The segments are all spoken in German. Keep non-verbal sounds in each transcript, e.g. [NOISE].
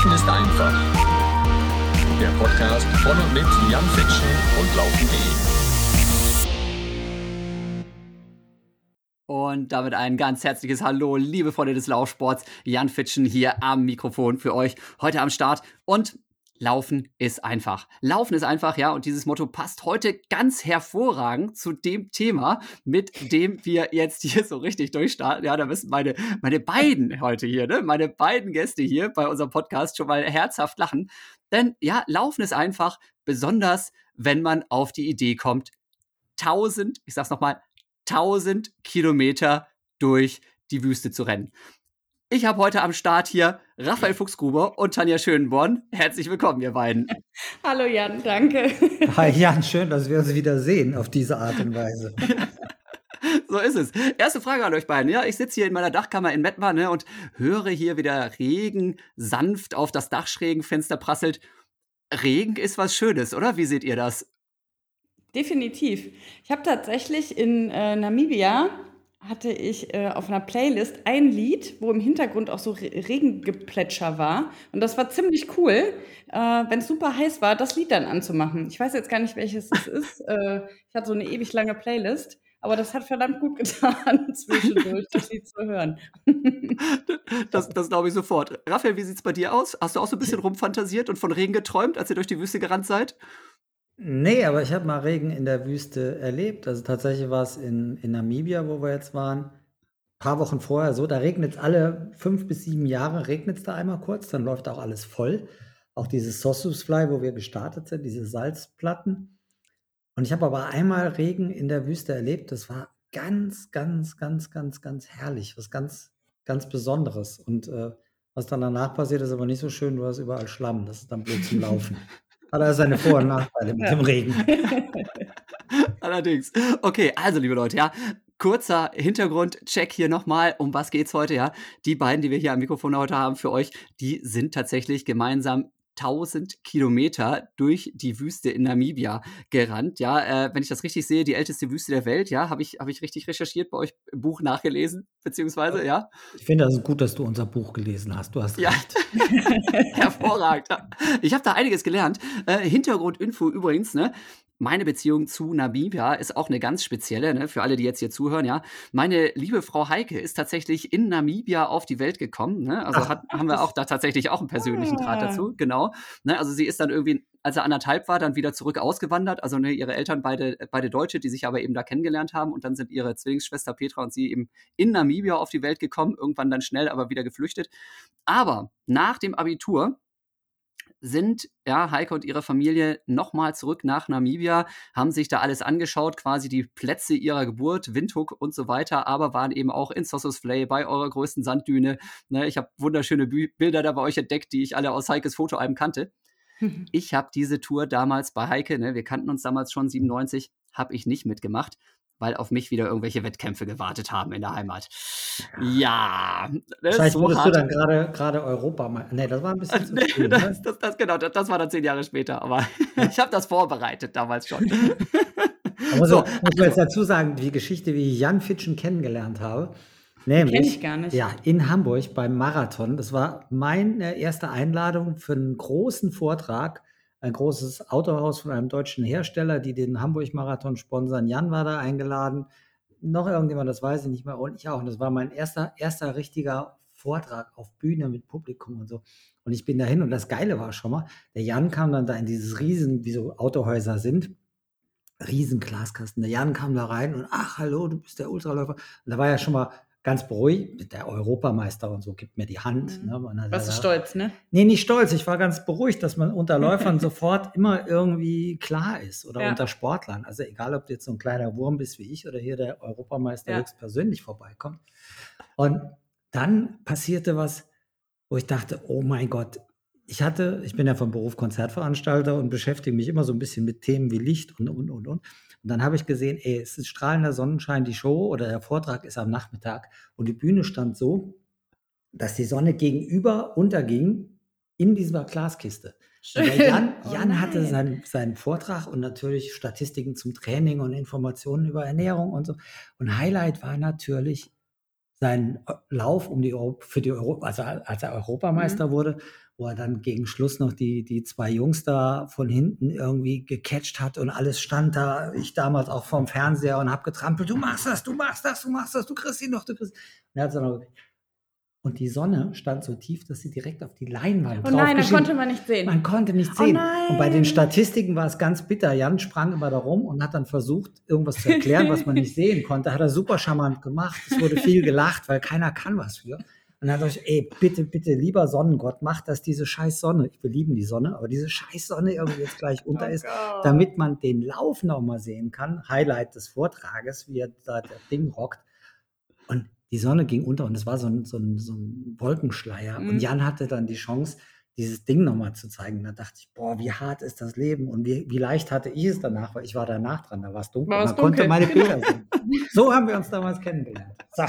Laufen ist einfach. Der Podcast von und mit Jan Fitschen und Laufen.de. Und damit ein ganz herzliches Hallo, liebe Freunde des Laufsports. Jan Fitschen hier am Mikrofon für euch heute am Start. Und Laufen ist einfach. Laufen ist einfach, ja, und dieses Motto passt heute ganz hervorragend zu dem Thema, mit dem wir jetzt hier so richtig durchstarten. Ja, da müssen meine, meine beiden heute hier, ne, meine beiden Gäste hier bei unserem Podcast schon mal herzhaft lachen. Denn ja, Laufen ist einfach, besonders wenn man auf die Idee kommt, 1000, ich sag's nochmal, 1000 Kilometer durch die Wüste zu rennen. Ich habe heute am Start hier Raphael Fuchsgruber und Tanja Schönborn. Herzlich willkommen, ihr beiden. [LAUGHS] Hallo Jan, danke. [LAUGHS] Hi Jan, schön, dass wir uns wieder sehen auf diese Art und Weise. [LAUGHS] so ist es. Erste Frage an euch beiden. Ja, ich sitze hier in meiner Dachkammer in Mettmann ne, und höre hier wieder Regen sanft auf das Dachschrägenfenster prasselt. Regen ist was Schönes, oder? Wie seht ihr das? Definitiv. Ich habe tatsächlich in äh, Namibia hatte ich äh, auf einer Playlist ein Lied, wo im Hintergrund auch so Re Regengeplätscher war. Und das war ziemlich cool, äh, wenn es super heiß war, das Lied dann anzumachen. Ich weiß jetzt gar nicht, welches es ist. Äh, ich hatte so eine ewig lange Playlist. Aber das hat verdammt gut [LAUGHS] getan, zwischendurch das Lied zu hören. [LAUGHS] das das glaube ich sofort. Raphael, wie sieht es bei dir aus? Hast du auch so ein bisschen rumfantasiert und von Regen geträumt, als ihr durch die Wüste gerannt seid? Nee, aber ich habe mal Regen in der Wüste erlebt. Also tatsächlich war es in, in Namibia, wo wir jetzt waren, ein paar Wochen vorher so. Da regnet es alle fünf bis sieben Jahre, regnet es da einmal kurz, dann läuft auch alles voll. Auch dieses Sossusfly, wo wir gestartet sind, diese Salzplatten. Und ich habe aber einmal Regen in der Wüste erlebt. Das war ganz, ganz, ganz, ganz, ganz herrlich. Was ganz, ganz Besonderes. Und äh, was dann danach passiert, ist aber nicht so schön. Du hast überall Schlamm. Das ist dann blöd zum Laufen. [LAUGHS] Hat er seine Vor- und Nachteile mit ja. dem Regen. [LAUGHS] Allerdings. Okay, also liebe Leute, ja, kurzer Hintergrundcheck hier nochmal. Um was geht's heute? Ja, die beiden, die wir hier am Mikrofon heute haben für euch, die sind tatsächlich gemeinsam 1000 Kilometer durch die Wüste in Namibia gerannt. Ja, äh, wenn ich das richtig sehe, die älteste Wüste der Welt. Ja, habe ich, hab ich richtig recherchiert, bei euch im Buch nachgelesen, beziehungsweise, ja. Ich finde das gut, dass du unser Buch gelesen hast. Du hast ja. recht. [LAUGHS] Hervorragend. Ich habe da einiges gelernt. Äh, Hintergrundinfo übrigens, ne? Meine Beziehung zu Namibia ist auch eine ganz spezielle, ne, für alle, die jetzt hier zuhören, ja. Meine liebe Frau Heike ist tatsächlich in Namibia auf die Welt gekommen, ne? Also hat, [LAUGHS] haben wir auch da tatsächlich auch einen persönlichen Draht dazu, genau. Ne? Also sie ist dann irgendwie, als er anderthalb war, dann wieder zurück ausgewandert. Also ne, ihre Eltern beide, beide Deutsche, die sich aber eben da kennengelernt haben und dann sind ihre Zwillingsschwester Petra und sie eben in Namibia auf die Welt gekommen, irgendwann dann schnell aber wieder geflüchtet. Aber nach dem Abitur sind ja, Heike und ihre Familie nochmal zurück nach Namibia, haben sich da alles angeschaut, quasi die Plätze ihrer Geburt, Windhoek und so weiter, aber waren eben auch in Sossusvlei bei eurer größten Sanddüne. Ne, ich habe wunderschöne Bü Bilder da bei euch entdeckt, die ich alle aus Heikes Fotoalben kannte. [LAUGHS] Ich habe diese Tour damals bei Heike, ne, wir kannten uns damals schon 97, habe ich nicht mitgemacht weil auf mich wieder irgendwelche Wettkämpfe gewartet haben in der Heimat. Ja, das Vielleicht so wurdest du dann gerade gerade Europa mal. Nee, das war ein bisschen zu [LAUGHS] früh, das, ne? das, das, genau, das, das, war dann zehn Jahre später, aber [LAUGHS] ich habe das vorbereitet damals schon. Da muss, [LAUGHS] so, muss man jetzt dazu sagen, die Geschichte, wie ich Jan Fitschen kennengelernt habe. Nämlich, Kenn ich gar nicht. Ja, in Hamburg beim Marathon. Das war meine erste Einladung für einen großen Vortrag ein großes Autohaus von einem deutschen Hersteller, die den Hamburg-Marathon sponsern. Jan war da eingeladen, noch irgendjemand, das weiß ich nicht mehr, und ich auch. Und das war mein erster, erster richtiger Vortrag auf Bühne mit Publikum und so. Und ich bin dahin und das Geile war schon mal, der Jan kam dann da in dieses Riesen, wie so Autohäuser sind, riesen Glaskasten. Der Jan kam da rein und ach, hallo, du bist der Ultraläufer. Und da war ja schon mal ganz beruhigt, der Europameister und so gibt mir die Hand. Mhm. Ne? Warst du stolz, ne? Nee, nicht stolz. Ich war ganz beruhigt, dass man unter Läufern [LAUGHS] sofort immer irgendwie klar ist oder ja. unter Sportlern. Also egal, ob du jetzt so ein kleiner Wurm bist wie ich oder hier der Europameister ja. höchstpersönlich vorbeikommt. Und dann passierte was, wo ich dachte, oh mein Gott, ich hatte, ich bin ja vom Beruf Konzertveranstalter und beschäftige mich immer so ein bisschen mit Themen wie Licht und, und, und, und. Und dann habe ich gesehen, ey, es ist strahlender Sonnenschein, die Show oder der Vortrag ist am Nachmittag und die Bühne stand so, dass die Sonne gegenüber unterging in dieser Glaskiste. Jan, Jan oh hatte seinen, seinen Vortrag und natürlich Statistiken zum Training und Informationen über Ernährung und so. Und Highlight war natürlich sein Lauf um die für die Euro, also als er Europameister mhm. wurde, wo er dann gegen Schluss noch die, die zwei Jungs da von hinten irgendwie gecatcht hat und alles stand da. Ich damals auch vorm Fernseher und hab getrampelt, du machst das, du machst das, du machst das, du kriegst ihn noch, du kriegst. Und, und die Sonne stand so tief, dass sie direkt auf die Leinwand Oh nein, da draufgeschienen- konnte man nicht sehen. man konnte nicht Oh sehen. nein. und bei den Statistiken war es ganz bitter. Jan sprang immer da rum und hat dann versucht, irgendwas zu erklären, was man nicht [LAUGHS] sehen konnte. Hat er super charmant gemacht. Es wurde viel gelacht, weil keiner kann was für. Und dann er gesagt, ey, bitte, bitte, lieber Sonnengott, mach, dass diese scheiß Sonne, wir lieben die Sonne, aber diese scheiß Sonne irgendwie jetzt gleich unter Oh ist, Gott. damit man den Lauf nochmal sehen kann. Highlight des Vortrages, wie er da das Ding rockt. Und die Sonne ging unter und es war so ein, so ein, so ein Wolkenschleier. Mhm. Und Jan hatte dann die Chance, dieses Ding nochmal zu zeigen. Da dachte ich, boah, wie hart ist das Leben und wie, wie leicht hatte ich es danach, weil ich war danach dran, da war es dunkel. War es man konnte dunkel, meine genau. Bilder sehen. So haben wir uns damals kennengelernt. So.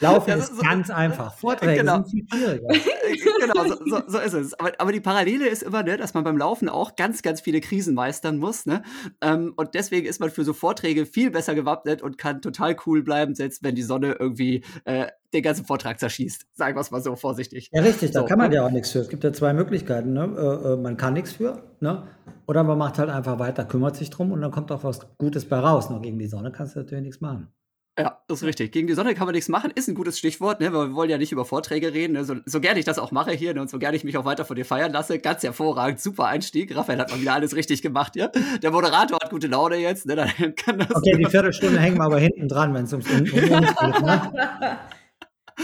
Laufen ist so- ganz einfach. Vorträge Genau. sind viel schwieriger. Äh, genau, so, so, so ist es. Aber, aber die Parallele ist immer, ne, dass man beim Laufen auch ganz, ganz viele Krisen meistern muss. Ne? Ähm, und deswegen ist man für so Vorträge viel besser gewappnet und kann total cool bleiben, selbst wenn die Sonne irgendwie äh, den ganzen Vortrag zerschießt. Sagen wir es mal so vorsichtig. Ja, richtig, da kann man ne? ja auch nichts für. Es gibt ja zwei Möglichkeiten. Ne? Äh, äh, man kann nichts für, ne? oder man macht halt einfach weiter, kümmert sich drum und dann kommt auch was Gutes bei raus. Noch gegen die Sonne kannst du natürlich nichts machen. Ja, das ist richtig. Gegen die Sonne kann man nichts machen, ist ein gutes Stichwort, ne? weil wir wollen ja nicht über Vorträge reden. Ne? So, so gerne ich das auch mache hier ne? und so gerne ich mich auch weiter von dir feiern lasse. Ganz hervorragend, super Einstieg. Raphael hat mal wieder alles richtig gemacht, ja. Der Moderator hat gute Laune jetzt, ne? Dann [LAUGHS] kann das. Okay, die [LAUGHS] Viertelstunde hängen wir aber hinten dran, wenn es ums um, um uns geht. Ne?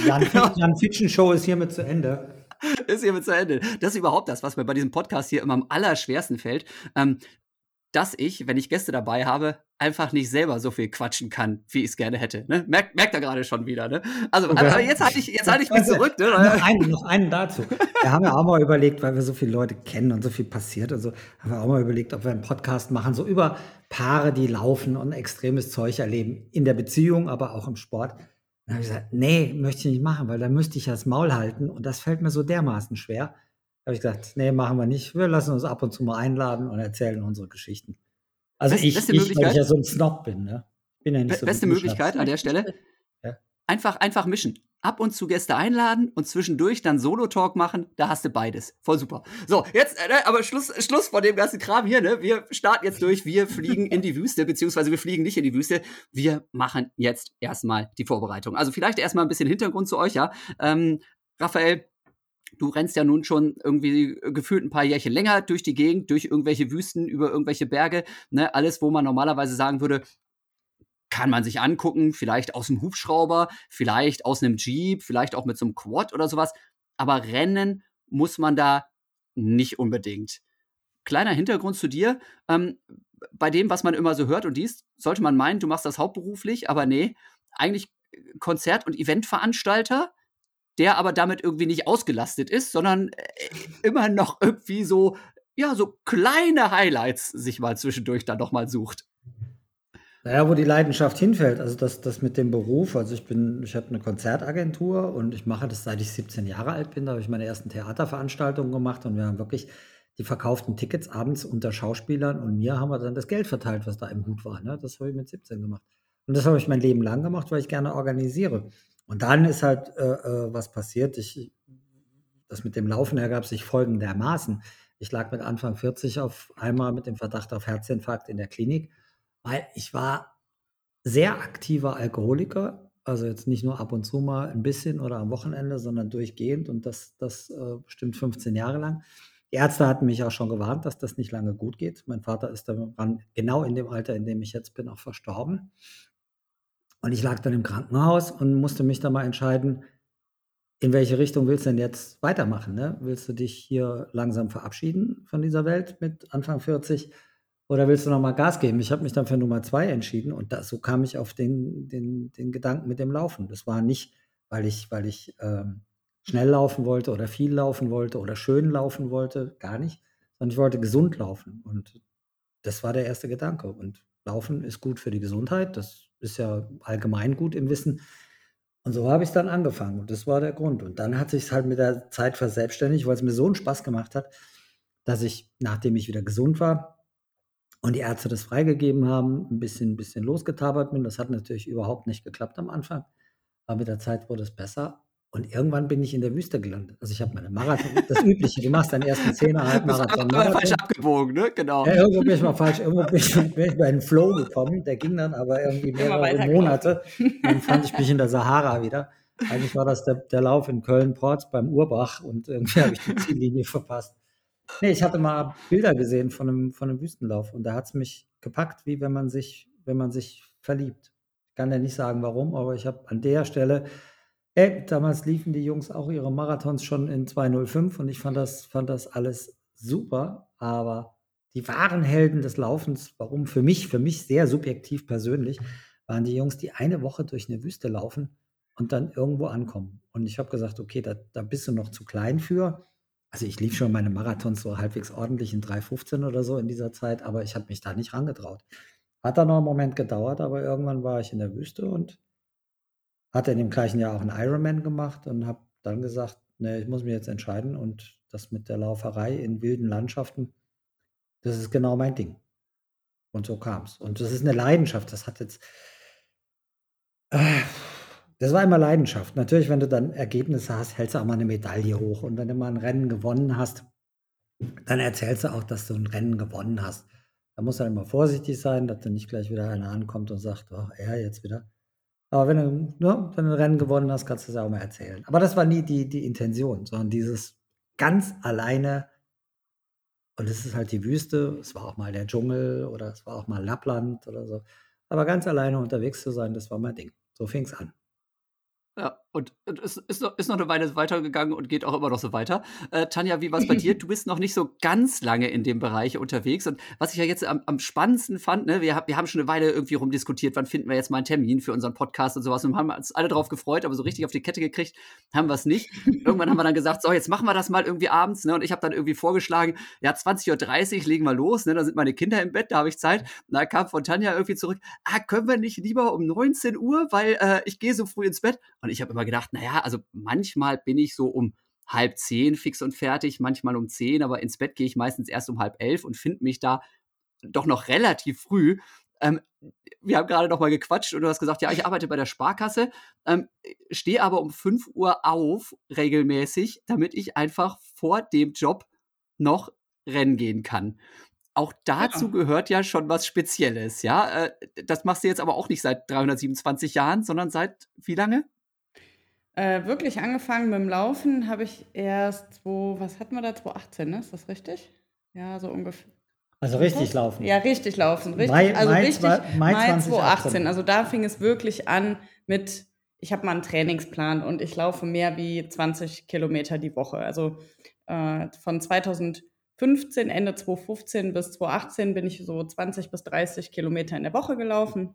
Jan, Genau. Jan Fitschen Show ist hiermit zu Ende. ist hiermit zu Ende. Das ist überhaupt das, was mir bei diesem Podcast hier immer am allerschwersten fällt. Ähm, dass ich, wenn ich Gäste dabei habe, einfach nicht selber so viel quatschen kann, wie ich es gerne hätte. Ne? Merkt, merkt er gerade schon wieder. Ne? Also, Okay. aber jetzt halte ich, jetzt halte ich mich zurück. Ne? Noch einen, noch einen dazu. Wir haben ja auch mal überlegt, weil wir so viele Leute kennen und so viel passiert und so, haben wir auch mal überlegt, ob wir einen Podcast machen, so über Paare, die laufen und extremes Zeug erleben. In der Beziehung, aber auch im Sport. Dann habe ich gesagt, nee, möchte ich nicht machen, weil dann müsste ich ja das Maul halten und das fällt mir so dermaßen schwer. Da habe ich gesagt, nee, machen wir nicht. Wir lassen uns ab und zu mal einladen und erzählen unsere Geschichten. Also Best- ich, beste ich weil ich ja so ein Snob bin, ne? Bin ja nicht so beste Möglichkeit an der Stelle. Ja. Einfach, einfach mischen. Ab und zu Gäste einladen und zwischendurch dann Solo-Talk machen, da hast du beides. Voll super. So, jetzt, äh, ne, aber Schluss, Schluss von dem ganzen Kram hier, ne? Wir starten jetzt durch, wir fliegen in die Wüste, beziehungsweise wir fliegen nicht in die Wüste. Wir machen jetzt erstmal die Vorbereitung. Also vielleicht erstmal ein bisschen Hintergrund zu euch, ja. Ähm, Raphael, du rennst ja nun schon irgendwie gefühlt ein paar Jährchen länger durch die Gegend, durch irgendwelche Wüsten, über irgendwelche Berge, ne? Alles, wo man normalerweise sagen würde, kann man sich angucken, vielleicht aus dem Hubschrauber, vielleicht aus einem Jeep, vielleicht auch mit so einem Quad oder sowas. Aber rennen muss man da nicht unbedingt. Kleiner Hintergrund zu dir. Ähm, bei dem, was man immer so hört und liest, sollte man meinen, du machst das hauptberuflich, aber nee, eigentlich Konzert- und Eventveranstalter, der aber damit irgendwie nicht ausgelastet ist, sondern äh, immer noch irgendwie so, ja, so kleine Highlights sich mal zwischendurch dann noch mal sucht. Naja, wo die Leidenschaft hinfällt, also das, das mit dem Beruf, also ich bin, ich habe eine Konzertagentur und ich mache das seit ich 17 Jahre alt bin, da habe ich meine ersten Theaterveranstaltungen gemacht und wir haben wirklich die verkauften Tickets abends unter Schauspielern und mir haben wir dann das Geld verteilt, was da im Hut war. Ne? Das habe ich mit 17 gemacht. Und das habe ich mein Leben lang gemacht, weil ich gerne organisiere. Und dann ist halt äh, äh, was passiert. Ich, das mit dem Laufen ergab sich folgendermaßen. Ich lag mit Anfang 40 auf einmal mit dem Verdacht auf Herzinfarkt in der Klinik weil ich war sehr aktiver Alkoholiker, also jetzt nicht nur ab und zu mal ein bisschen oder am Wochenende, sondern durchgehend und das, das äh, bestimmt 15 Jahre lang. Die Ärzte hatten mich auch schon gewarnt, dass das nicht lange gut geht. Mein Vater ist daran genau in dem Alter, in dem ich jetzt bin, auch verstorben. Und ich lag dann im Krankenhaus und musste mich dann mal entscheiden, in welche Richtung willst du denn jetzt weitermachen? Ne? Willst du dich hier langsam verabschieden von dieser Welt mit Anfang 40? Oder willst du noch mal Gas geben? Ich habe mich dann für Nummer zwei entschieden und das, so kam ich auf den, den, den Gedanken mit dem Laufen. Das war nicht, weil ich, weil ich ähm, schnell laufen wollte oder viel laufen wollte oder schön laufen wollte, gar nicht, sondern ich wollte gesund laufen. Und das war der erste Gedanke. Und Laufen ist gut für die Gesundheit, das ist ja allgemein gut im Wissen. Und so habe ich dann angefangen und das war der Grund. Und dann hat sich es halt mit der Zeit verselbstständigt, weil es mir so einen Spaß gemacht hat, dass ich, nachdem ich wieder gesund war, und die Ärzte das freigegeben haben, ein bisschen, ein bisschen losgetabert bin. Das hat natürlich überhaupt nicht geklappt am Anfang. Aber mit der Zeit wurde es besser. Und irgendwann bin ich in der Wüste gelandet. Also ich habe meine Marathon, das Übliche, du machst deinen ersten Zehner halt Marathon. Falsch abgebogen, ne? Genau. Ja, irgendwo bin ich mal falsch, irgendwo bin ich, bin ich bei einem Flow gekommen. Der ging dann aber irgendwie mehrere Monate. [LAUGHS] Dann fand ich mich in der Sahara wieder. Eigentlich war das der, der Lauf in Köln-Porz beim Urbach und irgendwie habe ich die Ziellinie verpasst. Nee, ich hatte mal Bilder gesehen von einem, von einem Wüstenlauf und da hat es mich gepackt, wie wenn man sich, wenn man sich verliebt. Ich kann ja nicht sagen, warum, aber ich habe an der Stelle Ey, damals liefen die Jungs auch ihre Marathons schon in 205 und ich fand das, fand das alles super, aber die wahren Helden des Laufens, warum für mich, für mich sehr subjektiv persönlich, waren die Jungs, die eine Woche durch eine Wüste laufen und dann irgendwo ankommen. Und ich habe gesagt, okay, da, da bist du noch zu klein für. Also ich lief schon meine Marathons so halbwegs ordentlich in 3,15 oder so in dieser Zeit, aber ich habe mich da nicht rangetraut. Hat dann noch einen Moment gedauert, aber irgendwann war ich in der Wüste und hatte in dem gleichen Jahr auch einen Ironman gemacht und habe dann gesagt, ne, ich muss mich jetzt entscheiden und das mit der Lauferei in wilden Landschaften, das ist genau mein Ding. Und so kam es. Und das ist eine Leidenschaft. Das hat jetzt, äh, das war immer Leidenschaft. Natürlich, wenn du dann Ergebnisse hast, hältst du auch mal eine Medaille hoch. Und wenn du mal ein Rennen gewonnen hast, dann erzählst du auch, dass du ein Rennen gewonnen hast. Da muss dann immer vorsichtig sein, dass dann nicht gleich wieder einer ankommt und sagt, oh, er jetzt wieder. Aber wenn du, ne, wenn du ein Rennen gewonnen hast, kannst du es auch mal erzählen. Aber das war nie die, die Intention, sondern dieses ganz alleine, und es ist halt die Wüste, es war auch mal der Dschungel oder es war auch mal Lappland oder so. Aber ganz alleine unterwegs zu sein, das war mein Ding. So fing es an. Ja, und, es ist noch, ist noch eine Weile weitergegangen und geht auch immer noch so weiter. Äh, Tanja, wie war es bei dir? [LAUGHS] Du bist noch nicht so ganz lange in dem Bereich unterwegs. Und was ich ja jetzt am, am spannendsten fand, ne, wir, wir haben schon eine Weile irgendwie rumdiskutiert, wann finden wir jetzt mal einen Termin für unseren Podcast und sowas. Und haben uns alle drauf gefreut, aber so richtig auf die Kette gekriegt haben wir es nicht. Irgendwann haben wir dann gesagt, so, jetzt machen wir das mal irgendwie abends. Ne? Und ich habe dann irgendwie vorgeschlagen, ja, 20.30 Uhr legen wir los. Ne? Da sind meine Kinder im Bett, da habe ich Zeit. Und da kam von Tanja irgendwie zurück, ah, können wir nicht lieber um 19 Uhr, weil äh, ich gehe so früh ins Bett. Und ich habe immer gedacht, naja, also manchmal bin ich so um halb zehn fix und fertig, manchmal um zehn, aber ins Bett gehe ich meistens erst um halb elf und finde mich da doch noch relativ früh. Ähm, wir haben gerade noch mal gequatscht und du hast gesagt, ja, ich arbeite bei der Sparkasse, ähm, stehe aber um 5 Uhr auf regelmäßig, damit ich einfach vor dem Job noch rennen gehen kann. Auch dazu ja. gehört ja schon was Spezielles, ja. Äh, das machst du jetzt aber auch nicht seit 327 Jahren, sondern seit wie lange? Äh, wirklich angefangen mit dem Laufen habe ich erst, wo, was hatten wir da, 2018, ne? Ist das richtig? Ja, so ungefähr. Also richtig laufen. Ja, richtig laufen. Richtig, Mai, also Mai, richtig, Mai, Mai 2018. 2018. Also da fing es wirklich an mit, ich habe mal einen Trainingsplan und ich laufe mehr wie 20 Kilometer die Woche. Also äh, von 2015, Ende 2015 bis 2018 bin ich so 20 bis 30 Kilometer in der Woche gelaufen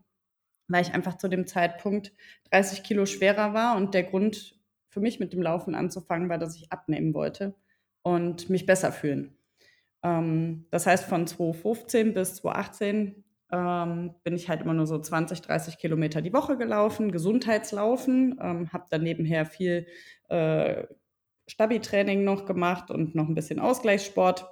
weil ich einfach zu dem Zeitpunkt 30 Kilo schwerer war und der Grund für mich mit dem Laufen anzufangen war, dass ich abnehmen wollte und mich besser fühlen. Ähm, das heißt, von 2015 bis 2018 ähm, bin ich halt immer nur so 20, 30 Kilometer die Woche gelaufen, Gesundheitslaufen, ähm, habe dann nebenher viel äh, Stabi-Training noch gemacht und noch ein bisschen Ausgleichssport.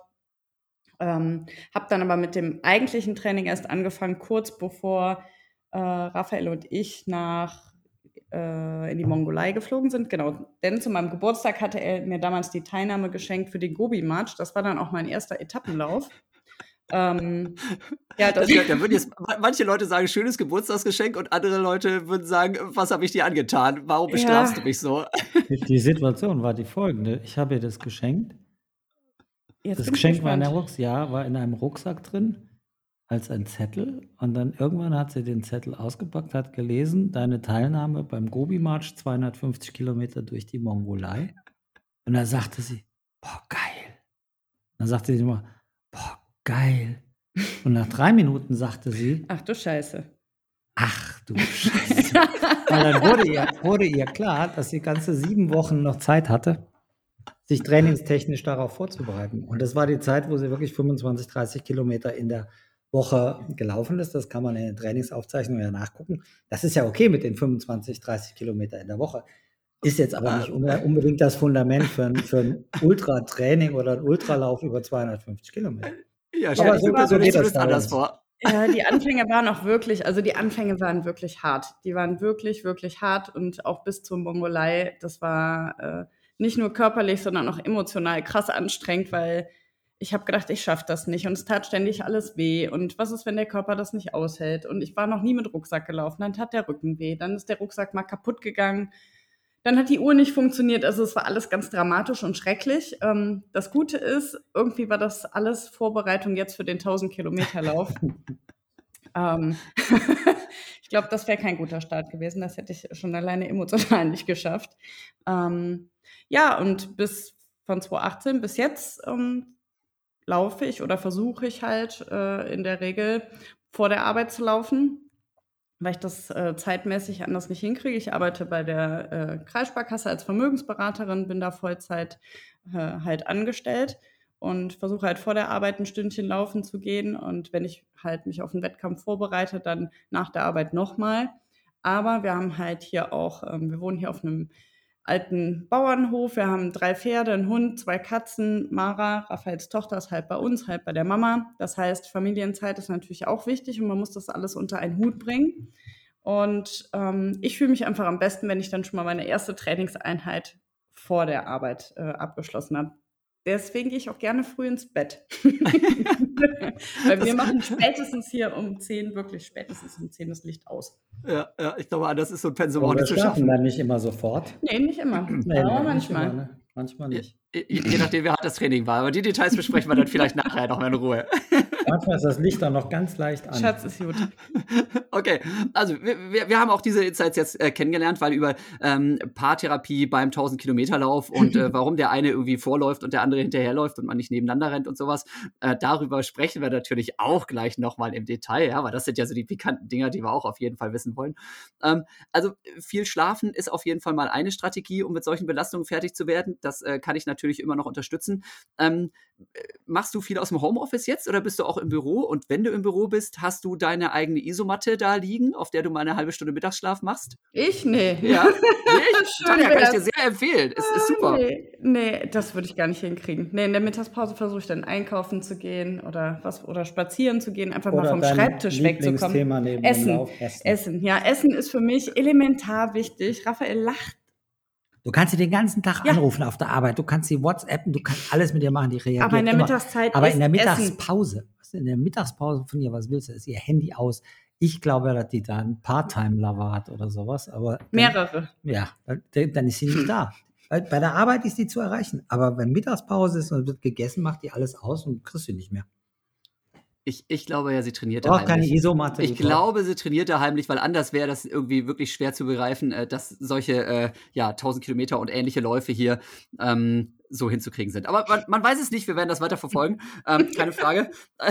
Ähm, habe dann aber mit dem eigentlichen Training erst angefangen, kurz bevor äh, Raphael und ich nach äh, in die Mongolei geflogen sind. Genau, denn zu meinem Geburtstag hatte er mir damals die Teilnahme geschenkt für den Gobi-March. Das war dann auch mein erster Etappenlauf. Ähm, ja, das ja, da würden jetzt manche Leute sagen, schönes Geburtstagsgeschenk und andere Leute würden sagen, was habe ich dir angetan? Warum bestrafst ja. du mich so? Die Situation war die folgende. Ich habe ihr das geschenkt. Jetzt das Geschenk war in, Rucksack, ja, war in einem Rucksack drin als ein Zettel und dann irgendwann hat sie den Zettel ausgepackt, hat gelesen, deine Teilnahme beim Gobi-Marsch 250 Kilometer durch die Mongolei. Und dann sagte sie, boah, geil. Dann sagte sie immer, boah, geil. Und nach drei Minuten sagte sie, ach du Scheiße. Ach du Scheiße. Weil dann wurde ihr, wurde ihr klar, dass sie ganze sieben Wochen noch Zeit hatte, sich trainingstechnisch darauf vorzubereiten. Und das war die Zeit, wo sie wirklich 25, 30 Kilometer in der Woche gelaufen ist. Das kann man in den Trainingsaufzeichnungen ja nachgucken. Das ist ja okay mit den 25, 30 Kilometer in der Woche. Ist jetzt aber nicht unbedingt das Fundament für ein, für ein Ultratraining oder ein Ultralauf über 250 Kilometer. Ja, aber so, so geht das anders vor. Ja, die Anfänge waren auch wirklich, also die Anfänge waren wirklich hart. Die waren wirklich, wirklich hart und auch bis zur Mongolei, das war äh, nicht nur körperlich, sondern auch emotional krass anstrengend, weil ich habe gedacht, ich schaffe das nicht. Und es tat ständig alles weh. Und was ist, wenn der Körper das nicht aushält? Und ich war noch nie mit Rucksack gelaufen, dann tat der Rücken weh, dann ist der Rucksack mal kaputt gegangen, dann hat die Uhr nicht funktioniert, also es war alles ganz dramatisch und schrecklich. Ähm, das Gute ist, irgendwie war das alles Vorbereitung jetzt für den 1000 Kilometer Lauf. [LAUGHS] ähm, [LAUGHS] ich glaube, das wäre kein guter Start gewesen, das hätte ich schon alleine emotional nicht geschafft. Ähm, ja, und bis von 2018 bis jetzt ähm, laufe ich oder versuche ich halt äh, in der Regel vor der Arbeit zu laufen, weil ich das äh, zeitmäßig anders nicht hinkriege. Ich arbeite bei der äh, Kreissparkasse als Vermögensberaterin, bin da Vollzeit äh, halt angestellt und versuche halt vor der Arbeit ein Stündchen laufen zu gehen. Und wenn ich halt mich auf einen Wettkampf vorbereite, dann nach der Arbeit nochmal. Aber wir haben halt hier auch, ähm, wir wohnen hier auf einem alten Bauernhof. Wir haben drei Pferde, einen Hund, zwei Katzen. Mara, Raphaels Tochter, ist halb bei uns, halb bei der Mama. Das heißt, Familienzeit ist natürlich auch wichtig und man muss das alles unter einen Hut bringen. Und ähm, ich fühle mich einfach am besten, wenn ich dann schon mal meine erste Trainingseinheit vor der Arbeit äh, abgeschlossen habe. Deswegen gehe ich auch gerne früh ins Bett. [LAUGHS] Weil wir machen spätestens hier um 10, wirklich spätestens um 10 das Licht aus. Ja, ja ich glaube, das ist so ein Pensum nicht zu schaffen. dann nicht immer sofort? Nee, nicht immer. Nee, aber manchmal. Immer, ne? Manchmal nicht. Je, je, nachdem, wie hart das Training war. Aber die Details besprechen wir dann vielleicht nachher noch mal in Ruhe. [LAUGHS] Manchmal ist das Licht dann noch ganz leicht an. Schatz ist gut. [LAUGHS] Okay, also wir, wir haben auch diese Insights jetzt äh, kennengelernt, weil über ähm, Paartherapie beim 1000 Kilometer Lauf und äh, [LAUGHS] warum der eine irgendwie vorläuft und der andere hinterherläuft und man nicht nebeneinander rennt und sowas, äh, darüber sprechen wir natürlich auch gleich nochmal im Detail, ja, weil das sind ja so die pikanten Dinger, die wir auch auf jeden Fall wissen wollen. Ähm, also viel Schlafen ist auf jeden Fall mal eine Strategie, um mit solchen Belastungen fertig zu werden. Das äh, kann ich natürlich immer noch unterstützen. Ähm, machst du viel aus dem Homeoffice jetzt oder bist du auch im Büro? Und wenn du im Büro bist, hast du deine eigene Isomatte da liegen, auf der du mal eine halbe Stunde Mittagsschlaf machst? Ich? Nee. Ja. [LAUGHS] Nee, Tanja, kann ich dir sehr empfehlen. Es ist super. Nee, nee das würde ich gar nicht hinkriegen. Nee, in der Mittagspause versuche ich dann einkaufen zu gehen oder was oder spazieren zu gehen, einfach oder mal vom Schreibtisch wegzukommen. Essen. Essen. Essen. Ja, Essen ist für mich elementar wichtig. Raphael lacht Du kannst sie den ganzen Tag ja. anrufen auf der Arbeit, du kannst sie WhatsAppen, du kannst alles mit ihr machen, die reagiert Aber in der immer. Mittagszeit Aber in der Mittagspause, was in der Mittagspause von ihr, was willst du, ist ihr Handy aus. Ich glaube, dass die da einen Part-Time-Lover hat oder sowas, aber. Dann, Mehrere. Ja, dann, dann ist sie nicht da. Bei der Arbeit ist die zu erreichen. Aber wenn Mittagspause ist und wird gegessen, macht die alles aus und kriegst sie nicht mehr. Ich, ich glaube ja, sie trainiert da heimlich. keine Isomatte. Ich glaube, sie trainiert da heimlich, weil anders wäre das irgendwie wirklich schwer zu begreifen, äh, dass solche äh, ja, 1000 Kilometer und ähnliche Läufe hier ähm, so hinzukriegen sind. Aber man, man, weiß es nicht, wir werden das weiter verfolgen. [LAUGHS] ähm, keine Frage. [LAUGHS]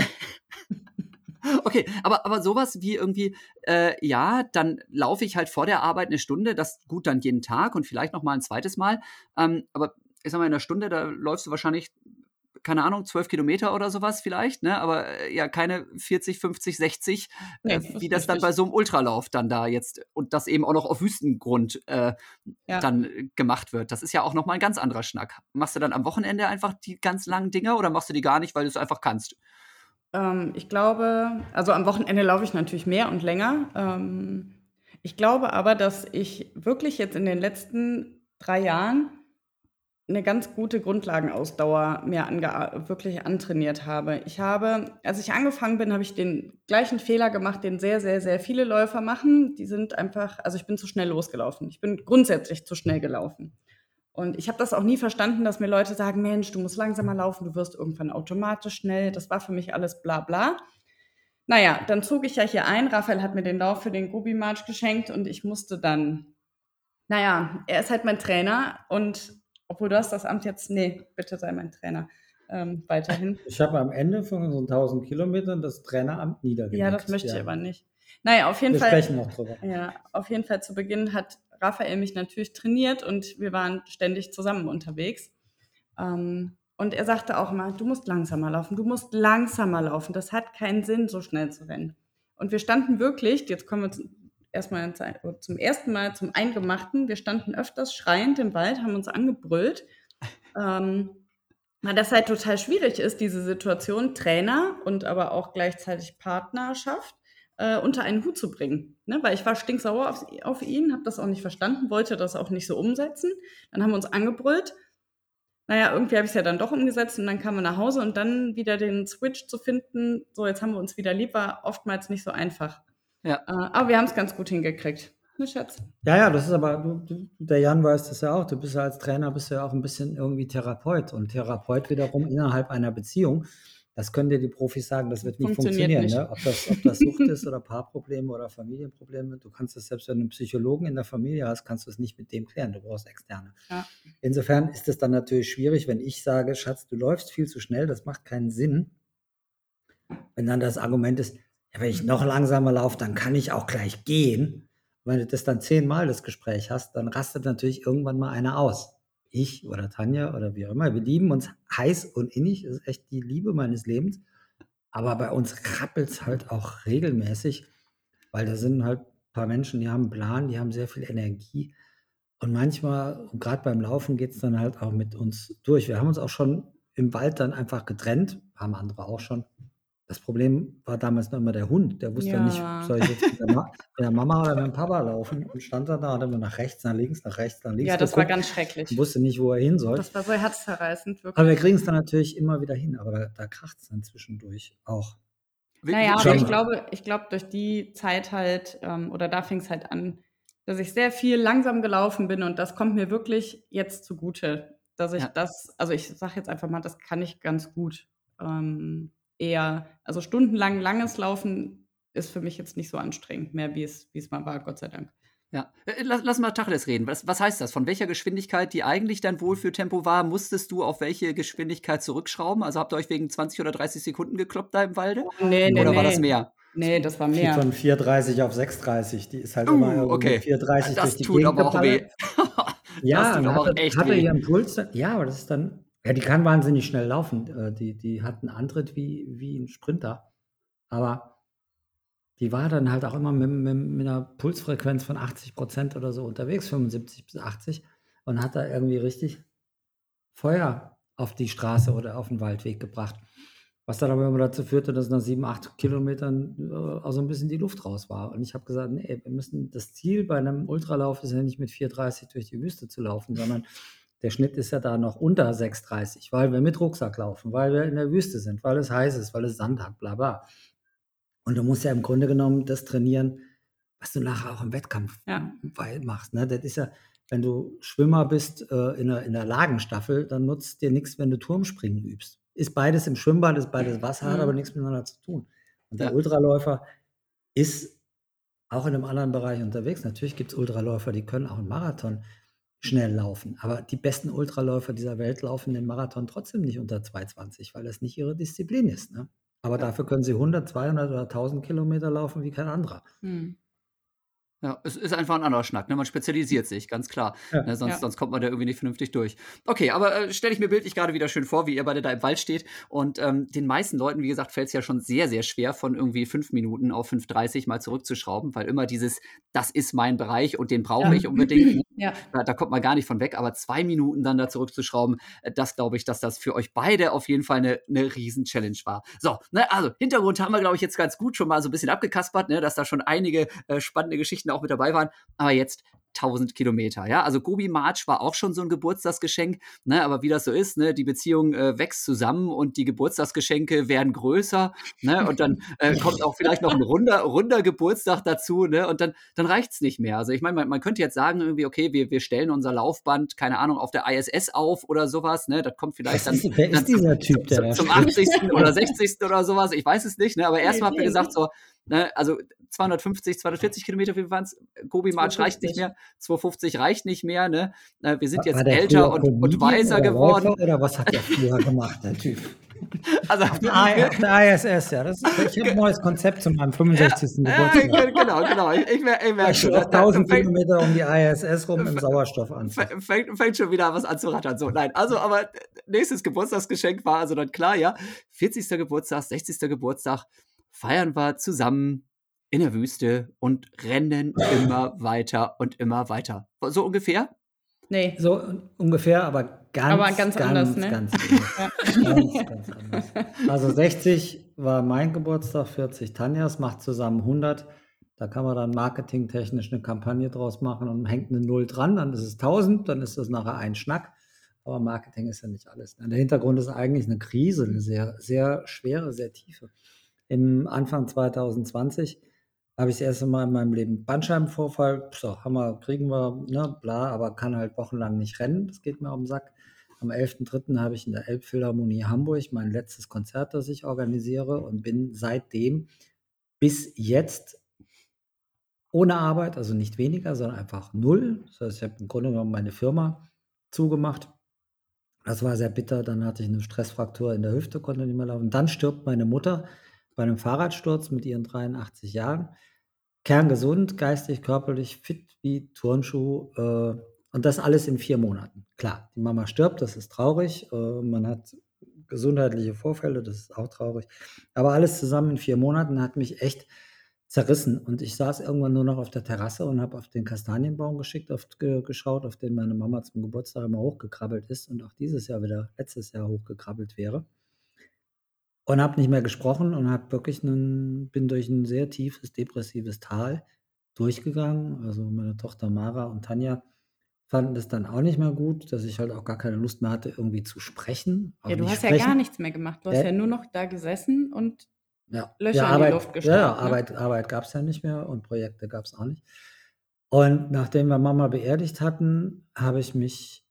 Okay, aber, aber sowas wie irgendwie, äh, ja, dann laufe ich halt vor der Arbeit eine Stunde, das gut dann jeden Tag und vielleicht noch mal ein zweites Mal. Ähm, aber ich sag mal, in einer Stunde, da läufst du wahrscheinlich keine Ahnung, 12 Kilometer oder sowas vielleicht, ne? aber äh, ja keine 40, 50, 60, nee, äh, wie das, das dann bei so einem Ultralauf dann da jetzt und das eben auch noch auf Wüstengrund äh, ja. dann gemacht wird. Das ist ja auch nochmal ein ganz anderer Schnack. Machst du dann am Wochenende einfach die ganz langen Dinger oder machst du die gar nicht, weil du es einfach kannst? Ähm, ich glaube, also am Wochenende laufe ich natürlich mehr und länger. Ähm, ich glaube aber, dass ich wirklich jetzt in den letzten drei Jahren eine ganz gute Grundlagenausdauer mir ange wirklich antrainiert habe. Ich habe, als ich angefangen bin, habe ich den gleichen Fehler gemacht, den sehr, sehr, sehr viele Läufer machen. Die sind einfach, also ich bin zu schnell losgelaufen. Ich bin grundsätzlich zu schnell gelaufen. Und ich habe das auch nie verstanden, dass mir Leute sagen, Mensch, du musst langsamer laufen, du wirst irgendwann automatisch schnell. Das war für mich alles bla bla. Naja, dann zog ich ja hier ein. Raphael hat mir den Lauf für den Gobi March geschenkt und ich musste dann, naja, er ist halt mein Trainer und obwohl du hast das Amt jetzt, nee, bitte sei mein Trainer. Ähm, weiterhin. [LAUGHS] Ich habe am Ende von so 1000 Kilometern das Traineramt niedergelegt. Ja, das möchte ja. ich aber nicht. Naja, auf jeden wir Fall. Wir sprechen noch drüber. Ja, auf jeden Fall zu Beginn hat Raphael mich natürlich trainiert und wir waren ständig zusammen unterwegs. Ähm, und er sagte auch mal, du musst langsamer laufen, du musst langsamer laufen. Das hat keinen Sinn, so schnell zu rennen. Und wir standen wirklich, jetzt kommen wir erstmal zum ersten Mal zum Eingemachten. Wir standen öfters schreiend im Wald, haben uns angebrüllt. Ähm, Na, das halt total schwierig ist, diese Situation, Trainer und aber auch gleichzeitig Partnerschaft äh, unter einen Hut zu bringen. Ne? Weil ich war stinksauer auf, auf ihn, habe das auch nicht verstanden, wollte das auch nicht so umsetzen. Dann haben wir uns angebrüllt. Naja, irgendwie habe ich es ja dann doch umgesetzt und dann kamen wir nach Hause und dann wieder den Switch zu finden, so jetzt haben wir uns wieder lieb, war oftmals nicht so einfach. Ja. Äh, aber wir haben es ganz gut hingekriegt. Ne, Schatz? Ja, ja, das ist aber, du, du, der Jan weiß das ja auch, du bist ja als Trainer, bist ja auch ein bisschen irgendwie Therapeut und Therapeut wiederum innerhalb einer Beziehung. Das können dir die Profis sagen, das wird nicht funktionieren. Nicht. Ne? Ob, das, ob das Sucht ist oder Paarprobleme oder Familienprobleme. Du kannst das selbst, wenn du einen Psychologen in der Familie hast, kannst du es nicht mit dem klären. Du brauchst externe. Ja. Insofern ist es dann natürlich schwierig, wenn ich sage, Schatz, du läufst viel zu schnell, das macht keinen Sinn. Wenn dann das Argument ist, ja, wenn ich noch langsamer laufe, dann kann ich auch gleich gehen wenn du das dann zehnmal das Gespräch hast, dann rastet natürlich irgendwann mal einer aus. Ich oder Tanja oder wie auch immer. Wir lieben uns heiß und innig. Das ist echt die Liebe meines Lebens. Aber bei uns krabbelt es halt auch regelmäßig, weil da sind halt ein paar Menschen, die haben einen Plan, die haben sehr viel Energie. Und manchmal, gerade beim Laufen, geht es dann halt auch mit uns durch. Wir haben uns auch schon im Wald dann einfach getrennt, haben andere auch schon. Das Problem war damals noch immer der Hund. Der wusste ja nicht, soll ich jetzt mit der, Ma [LAUGHS] mit der Mama oder mit dem Papa laufen? Und stand dann da, hat immer nach rechts, nach links, nach rechts, nach links Ja, das war ganz schrecklich. Wusste nicht, wo er hin soll. Das war so herzzerreißend, wirklich. Aber wir kriegen es dann natürlich immer wieder hin. Aber da, da kracht es dann zwischendurch auch. Naja, aber ich glaube, ich glaube, durch die Zeit halt, ähm, oder da fing es halt an, dass ich sehr viel langsam gelaufen bin und das kommt mir wirklich jetzt zugute, dass ich ja. das, also ich sage jetzt einfach mal, das kann ich ganz gut. Ähm, eher, also stundenlang langes Laufen ist für mich jetzt nicht so anstrengend mehr, wie es, wie es mal war, Gott sei Dank. Ja, äh, lass, lass mal Tacheles reden. Was, was heißt das? Von welcher Geschwindigkeit, die eigentlich dein Wohlfühltempo war, musstest du auf welche Geschwindigkeit zurückschrauben? Also habt ihr euch wegen 20 oder 30 Sekunden gekloppt da im Walde? Nee, nee, Oder nee. war das mehr? Nee, das war mehr. Von 4,30 auf 6,30. Die ist halt uh, immer irgendwie okay. 4,30 das durch die tut Gegend aber auch weh. [LAUGHS] ja, das tut aber hatte, echt hatte weh. ihren Puls. Ja, aber das ist dann ja, die kann wahnsinnig schnell laufen. Äh, die, die hat einen Antritt wie, wie ein Sprinter. Aber die war dann halt auch immer mit, mit, mit einer Pulsfrequenz von 80 Prozent oder so unterwegs, 75 bis 80, und hat da irgendwie richtig Feuer auf die Straße oder auf den Waldweg gebracht. Was dann aber immer dazu führte, dass nach sieben, acht Kilometern äh, auch so ein bisschen die Luft raus war. Und ich habe gesagt, nee, wir müssen, das Ziel bei einem Ultralauf ist ja nicht mit 4,30 durch die Wüste zu laufen, sondern der Schnitt ist ja da noch unter 6,30, weil wir mit Rucksack laufen, weil wir in der Wüste sind, weil es heiß ist, weil es Sand hat, bla bla. Und du musst ja im Grunde genommen das trainieren, was du nachher auch im Wettkampf ja. machst. Ne? Das ist ja, wenn du Schwimmer bist äh, in, der, in der Lagenstaffel, dann nutzt dir nichts, wenn du Turmspringen übst. Ist beides im Schwimmbad, ist beides Wasser, hat aber nichts miteinander zu tun. Und der ja. Ultraläufer ist auch in einem anderen Bereich unterwegs. Natürlich gibt es Ultraläufer, die können auch einen Marathon schnell laufen. Aber die besten Ultraläufer dieser Welt laufen den Marathon trotzdem nicht unter 2,20, weil das nicht ihre Disziplin ist. Ne? Aber ja. dafür können sie 100, 200 oder 1000 Kilometer laufen wie kein anderer. Hm. Ja, es ist einfach ein anderer Schnack. Ne? Man spezialisiert sich, ganz klar. Ja. Ne? Sonst, ja. sonst kommt man da irgendwie nicht vernünftig durch. Okay, aber äh, stelle ich mir bildlich gerade wieder schön vor, wie ihr beide da im Wald steht. Und ähm, den meisten Leuten, wie gesagt, fällt es ja schon sehr, sehr schwer, von irgendwie fünf Minuten auf 5,30 mal zurückzuschrauben, weil immer dieses, das ist mein Bereich und den brauche ja. ich unbedingt. Ne? [CLEARS THROAT] ja. Da, da, kommt man gar nicht von weg. Aber zwei Minuten dann da zurückzuschrauben, äh, das glaube ich, dass das für euch beide auf jeden Fall eine, eine Riesen-Challenge war. So, ne, also Hintergrund haben wir, glaube ich, jetzt ganz gut schon mal so ein bisschen abgekaspert, ne, dass da schon einige äh, spannende Geschichten Geschichten auch mit dabei waren. Aber jetzt 1000 Kilometer. Ja, also Gobi March war auch schon so ein Geburtstagsgeschenk, ne? aber wie das so ist, ne? die Beziehung äh, wächst zusammen und die Geburtstagsgeschenke werden größer ne? und dann äh, kommt auch vielleicht noch ein runder, runder Geburtstag dazu ne? und dann, dann reicht es nicht mehr. Also ich meine, man, man, könnte jetzt sagen irgendwie, okay, wir, wir stellen unser Laufband, keine Ahnung, auf der ISS auf oder sowas, ne? das kommt vielleicht dann, [LAUGHS] wer ist dieser Typ, der zum, zum 80. oder 60. oder sowas, ich weiß es nicht, ne? aber erstmal habt ihr gesagt so, ne? also 250, 240 Kilometer, wie waren es? Gobi March reicht nicht mehr, 250 reicht nicht mehr. Ne? Äh, wir sind jetzt älter und, und weiser geworden. Läufer, oder was hat der früher [LAUGHS] gemacht, der Typ? Also auf [LAUGHS] der, der ISS, ja. Das, ich habe ein neues Konzept zu meinem 65. Ja, Geburtstag. genau, genau. Ich, ich, ich merke schon. 1000 Kilometer um die ISS rum im Sauerstoff an. Fängt, fängt, schon wieder was an zu rattern. So, nein, also, aber nächstes Geburtstagsgeschenk war also dann klar, ja. 40. Geburtstag, 60. Geburtstag, feiern wir zusammen in der Wüste und rennen immer [LAUGHS] weiter und immer weiter. So ungefähr? Nee. So ungefähr, aber ganz, Aber ganz anders, ne? ganz, [LAUGHS] ganz, ganz anders. Also 60 war mein Geburtstag, 40 Tanjas, macht zusammen 100. Da kann man dann marketingtechnisch eine Kampagne draus machen und hängt eine Null dran, dann ist es 1000, dann ist das nachher ein Schnack. Aber Marketing ist ja nicht alles. Der Hintergrund ist eigentlich eine Krise, eine sehr, sehr schwere, sehr tiefe. Im Anfang 2020 habe ich das erste Mal in meinem Leben Bandscheibenvorfall. So, Hammer, kriegen wir, ne, bla, aber kann halt wochenlang nicht rennen. Das geht mir auf den Sack. Am 11.3. habe ich in der Elbphilharmonie Hamburg mein letztes Konzert, das ich organisiere und bin seitdem bis jetzt ohne Arbeit, also nicht weniger, sondern einfach null. Das heißt, ich habe im Grunde genommen meine Firma zugemacht das war sehr bitter. Dann hatte ich eine Stressfraktur in der Hüfte, konnte nicht mehr laufen. Dann stirbt meine Mutter bei einem Fahrradsturz mit ihren 83 Jahren. Kerngesund, geistig, körperlich, fit wie Turnschuh. Äh, und das alles in vier Monaten. Klar, die Mama stirbt, das ist traurig. Äh, man hat gesundheitliche Vorfälle, das ist auch traurig. Aber alles zusammen in vier Monaten hat mich echt zerrissen. Und ich saß irgendwann nur noch auf der Terrasse und habe auf den Kastanienbaum geschickt, auf, ge, geschaut, auf den meine Mama zum Geburtstag immer hochgekrabbelt ist und auch dieses Jahr wieder, letztes Jahr hochgekrabbelt wäre. Und habe nicht mehr gesprochen und habe wirklich einen, bin durch ein sehr tiefes, depressives Tal durchgegangen. Also meine Tochter Mara und Tanja fanden das dann auch nicht mehr gut, dass ich halt auch gar keine Lust mehr hatte, irgendwie zu sprechen. Ja, du hast sprechen. ja gar nichts mehr gemacht. Du hast äh, ja nur noch da gesessen und ja. Löcher ja, in Arbeit, die Luft gesteckt. Ja, ne? Arbeit, Arbeit gab es ja nicht mehr und Projekte gab es auch nicht. Und nachdem wir Mama beerdigt hatten, habe ich mich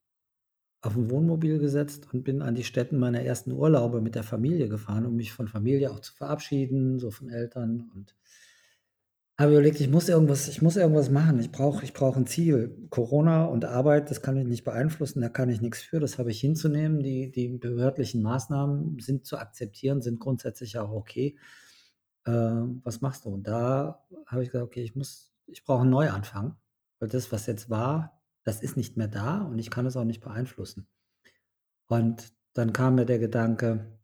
auf ein Wohnmobil gesetzt und bin an die Stätten meiner ersten Urlaube mit der Familie gefahren, um mich von Familie auch zu verabschieden, so von Eltern und habe überlegt, ich muss irgendwas, ich muss irgendwas machen. Ich brauche, ich brauche ein Ziel. Corona und Arbeit, das kann ich nicht beeinflussen, da kann ich nichts für, das habe ich hinzunehmen. Die, die behördlichen Maßnahmen sind zu akzeptieren, sind grundsätzlich auch okay. Äh, was machst du? Und da habe ich gesagt, okay, ich muss, ich brauche einen Neuanfang, weil das, was jetzt war, das ist nicht mehr da und ich kann es auch nicht beeinflussen. Und dann kam mir der Gedanke,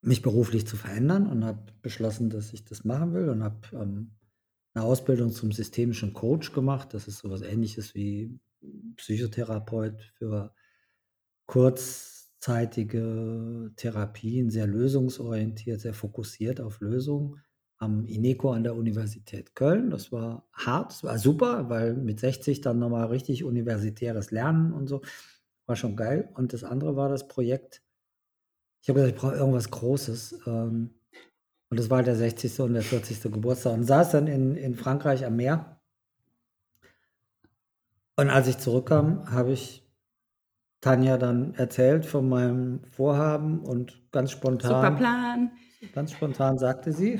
mich beruflich zu verändern und habe beschlossen, dass ich das machen will und habe ähm, eine Ausbildung zum systemischen Coach gemacht. Das ist so was Ähnliches wie Psychotherapeut für kurzzeitige Therapien, sehr lösungsorientiert, sehr fokussiert auf Lösungen am INECO an der Universität Köln. Das war hart, das war super, weil mit 60 dann nochmal richtig universitäres Lernen und so. War schon geil. Und das andere war das Projekt. Ich habe gesagt, ich brauche irgendwas Großes. Ähm, und das war der 60. und der 40. Geburtstag und saß dann in, in Frankreich am Meer. Und als ich zurückkam, habe ich Tanja dann erzählt von meinem Vorhaben und ganz spontan. Super Plan. Ganz spontan sagte sie.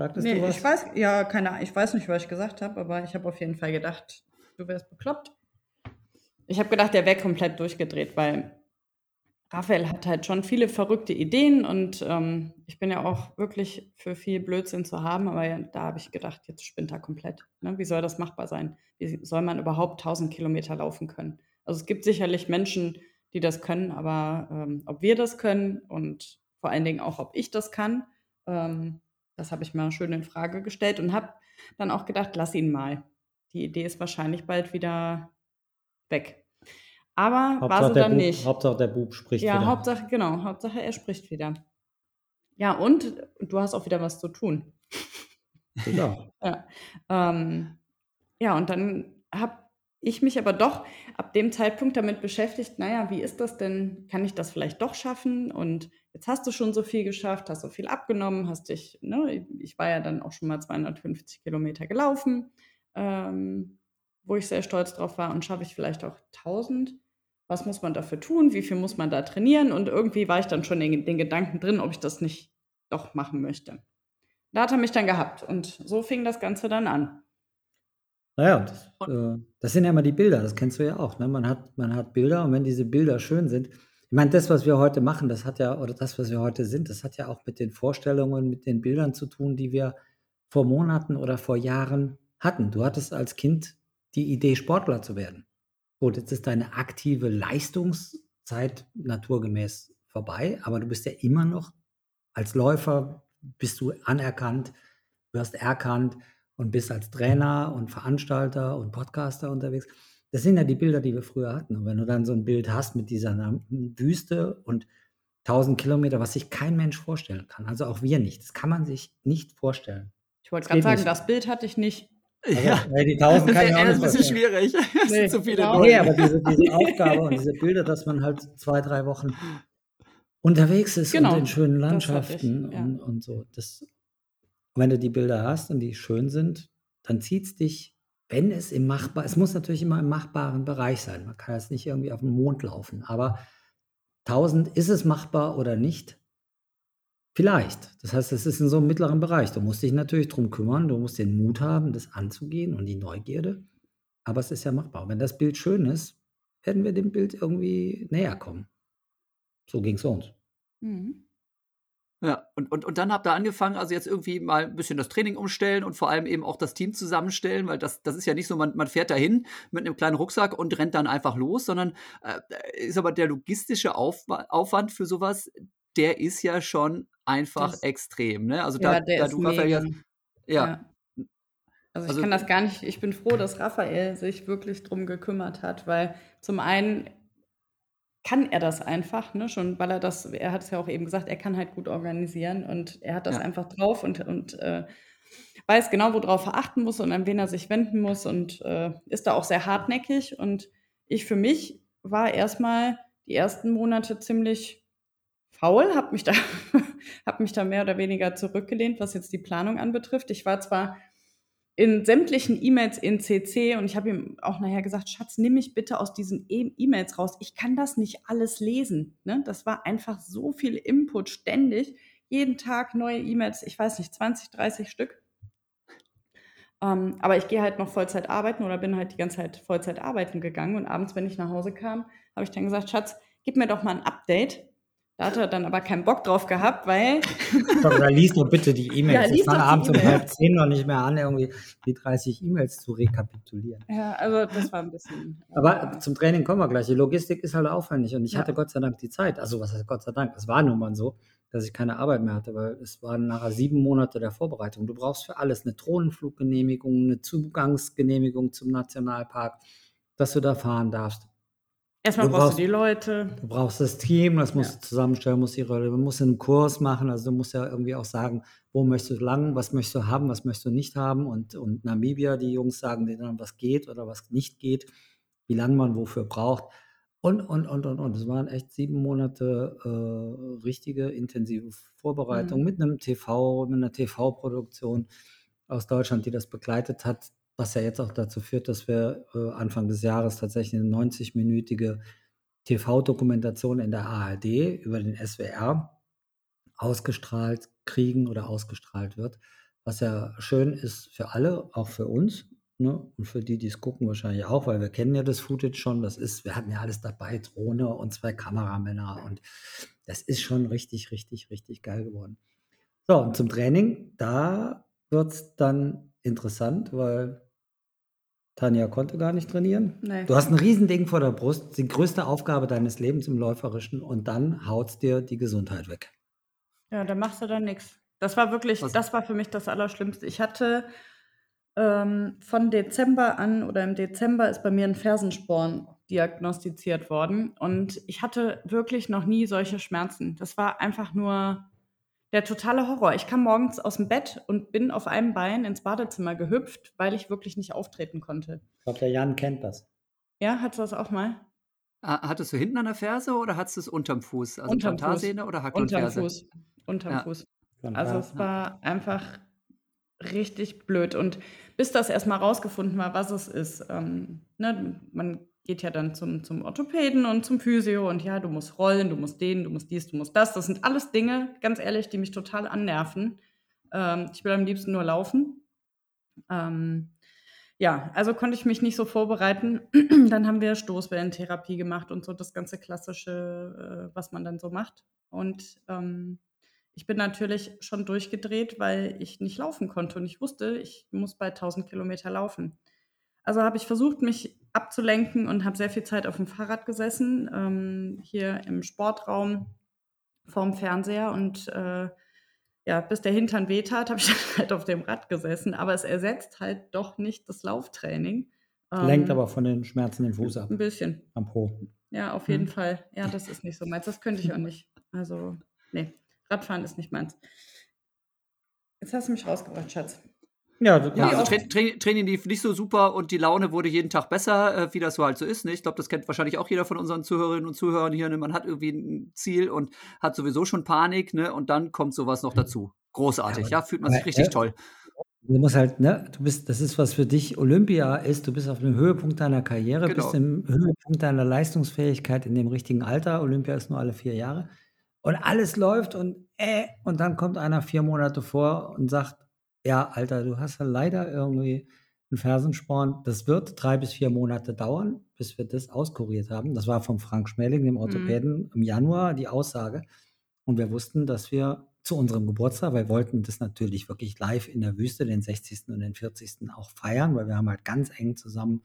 Sagtest Nee, du was? ich weiß, ja, keine Ahnung, ich weiß nicht, was ich gesagt habe, aber ich habe auf jeden Fall gedacht, du wärst bekloppt. Ich habe gedacht, der wäre komplett durchgedreht, weil Raphael hat halt schon viele verrückte Ideen und ähm, ich bin ja auch wirklich für viel Blödsinn zu haben, aber ja, da habe ich gedacht, jetzt spinnt er komplett. Ne? Wie soll das machbar sein? Wie soll man überhaupt 1000 Kilometer laufen können? Also es gibt sicherlich Menschen, die das können, aber ähm, ob wir das können und vor allen Dingen auch, ob ich das kann, ähm, das habe ich mal schön in Frage gestellt und habe dann auch gedacht, lass ihn mal. Die Idee ist wahrscheinlich bald wieder weg. Aber war Hauptsache so der, dann Bub, nicht. Hauptsache der Bub spricht Ja, wieder. Hauptsache, genau, Hauptsache er spricht wieder. Ja, und du hast auch wieder was zu tun. Ja. [LAUGHS] Ja, ähm, ja und dann habe ich mich aber doch ab dem Zeitpunkt damit beschäftigt, naja, wie ist das denn? Kann ich das vielleicht doch schaffen? Und jetzt hast du schon so viel geschafft, hast so viel abgenommen, hast dich, ne, ich war ja dann auch schon mal 250 Kilometer gelaufen, ähm, wo ich sehr stolz drauf war und schaffe ich vielleicht auch 1000 was muss man dafür tun, wie viel muss man da trainieren und irgendwie war ich dann schon in den Gedanken drin, ob ich das nicht doch machen möchte. Da hat er mich dann gehabt und so fing das Ganze dann an. Naja, das, äh, das sind ja immer die Bilder, das kennst du ja auch. Ne? Man, hat, man hat Bilder und wenn diese Bilder schön sind, ich meine, das, was wir heute machen, das hat ja, oder das, was wir heute sind, das hat ja auch mit den Vorstellungen, mit den Bildern zu tun, die wir vor Monaten oder vor Jahren hatten. Du hattest als Kind die Idee, Sportler zu werden. Gut, jetzt ist deine aktive Leistungszeit naturgemäß vorbei, aber du bist ja immer noch als Läufer, bist du anerkannt, wirst erkannt und bist als Trainer und Veranstalter und Podcaster unterwegs. das sind ja die Bilder, die wir früher hatten. Und wenn du dann so ein Bild hast mit dieser Wüste und 1000 Kilometer, was sich kein Mensch vorstellen kann, also auch wir nicht, das kann man sich nicht vorstellen. Ich wollte gerade sagen, nicht. das Bild hatte ich nicht. Also, ja, [LAUGHS] die 1000 kann das ist ein bisschen schwierig. [LAUGHS] Das nee, zu viele genau. Nee, aber diese, diese Aufgabe und diese Bilder, dass man halt zwei, drei Wochen unterwegs ist Genau, und in schönen Landschaften ich, ja. und, und so. Das, wenn du die Bilder hast und die schön sind, dann zieht es dich, wenn es im machbar, es muss natürlich immer im machbaren Bereich sein. Man kann jetzt nicht irgendwie auf den Mond laufen, aber 1000, ist es machbar oder nicht? Vielleicht. Das heißt, es ist in so einem mittleren Bereich. Du musst dich natürlich drum kümmern, du musst den Mut haben, das anzugehen und die Neugierde. Aber es ist ja machbar. Wenn das Bild schön ist, werden wir dem Bild irgendwie näher kommen. So ging es uns. Mhm. Ja, und, und, und dann habt ihr angefangen, also jetzt irgendwie mal ein bisschen das Training umstellen und vor allem eben auch das Team zusammenstellen, weil das, das ist ja nicht so, man, man fährt dahin mit einem kleinen Rucksack und rennt dann einfach los, sondern äh, ist aber der logistische Aufwa Aufwand für sowas, der ist ja schon einfach Das- extrem. Ne? Also da, Ja, da du, Raphael, ja, ja, Also ich Also- kann das gar nicht, ich bin froh, dass Raphael sich wirklich drum gekümmert hat, weil zum einen kann er das einfach, ne, schon, weil er das, er hat es ja auch eben gesagt, er kann halt gut organisieren und er hat das Ja. einfach drauf und, und äh, weiß genau, worauf er achten muss und an wen er sich wenden muss und äh, ist da auch sehr hartnäckig. Und ich für mich war erstmal die ersten Monate ziemlich faul, habe mich, da, [LAUGHS] hab mich da mehr oder weniger zurückgelehnt, was jetzt die Planung anbetrifft. Ich war zwar in sämtlichen E-Mails in CC und ich habe ihm auch nachher gesagt, Schatz, nimm mich bitte aus diesen E- E-Mails raus. Ich kann das nicht alles lesen. Ne? Das war einfach so viel Input ständig. Jeden Tag neue E-Mails, ich weiß nicht, 20, 30 Stück. Ähm, aber ich gehe halt noch Vollzeit arbeiten oder bin halt die ganze Zeit Vollzeit arbeiten gegangen. Und abends, wenn ich nach Hause kam, habe ich dann gesagt, Schatz, gib mir doch mal ein Update. Da hat er dann aber keinen Bock drauf gehabt, weil da liest doch bitte die Ja, E-Mails. ich lies fange abends um halb zehn noch nicht mehr an, irgendwie die 30 E-Mails zu rekapitulieren. ja, also das war ein bisschen. Aber zum Training kommen wir gleich. Die Logistik ist halt aufwendig und ich Ja. hatte Gott sei Dank die Zeit. Also was heißt Gott sei Dank? Es war nun mal so, dass ich keine Arbeit mehr hatte, weil es waren nachher sieben Monate der Vorbereitung. Du brauchst für alles eine Drohnenfluggenehmigung, eine Zugangsgenehmigung zum Nationalpark, dass du da fahren darfst. Erstmal Du brauchst brauchst- du die Leute. Du brauchst das Team, das musst Ja. du zusammenstellen, musst die Rolle, du musst einen Kurs machen, also du musst ja irgendwie auch sagen, wo möchtest du lang, was möchtest du haben, was möchtest du nicht haben und, und Namibia, die Jungs sagen dir dann, was geht oder was nicht geht, wie lange man wofür braucht und, und, und, und, und. Es waren echt sieben Monate äh, richtige, intensive Vorbereitung Mhm. mit einem TV, mit einer TV-Produktion aus Deutschland, die das begleitet hat, was ja jetzt auch dazu führt, dass wir äh, Anfang des Jahres tatsächlich eine 90-minütige TV-Dokumentation in der ARD über den SWR ausgestrahlt kriegen oder ausgestrahlt wird, was ja schön ist für alle, auch für uns. Ne? Und für die, die es gucken, wahrscheinlich auch, weil wir kennen ja das Footage schon. Das ist, wir hatten ja alles dabei, Drohne und zwei Kameramänner und das ist schon richtig, richtig, richtig geil geworden. So, und zum Training, da wird es dann interessant, weil Tanja konnte gar nicht trainieren. Nee. Du hast ein Riesending vor der Brust, die größte Aufgabe deines Lebens im Läuferischen und dann haut's dir die Gesundheit weg. Ja, da machst du dann nichts. Das war wirklich, Was- das war für mich das Allerschlimmste. Ich hatte ähm, von Dezember an oder im Dezember ist bei mir ein Fersensporn diagnostiziert worden und ich hatte wirklich noch nie solche Schmerzen. Das war einfach nur der totale Horror. Ich kam morgens aus dem Bett und bin auf einem Bein ins Badezimmer gehüpft, weil ich wirklich nicht auftreten konnte. Ich glaube, der Jan kennt das. Ja, hattest du das auch mal? Ah, Hattest du hinten an der Ferse oder hattest du es unterm Fuß? Also Unterm Fuß. Plantarsehne oder Hacken und Unterm Ferse? Fuß. Unterm Ja. Fuß. Also es war einfach richtig blöd. Und bis das erstmal rausgefunden war, was es ist, ähm, ne, man geht ja dann zum, zum Orthopäden und zum Physio und ja, du musst rollen, du musst den, du musst dies, du musst das. Das sind alles Dinge, ganz ehrlich, die mich total annerven. Ähm, ich will am liebsten nur laufen. Ähm, ja, also konnte ich mich nicht so vorbereiten. [CLEARS THROAT] dann haben wir Stoßwellentherapie gemacht und so das ganze klassische, äh, was man dann so macht. Und ähm, ich bin natürlich schon durchgedreht, weil ich nicht laufen konnte und ich wusste, ich muss bei 1000 Kilometer laufen. Also habe ich versucht, mich abzulenken und habe sehr viel Zeit auf dem Fahrrad gesessen, ähm, hier im Sportraum vorm Fernseher und äh, ja, bis der Hintern wehtat, habe ich [LAUGHS] dann halt auf dem Rad gesessen, aber es ersetzt halt doch nicht das Lauftraining. Lenkt Ähm, aber von den Schmerzen im Fuß ab, ein bisschen. am Po. Ja, auf jeden Mhm. Fall. Ja, das ist nicht so meins. Das könnte ich auch nicht. Also, nee, Radfahren ist nicht meins. Jetzt hast du mich rausgebracht, Schatz. Ja, du Ja, also Tra Tra Training lief nicht so super und die Laune wurde jeden Tag besser, äh, wie das so halt so ist. Ne? Ich glaube, das kennt wahrscheinlich auch jeder von unseren Zuhörerinnen und Zuhörern hier. Ne? Man hat irgendwie ein Ziel und hat sowieso schon Panik, ne? Und dann kommt sowas noch dazu. Großartig, aber- ja, fühlt man sich aber, richtig äh, toll. Du musst halt, ne, du bist, das ist, was für dich Olympia ist. Du bist auf dem Höhepunkt deiner Karriere, Genau. bist im Höhepunkt deiner Leistungsfähigkeit in dem richtigen Alter. Olympia ist nur alle vier Jahre. Und alles läuft und äh, und dann kommt einer vier Monate vor und sagt, ja, Alter, du hast ja leider irgendwie einen Fersensporn. Das wird drei bis vier Monate dauern, bis wir das auskuriert haben. Das war von Frank Schmeling, dem Orthopäden, im Januar die Aussage. Und wir wussten, dass wir zu unserem Geburtstag, weil wir wollten das natürlich wirklich live in der Wüste, den 60. und den 40. auch feiern, weil wir haben halt ganz eng zusammen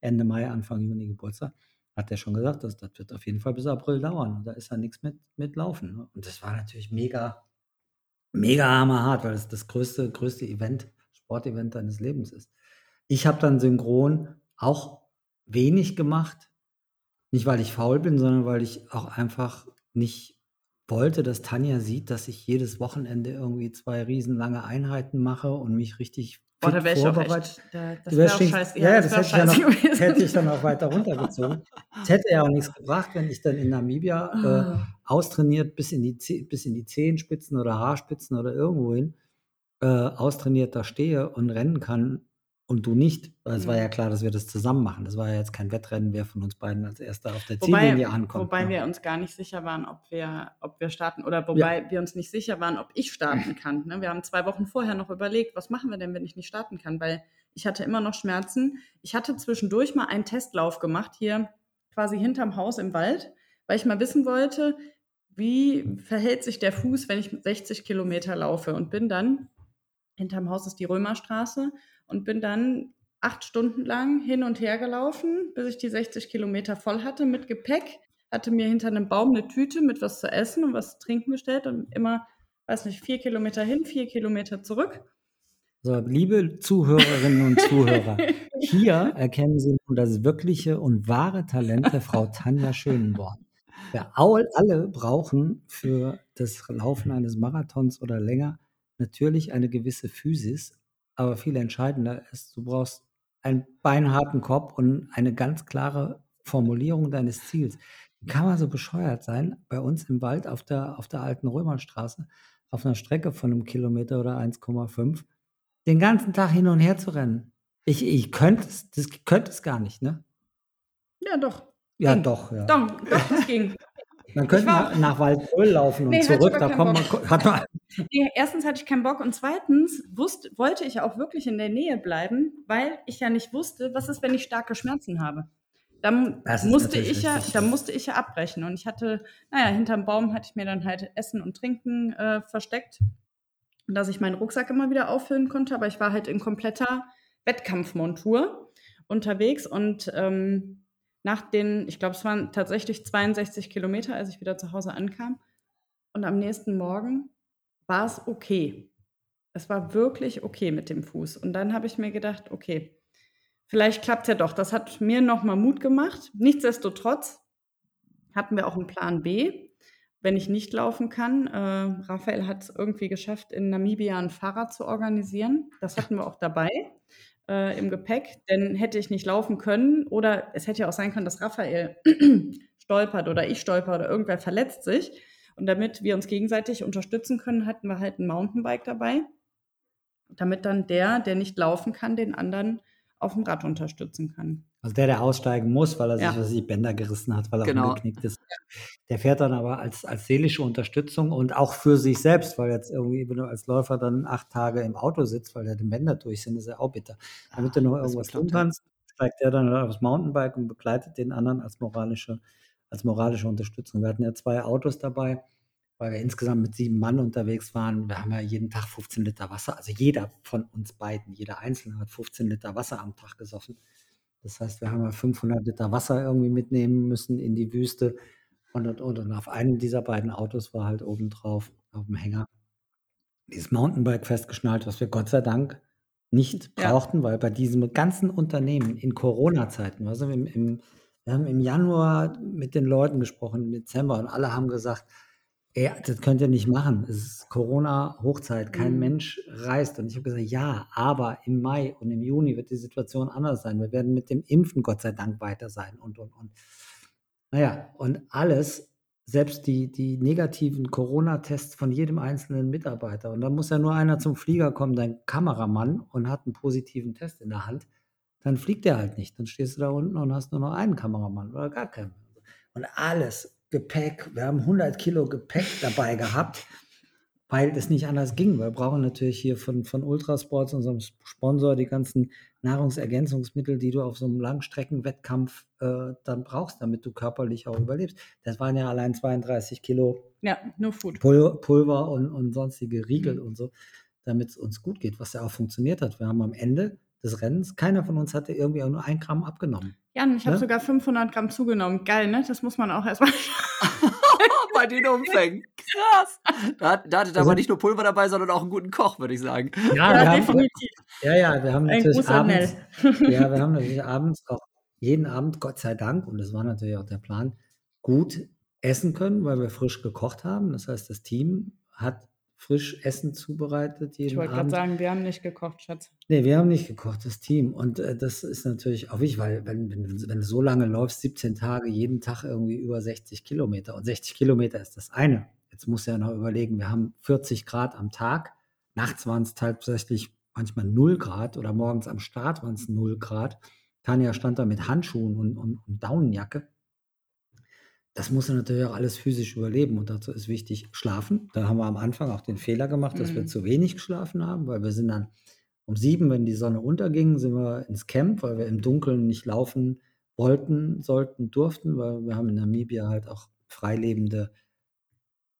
Ende Mai, Anfang Juni Geburtstag, hat er schon gesagt, das, das wird auf jeden Fall bis April dauern. Und da ist ja nichts mit, mit Laufen. Ne? Und das war natürlich mega, mega hammerhart, weil es das größte, größte Event, Sportevent deines Lebens ist. Ich habe dann synchron auch wenig gemacht. Nicht, weil ich faul bin, sondern weil ich auch einfach nicht wollte, dass Tanja sieht, dass ich jedes Wochenende irgendwie zwei riesenlange Einheiten mache und mich richtig Boah, da wäre ich auch vorbereite. echt, da, das wäre auch stink- scheiße. ja, ja, das das hätte ich, noch, gewesen. [LAUGHS] hätte ich dann auch weiter runtergezogen. [LAUGHS] Es hätte ja auch nichts gebracht, wenn ich dann in Namibia äh, Ah. austrainiert bis in, die, bis in die Zehenspitzen oder Haarspitzen oder irgendwo hin, äh, austrainiert da stehe und rennen kann und du nicht. Weil es war Ja. ja klar, dass wir das zusammen machen. Das war ja jetzt kein Wettrennen, wer von uns beiden als erster auf der Wobei, Ziellinie ankommt. wobei ne? wir uns gar nicht sicher waren, ob wir, ob wir starten oder wobei wir uns nicht sicher waren, ob ich starten [CLEARS THROAT] kann. Ne? Wir haben zwei Wochen vorher noch überlegt, was machen wir denn, wenn ich nicht starten kann, weil ich hatte immer noch Schmerzen. Ich hatte zwischendurch mal einen Testlauf gemacht, hier quasi hinterm Haus im Wald, weil ich mal wissen wollte, wie verhält sich der Fuß, wenn ich 60 Kilometer laufe und bin dann, hinterm Haus ist die Römerstraße und bin dann acht Stunden lang hin und her gelaufen, bis ich die 60 Kilometer voll hatte mit Gepäck, hatte mir hinter einem Baum eine Tüte mit was zu essen und was zu trinken gestellt und immer, weiß nicht, vier Kilometer hin, vier Kilometer zurück. So, liebe Zuhörerinnen und Zuhörer, [LAUGHS] hier erkennen Sie nun das wirkliche und wahre Talent der Frau Tanja Schönenborn. Wir alle brauchen für das Laufen eines Marathons oder länger natürlich eine gewisse Physis, aber viel entscheidender ist, du brauchst einen beinharten Kopf und eine ganz klare Formulierung deines Ziels. Wie kann man so bescheuert sein, bei uns im Wald auf der, auf der alten Römerstraße, auf einer Strecke von einem Kilometer oder 1,5, den ganzen Tag hin und her zu rennen. Ich, ich könnte es, das könnte es gar nicht, ne? Ja, doch. Ja, Ging. doch, ja. Doch, doch das [LAUGHS] ging. Man könnte war- nach, Waldbröl laufen und Nee, zurück, da kommt man, hat man, [LAUGHS] Nee, erstens hatte ich keinen Bock und zweitens wusste, wollte ich auch wirklich in der Nähe bleiben, weil ich ja nicht wusste, was ist, wenn ich starke Schmerzen habe. Dann Das musste ich ja, dann musste ich ja abbrechen und ich hatte, naja, hinterm Baum hatte ich mir dann halt Essen und Trinken äh, versteckt, dass ich meinen Rucksack immer wieder auffüllen konnte, aber ich war halt in kompletter Wettkampfmontur unterwegs und ähm, nach den, ich glaube, es waren tatsächlich 62 Kilometer, als ich wieder zu Hause ankam. Und am nächsten Morgen war es okay. Es war wirklich okay mit dem Fuß. Und dann habe ich mir gedacht, okay, vielleicht klappt es ja doch. Das hat mir nochmal Mut gemacht. Nichtsdestotrotz hatten wir auch einen Plan B, wenn ich nicht laufen kann. Äh, Raphael hat es irgendwie geschafft, in Namibia ein Fahrrad zu organisieren. Das hatten wir auch dabei äh, im Gepäck, denn hätte ich nicht laufen können oder es hätte ja auch sein können, dass Raphael [CLEARS THROAT] stolpert oder ich stolper oder irgendwer verletzt sich. Und damit wir uns gegenseitig unterstützen können, hatten wir halt ein Mountainbike dabei, damit dann der, der nicht laufen kann, den anderen auf dem Rad unterstützen kann. Also der, der aussteigen muss, weil er Ja. sich was ich, Bänder gerissen hat, weil er Genau. umgeknickt ist. Der fährt dann aber als, als seelische Unterstützung und auch für sich selbst, weil jetzt irgendwie, wenn du als Läufer dann acht Tage im Auto sitzt, weil die Bänder durch sind, ist ja auch bitter. Damit du noch Ah, das irgendwas tun kannst, steigt er dann aufs Mountainbike und begleitet den anderen als moralische, als moralische Unterstützung. Wir hatten ja zwei Autos dabei, weil wir insgesamt mit sieben Mann unterwegs waren. Wir haben ja jeden Tag 15 Liter Wasser, also jeder von uns beiden, jeder Einzelne hat 15 Liter Wasser am Tag gesoffen. Das heißt, wir haben ja 500 Liter Wasser irgendwie mitnehmen müssen in die Wüste. Und, und, und, und auf einem dieser beiden Autos war halt oben drauf, auf dem Hänger, dieses Mountainbike festgeschnallt, was wir Gott sei Dank nicht Ja. brauchten, weil bei diesem ganzen Unternehmen in Corona-Zeiten, du, im, im, wir haben im Januar mit den Leuten gesprochen, im Dezember, und alle haben gesagt, ey, das könnt ihr nicht machen. Es ist Corona-Hochzeit, kein Mhm. Mensch reist. Und ich habe gesagt, ja, aber im Mai und im Juni wird die Situation anders sein. Wir werden mit dem Impfen Gott sei Dank weiter sein und, und, und. Naja, und alles, selbst die, die negativen Corona-Tests von jedem einzelnen Mitarbeiter. Und da muss ja nur einer zum Flieger kommen, dein Kameramann, und hat einen positiven Test in der Hand. Dann fliegt der halt nicht. Dann stehst du da unten und hast nur noch einen Kameramann oder gar keinen. Und alles, Gepäck, wir haben 100 Kilo Gepäck dabei gehabt, weil es nicht anders ging. Wir brauchen natürlich hier von, von Ultrasports, unserem Sponsor, die ganzen Nahrungsergänzungsmittel, die du auf so einem Langstreckenwettkampf äh, dann brauchst, damit du körperlich auch überlebst. Das waren ja allein 32 Kilo Ja, nur Food. Pul Pulver und, und sonstige Riegel Mhm. und so, damit es uns gut geht, was ja auch funktioniert hat. Wir haben am Ende des Rennens, keiner von uns hatte irgendwie auch nur ein Gramm abgenommen. Jan, ich habe Ne? sogar 500 Gramm zugenommen. Geil, ne? Das muss man auch erstmal. [LAUGHS] Bei den Umfängen. [LAUGHS] Krass. Da, da hattet Also- aber nicht nur Pulver dabei, sondern auch einen guten Koch, würde ich sagen. Ja, Ja, wir haben, definitiv. ja, ja, wir haben natürlich abends, [LAUGHS] ja, wir haben natürlich abends auch jeden Abend, Gott sei Dank, und das war natürlich auch der Plan, gut essen können, weil wir frisch gekocht haben. Das heißt, das Team hat frisch Essen zubereitet jeden Ich wollte gerade sagen, wir haben nicht gekocht, Schatz. Nee, wir haben nicht gekocht, das Team. Und äh, das ist natürlich auch wichtig, weil wenn, wenn, du- wenn du so lange läufst, 17 Tage, jeden Tag irgendwie über 60 Kilometer. Und 60 Kilometer ist das eine. Jetzt musst du ja noch überlegen, wir haben 40 Grad am Tag. Nachts waren es tatsächlich manchmal 0 Grad oder morgens am Start waren es 0 Grad. Tanja stand da mit Handschuhen und, und, und Daunenjacke. Das muss er natürlich auch alles physisch überleben und dazu ist wichtig Schlafen. Da haben wir am Anfang auch den Fehler gemacht, dass wir Mhm. zu wenig geschlafen haben, weil wir sind dann um sieben, wenn die Sonne unterging, sind wir ins Camp, weil wir im Dunkeln nicht laufen wollten, sollten, durften, weil wir haben in Namibia halt auch freilebende,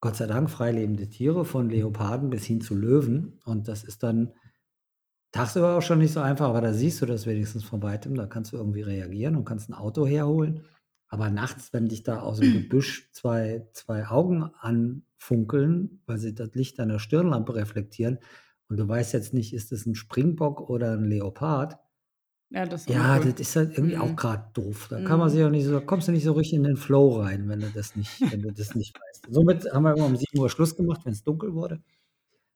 Gott sei Dank freilebende Tiere, von Leoparden bis hin zu Löwen. Und das ist dann tagsüber auch schon nicht so einfach, aber da siehst du das wenigstens von weitem, da kannst du irgendwie reagieren und kannst ein Auto herholen. Aber nachts, wenn dich da aus dem [CLEARS THROAT] Gebüsch zwei, zwei Augen anfunkeln, weil sie das Licht deiner Stirnlampe reflektieren, und du weißt jetzt nicht, ist es ein Springbock oder ein Leopard, Ja, das ist ja, das ist halt irgendwie auch Mhm. gerade doof. Da kann man Mhm. sich auch nicht so, kommst du nicht so richtig in den Flow rein, wenn du das nicht, wenn du das nicht weißt. Somit haben wir immer um 7 Uhr Schluss gemacht, wenn es dunkel wurde.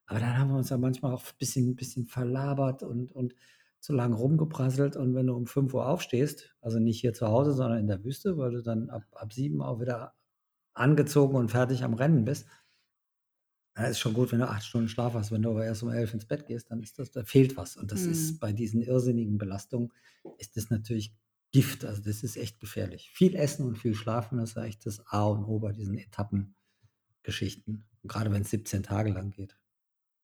Aber dann haben wir uns ja manchmal auch ein bisschen, bisschen verlabert und, und zu lange rumgeprasselt. Und wenn du um 5 Uhr aufstehst, also nicht hier zu Hause, sondern in der Wüste, weil du dann ab, ab 7 auch wieder angezogen und fertig am Rennen bist, dann ist schon gut, wenn du acht Stunden Schlaf hast. Wenn du aber erst um 11 ins Bett gehst, dann ist das, da fehlt was. Und das Mhm. ist bei diesen irrsinnigen Belastungen, ist das natürlich Gift. Also das ist echt gefährlich. Viel Essen und viel Schlafen, das ist eigentlich das A und O bei diesen Etappengeschichten. Gerade wenn es 17 Tage lang geht.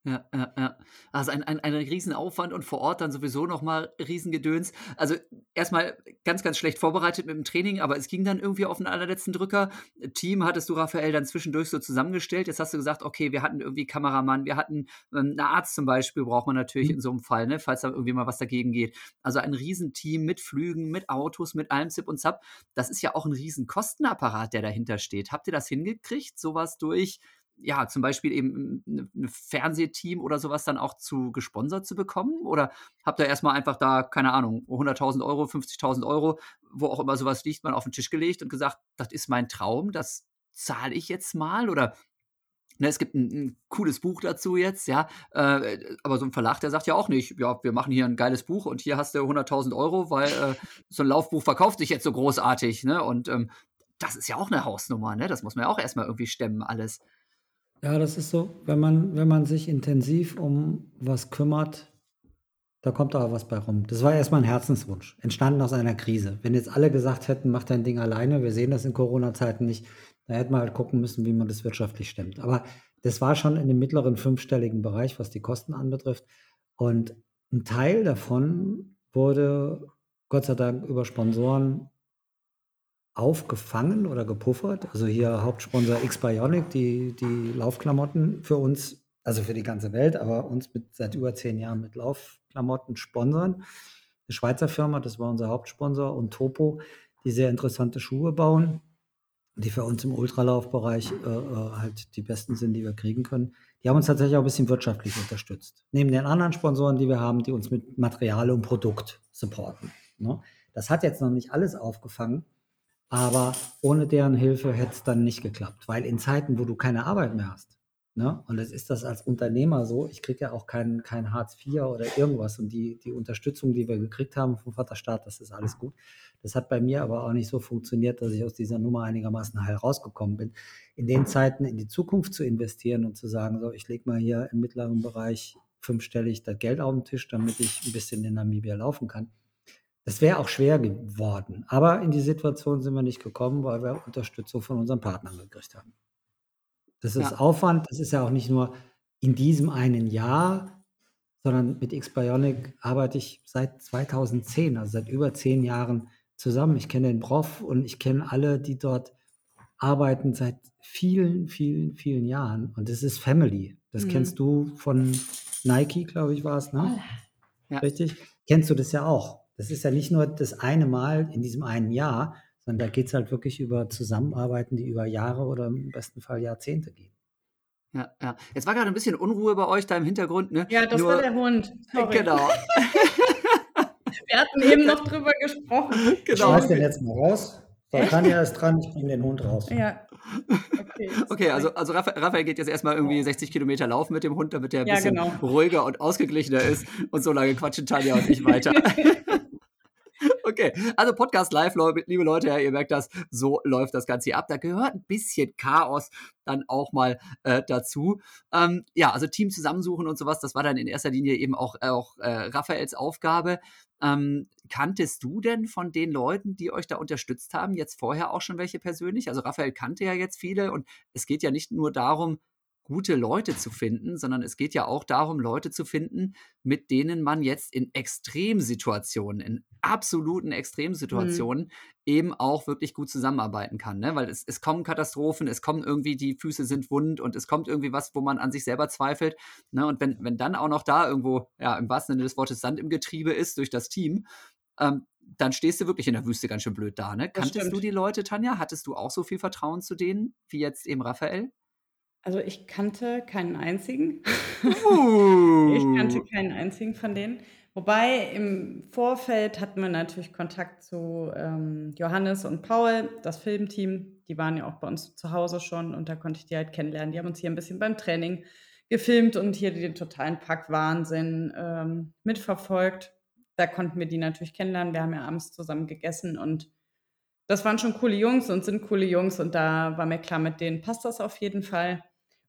Ja, ja, ja. Also ein, ein, ein Riesenaufwand und vor Ort dann sowieso nochmal Riesengedöns. Also erstmal ganz, ganz schlecht vorbereitet mit dem Training, aber es ging dann irgendwie auf den allerletzten Drücker. Team hattest du, Raphael, dann zwischendurch so zusammengestellt. Jetzt hast du gesagt, okay, wir hatten irgendwie Kameramann, wir hatten ähm, einen Arzt zum Beispiel, braucht man natürlich Mhm. in so einem Fall, ne, falls da irgendwie mal was dagegen geht. Also ein Riesenteam mit Flügen, mit Autos, mit allem Zip und Zap. Das ist ja auch ein Riesenkostenapparat, der dahinter steht. Habt ihr das hingekriegt, sowas durch ja, zum Beispiel eben ein Fernsehteam oder sowas dann auch zu gesponsert zu bekommen? Oder habt ihr erstmal einfach da, keine Ahnung, 100.000 Euro, 50.000 Euro, wo auch immer sowas liegt, mal auf den Tisch gelegt und gesagt, das ist mein Traum, das zahle ich jetzt mal? Oder ne, es gibt ein, ein cooles Buch dazu jetzt, ja, äh, aber so ein Verlag, der sagt ja auch nicht, ja, wir machen hier ein geiles Buch und hier hast du 100.000 Euro, weil äh, so ein Laufbuch verkauft sich jetzt so großartig, ne? Und ähm, das ist ja auch eine Hausnummer, ne? Das muss man ja auch erstmal irgendwie stemmen, alles. Ja, das ist so, wenn man, wenn man sich intensiv um was kümmert, da kommt auch was bei rum. Das war erstmal ein Herzenswunsch, entstanden aus einer Krise. Wenn jetzt alle gesagt hätten, mach dein Ding alleine, wir sehen das in Corona-Zeiten nicht, da hätten wir halt gucken müssen, wie man das wirtschaftlich stemmt. Aber das war schon in dem mittleren fünfstelligen Bereich, was die Kosten anbetrifft. Und ein Teil davon wurde Gott sei Dank über Sponsoren aufgefangen oder gepuffert. Also hier Hauptsponsor X-Bionic, die, die Laufklamotten für uns, also für die ganze Welt, aber uns mit, seit über zehn Jahren mit Laufklamotten sponsern. Eine Schweizer Firma, das war unser Hauptsponsor und Topo, die sehr interessante Schuhe bauen. die für uns im Ultralaufbereich äh, äh, halt die besten sind, die wir kriegen können. Die haben uns tatsächlich auch ein bisschen wirtschaftlich unterstützt. Neben den anderen Sponsoren, die wir haben, die uns mit Material und Produkt supporten. Ne? Das hat jetzt noch nicht alles aufgefangen, aber ohne deren Hilfe hätte es dann nicht geklappt, weil in Zeiten, wo du keine Arbeit mehr hast, ne, und es ist das als Unternehmer so, ich kriege ja auch kein, kein Hartz IV oder irgendwas und die, die Unterstützung, die wir gekriegt haben vom Vaterstaat, das ist alles gut. Das hat bei mir aber auch nicht so funktioniert, dass ich aus dieser Nummer einigermaßen heil rausgekommen bin. In den Zeiten in die Zukunft zu investieren und zu sagen, so, ich lege mal hier im mittleren Bereich fünfstellig das Geld auf den Tisch, damit ich ein bisschen in Namibia laufen kann das wäre auch schwer geworden. Aber in die Situation sind wir nicht gekommen, weil wir Unterstützung von unseren Partnern gekriegt haben. Das ist ja. Aufwand, das ist ja auch nicht nur in diesem einen Jahr, sondern mit X-Bionic arbeite ich seit 2010, also seit über zehn Jahren zusammen. Ich kenne den Prof und ich kenne alle, die dort arbeiten seit vielen, vielen, vielen Jahren. Und das ist Family. Das mhm. kennst du von Nike, glaube ich, war es, ne? Ja. Richtig? Kennst du das ja auch? Das ist ja nicht nur das eine Mal in diesem einen Jahr, sondern da geht es halt wirklich über Zusammenarbeiten, die über Jahre oder im besten Fall Jahrzehnte gehen. Ja, ja. Jetzt war gerade ein bisschen Unruhe bei euch da im Hintergrund, ne? Ja, das nur, war der Hund. Sorry. Genau. [LAUGHS] Wir hatten eben noch drüber gesprochen. Genau. Ich schmeiß den jetzt mal raus. So, Tanja ist dran, ich bringe den Hund raus. Ja. Okay, okay also, also Raphael geht jetzt erstmal irgendwie 60 Kilometer laufen mit dem Hund, damit er ein ja, bisschen genau. ruhiger und ausgeglichener ist. Und so lange quatschen Tanja und ich weiter. [LAUGHS] Okay, also Podcast live, liebe Leute, ja, ihr merkt das, so läuft das Ganze hier ab. Da gehört ein bisschen Chaos dann auch mal äh, dazu. Ähm, ja, also Team zusammensuchen und sowas, das war dann in erster Linie eben auch, auch äh, Raphaels Aufgabe. Ähm, kanntest du denn von den Leuten, die euch da unterstützt haben, jetzt vorher auch schon welche persönlich? Also Raphael kannte ja jetzt viele und es geht ja nicht nur darum, gute Leute zu finden, sondern es geht ja auch darum, Leute zu finden, mit denen man jetzt in Extremsituationen, in absoluten Extremsituationen mhm. eben auch wirklich gut zusammenarbeiten kann. Ne? Weil es, es kommen Katastrophen, es kommen irgendwie, die Füße sind wund und es kommt irgendwie was, wo man an sich selber zweifelt. Ne? Und wenn, wenn dann auch noch da irgendwo, ja, im wahrsten Sinne des Wortes Sand im Getriebe ist durch das Team, ähm, dann stehst du wirklich in der Wüste ganz schön blöd da. Ne? Kanntest du die Leute, Tanja? Hattest du auch so viel Vertrauen zu denen wie jetzt eben Raphael? Also ich kannte keinen einzigen. Uh. [LAUGHS] ich kannte keinen einzigen von denen. Wobei im Vorfeld hatten wir natürlich Kontakt zu ähm, Johannes und Paul, das Filmteam. Die waren ja auch bei uns zu Hause schon und da konnte ich die halt kennenlernen. Die haben uns hier ein bisschen beim Training gefilmt und hier den totalen Pack-Wahnsinn ähm, mitverfolgt. Da konnten wir die natürlich kennenlernen. Wir haben ja abends zusammen gegessen und das waren schon coole Jungs und sind coole Jungs und da war mir klar, mit denen passt das auf jeden Fall.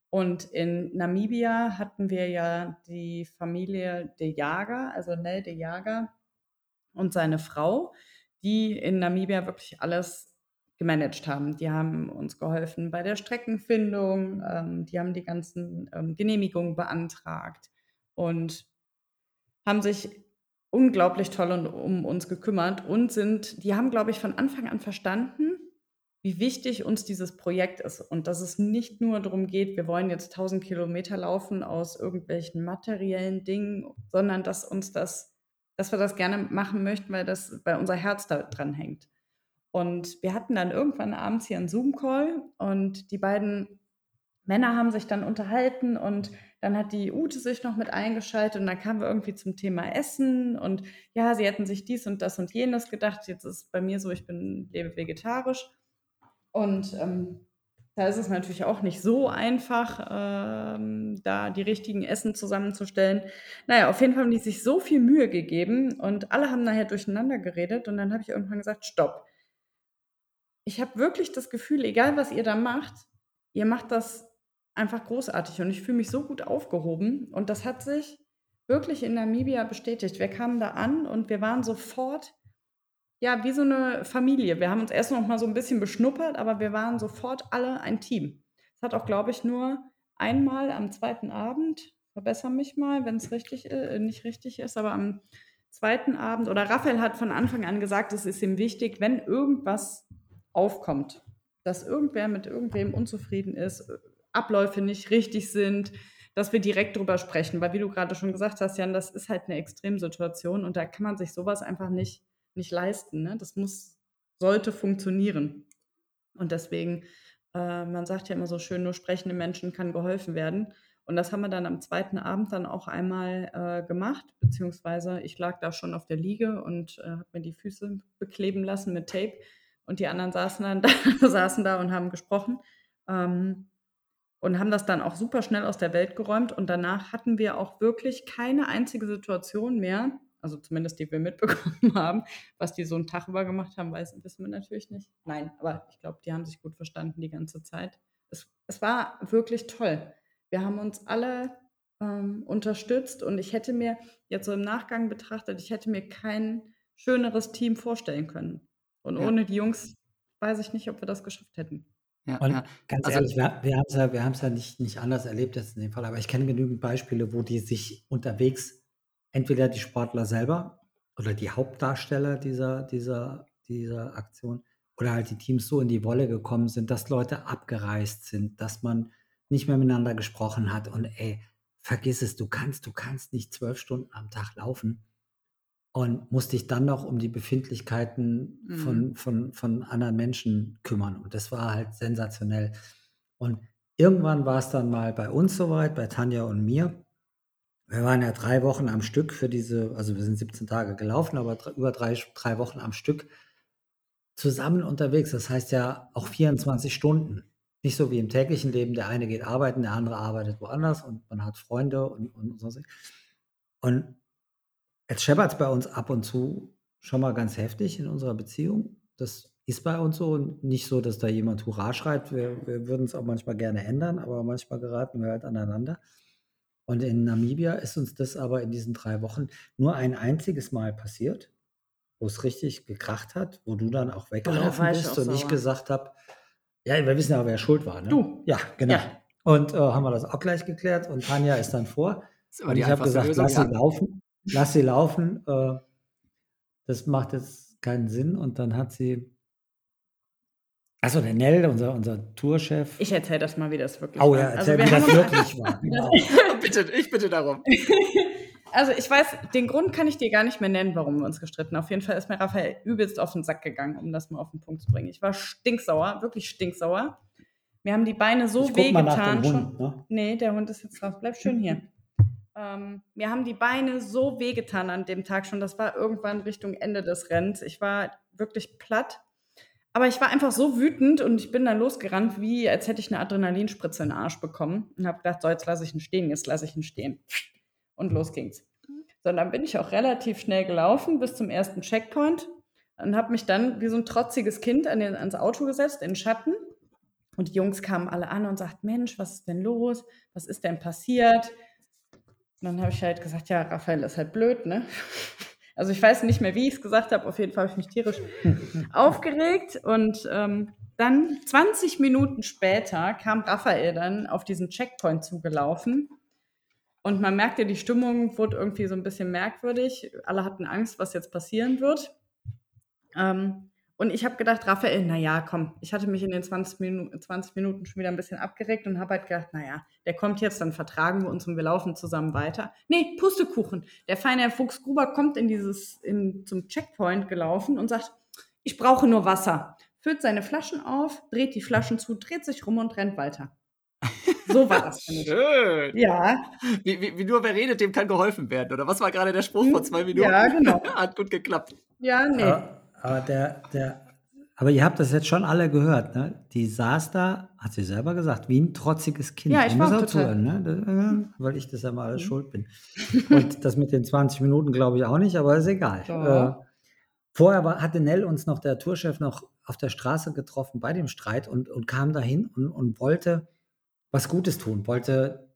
Und in Namibia hatten wir ja die Familie de Jager, also Nel de Jager und seine Frau, die in Namibia wirklich alles gemanagt haben. Die haben uns geholfen bei der Streckenfindung, ähm, die haben die ganzen ähm, Genehmigungen beantragt und haben sich unglaublich toll um uns gekümmert und sind, die haben, glaube ich, von Anfang an verstanden, wie wichtig uns dieses Projekt ist und dass es nicht nur darum geht, wir wollen jetzt 1000 Kilometer laufen aus irgendwelchen materiellen Dingen, sondern dass uns das, dass wir das gerne machen möchten, weil das, weil unser Herz da dran hängt. Und wir hatten dann irgendwann abends hier einen Zoom-Call und die beiden Männer haben sich dann unterhalten und dann hat die Ute sich noch mit eingeschaltet und dann kamen wir irgendwie zum Thema Essen und ja, sie hätten sich dies und das und jenes gedacht. Jetzt ist bei mir so, ich bin lebe vegetarisch und ähm, da ist es natürlich auch nicht so einfach, ähm, da die richtigen Essen zusammenzustellen. Naja, auf jeden Fall haben die sich so viel Mühe gegeben und alle haben nachher durcheinander geredet und dann habe ich irgendwann gesagt, stopp. Ich habe wirklich das Gefühl, egal was ihr da macht, ihr macht das einfach großartig und ich fühle mich so gut aufgehoben und das hat sich wirklich in Namibia bestätigt. Wir kamen da an und wir waren sofort ja, wie so eine Familie. Wir haben uns erst noch mal so ein bisschen beschnuppert, aber wir waren sofort alle ein Team. Es hat auch, glaube ich, nur einmal am zweiten Abend, verbessere mich mal, wenn es richtig, äh, nicht richtig ist, aber am zweiten Abend, oder Raphael hat von Anfang an gesagt, es ist ihm wichtig, wenn irgendwas aufkommt, dass irgendwer mit irgendwem unzufrieden ist, Abläufe nicht richtig sind, dass wir direkt drüber sprechen. Weil wie du gerade schon gesagt hast, Jan, das ist halt eine Extremsituation und da kann man sich sowas einfach nicht nicht leisten. Ne? Das muss, sollte funktionieren. Und deswegen, äh, man sagt ja immer so schön, nur sprechende Menschen kann geholfen werden. Und das haben wir dann am zweiten Abend dann auch einmal äh, gemacht, beziehungsweise ich lag da schon auf der Liege und äh, habe mir die Füße bekleben lassen mit Tape und die anderen saßen dann [LAUGHS] da, saßen da und haben gesprochen ähm, und haben das dann auch super schnell aus der Welt geräumt und danach hatten wir auch wirklich keine einzige Situation mehr, also zumindest die wir [LAUGHS] mitbekommen haben, was die so einen Tag über gemacht haben, weiß, wissen wir natürlich nicht. Nein, aber ich glaube, die haben sich gut verstanden die ganze Zeit. Es, es war wirklich toll. Wir haben uns alle ähm, unterstützt und ich hätte mir jetzt so im Nachgang betrachtet, ich hätte mir kein schöneres Team vorstellen können. Und ja. ohne die Jungs weiß ich nicht, ob wir das geschafft hätten. Ja, und ja. ganz also, ehrlich, wir, wir haben es ja, wir ja nicht, nicht anders erlebt jetzt in dem Fall, aber ich kenne genügend Beispiele, wo die sich unterwegs, entweder die Sportler selber oder die Hauptdarsteller dieser, dieser, dieser Aktion oder halt die Teams so in die Wolle gekommen sind, dass Leute abgereist sind, dass man nicht mehr miteinander gesprochen hat und ey, vergiss es, du kannst, du kannst nicht zwölf Stunden am Tag laufen und musst dich dann noch um die Befindlichkeiten mhm. von, von, von anderen Menschen kümmern. Und das war halt sensationell. Und irgendwann war es dann mal bei uns soweit, bei Tanja und mir. Wir waren ja drei Wochen am Stück für diese, also wir sind 17 Tage gelaufen, aber über drei, drei Wochen am Stück zusammen unterwegs. Das heißt ja auch 24 Stunden. Nicht so wie im täglichen Leben, der eine geht arbeiten, der andere arbeitet woanders und man hat Freunde und, und so. Und jetzt scheppert es bei uns ab und zu schon mal ganz heftig in unserer Beziehung. Das ist bei uns so und nicht so, dass da jemand Hurra schreibt. Wir, wir würden es auch manchmal gerne ändern, aber manchmal geraten wir halt aneinander. Und in Namibia ist uns das aber in diesen drei Wochen nur ein einziges Mal passiert, wo es richtig gekracht hat, wo du dann auch weggelaufen oh, bist und sauer. ich gesagt habe, ja, wir wissen ja, wer schuld war. Ne? Du. Ja, genau. Ja. Und äh, haben wir das auch gleich geklärt und Tanja ist dann vor. Und ich habe gesagt, Lösung, lass sie laufen, lass sie laufen. Äh, das macht jetzt keinen Sinn. Und dann hat sie. Achso, der Nell, unser, unser Tourchef. Ich erzähle das mal, wie das wirklich oh, war. Oh ja, erzähl, also, wie das wirklich war. [LAUGHS] Genau. [LAUGHS] bitte, ich bitte darum. [LAUGHS] Also ich weiß, den Grund kann ich dir gar nicht mehr nennen, warum wir uns gestritten. Auf jeden Fall ist mir Raphael übelst auf den Sack gegangen, um das mal auf den Punkt zu bringen. Ich war stinksauer, wirklich stinksauer. Mir haben die Beine so wehgetan. Ne? Nee, der Hund ist jetzt drauf. Bleib schön hier. ähm, mir haben die Beine so wehgetan an dem Tag schon. Das war irgendwann Richtung Ende des Rennens. Ich war wirklich platt. Aber ich war einfach so wütend und ich bin dann losgerannt, wie als hätte ich eine Adrenalinspritze in den Arsch bekommen und habe gedacht, so jetzt lasse ich ihn stehen, jetzt lasse ich ihn stehen. Und los ging's. So, dann bin ich auch relativ schnell gelaufen bis zum ersten Checkpoint und habe mich dann wie so ein trotziges Kind an den, ans Auto gesetzt, in den Schatten. Und die Jungs kamen alle an und sagten, Mensch, was ist denn los? Was ist denn passiert? Und dann habe ich halt gesagt, ja, Raphael ist halt blöd, ne? Also ich weiß nicht mehr, wie ich es gesagt habe. Auf jeden Fall habe ich mich tierisch [LAUGHS] aufgeregt. Und ähm, dann 20 Minuten später kam Raphael dann auf diesen Checkpoint zugelaufen und man merkte, die Stimmung wurde irgendwie so ein bisschen merkwürdig. Alle hatten Angst, was jetzt passieren wird. Ähm, und ich habe gedacht, Raphael, naja, komm, ich hatte mich in den 20, Minu 20 Minuten schon wieder ein bisschen abgeregt und habe halt gedacht, naja, der kommt jetzt, dann vertragen wir uns und wir laufen zusammen weiter. Nee, Pustekuchen. Der feine Herr Fuchs Gruber kommt in dieses, in, zum Checkpoint gelaufen und sagt, ich brauche nur Wasser. Füllt seine Flaschen auf, dreht die Flaschen zu, dreht sich rum und rennt weiter. [LAUGHS] So war das. Schön. Ja. Wie, wie, wie, nur wer redet, dem kann geholfen werden. Oder was war gerade der Spruch vor zwei Minuten? Ja, genau. [LAUGHS] Hat gut geklappt. Ja, nee. Aber, aber, der, der, aber ihr habt das jetzt schon alle gehört, ne? Die saß da, hat sie selber gesagt, wie ein trotziges Kind. Ja, ich war auch zuhören, ne? Das, weil ich das ja mal alles mhm. schuld bin. Und das mit den 20 Minuten glaube ich auch nicht, aber ist egal. Ja. Äh, vorher war, hatte Nell uns noch, der Tourchef, noch auf der Straße getroffen bei dem Streit und, und kam dahin und, und wollte was Gutes tun, wollte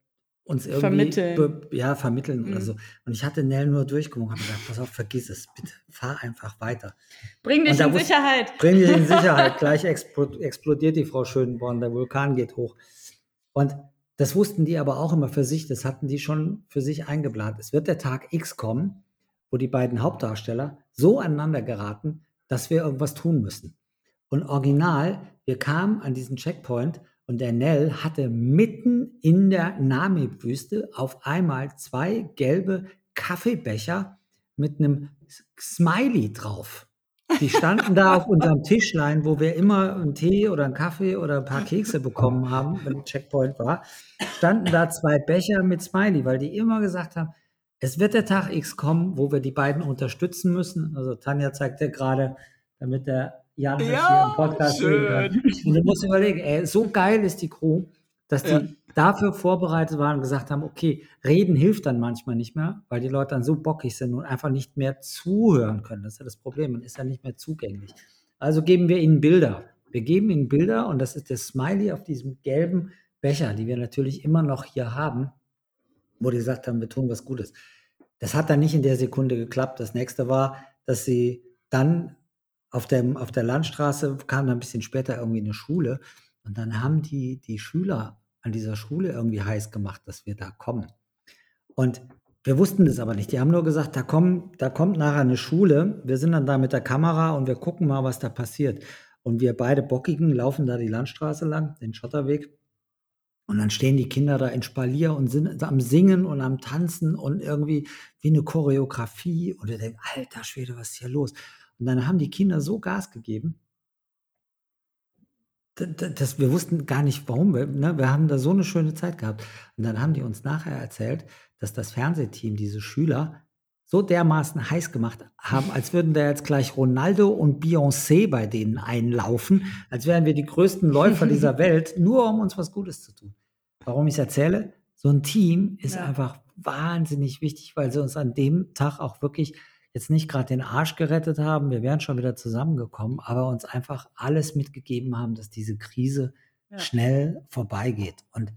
uns irgendwie vermitteln. ja, vermitteln mhm. oder so. Und ich hatte Nell nur durchgewunken und gesagt, pass auf, vergiss es, bitte, fahr einfach weiter. Bring dich in Sicherheit. Bring dich in Sicherheit. [LAUGHS] Gleich explodiert die Frau Schönborn, der Vulkan geht hoch. Und das wussten die aber auch immer für sich, das hatten die schon für sich eingeplant. Es wird der Tag X kommen, wo die beiden Hauptdarsteller so aneinander geraten, dass wir irgendwas tun müssen. Und original, wir kamen an diesen Checkpoint und der Nell hatte mitten in der Namib-Wüste auf einmal zwei gelbe Kaffeebecher mit einem Smiley drauf. Die standen da auf unserem Tischlein, wo wir immer einen Tee oder einen Kaffee oder ein paar Kekse bekommen haben, wenn Checkpoint war. Standen da zwei Becher mit Smiley, weil die immer gesagt haben, es wird der Tag X kommen, wo wir die beiden unterstützen müssen. Also Tanja zeigt ja gerade, damit der Jan das Ja, hier im Podcast sehen schön. Und du musst überlegen, ey, so geil ist die Crew, dass die Ja. dafür vorbereitet waren und gesagt haben, okay, reden hilft dann manchmal nicht mehr, weil die Leute dann so bockig sind und einfach nicht mehr zuhören können. Das ist ja das Problem, man ist ja nicht mehr zugänglich. Also geben wir ihnen Bilder. Wir geben ihnen Bilder und das ist der Smiley auf diesem gelben Becher, die wir natürlich immer noch hier haben, wo die gesagt haben, wir tun was Gutes. Das hat dann nicht in der Sekunde geklappt. Das nächste war, dass sie dann auf, dem, auf der Landstraße kam dann ein bisschen später irgendwie eine Schule und dann haben die, die Schüler an dieser Schule irgendwie heiß gemacht, dass wir da kommen. Und wir wussten das aber nicht. Die haben nur gesagt, da, kommen, da kommt nachher eine Schule. Wir sind dann da mit der Kamera und wir gucken mal, was da passiert. Und wir beide Bockigen laufen da die Landstraße lang, den Schotterweg. Und dann stehen die Kinder da in Spalier und sind am Singen und am Tanzen und irgendwie wie eine Choreografie. Und wir denken, alter Schwede, was ist hier los? Und dann haben die Kinder so Gas gegeben, dass wir wussten gar nicht, warum. Wir, ne? wir haben da so eine schöne Zeit gehabt. Und dann haben die uns nachher erzählt, dass das Fernsehteam, diese Schüler, so dermaßen heiß gemacht haben, als würden da jetzt gleich Ronaldo und Beyoncé bei denen einlaufen, als wären wir die größten Läufer dieser [LAUGHS] Welt, nur um uns was Gutes zu tun. Warum ich es erzähle? So ein Team ist Ja. einfach wahnsinnig wichtig, weil sie uns an dem Tag auch wirklich jetzt nicht gerade den Arsch gerettet haben, wir wären schon wieder zusammengekommen, aber uns einfach alles mitgegeben haben, dass diese Krise Ja. schnell vorbeigeht. Und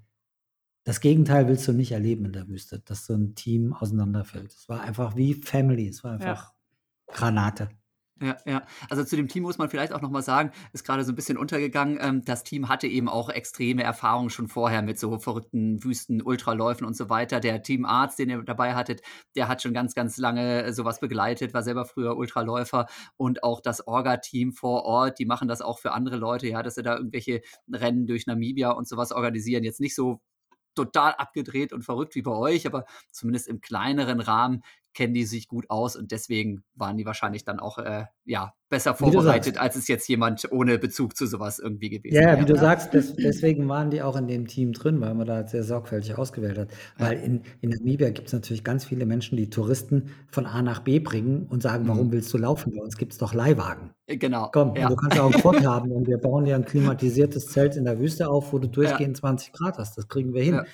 das Gegenteil willst du nicht erleben in der Wüste, dass so ein Team auseinanderfällt. Es war einfach wie Family, es war einfach Granate. Ja, ja. Also zu dem Team muss man vielleicht auch nochmal sagen, ist gerade so ein bisschen untergegangen. Ähm, das Team hatte eben auch extreme Erfahrungen schon vorher mit so verrückten Wüsten, Ultraläufen und so weiter. Der Teamarzt, den ihr dabei hattet, der hat schon ganz, ganz lange sowas begleitet, war selber früher Ultraläufer und auch das Orga-Team vor Ort, die machen das auch für andere Leute, ja, dass sie da irgendwelche Rennen durch Namibia und sowas organisieren. Jetzt nicht so total abgedreht und verrückt wie bei euch, aber zumindest im kleineren Rahmen kennen die sich gut aus und deswegen waren die wahrscheinlich dann auch äh, ja, besser vorbereitet, als es jetzt jemand ohne Bezug zu sowas irgendwie gewesen Ja, ja, wäre. wie du Ja. sagst, des, deswegen waren die auch in dem Team drin, weil man da sehr sorgfältig ausgewählt hat. Weil in, in Namibia gibt es natürlich ganz viele Menschen, die Touristen von A nach B bringen und sagen, warum Mhm. willst du laufen? Bei uns gibt es doch Leihwagen. Äh, Genau. Komm, ja. du kannst ja auch einen [LAUGHS] Quad haben und wir bauen dir ein klimatisiertes Zelt in der Wüste auf, wo du durchgehend 20 Grad hast. Das kriegen wir hin. Ja.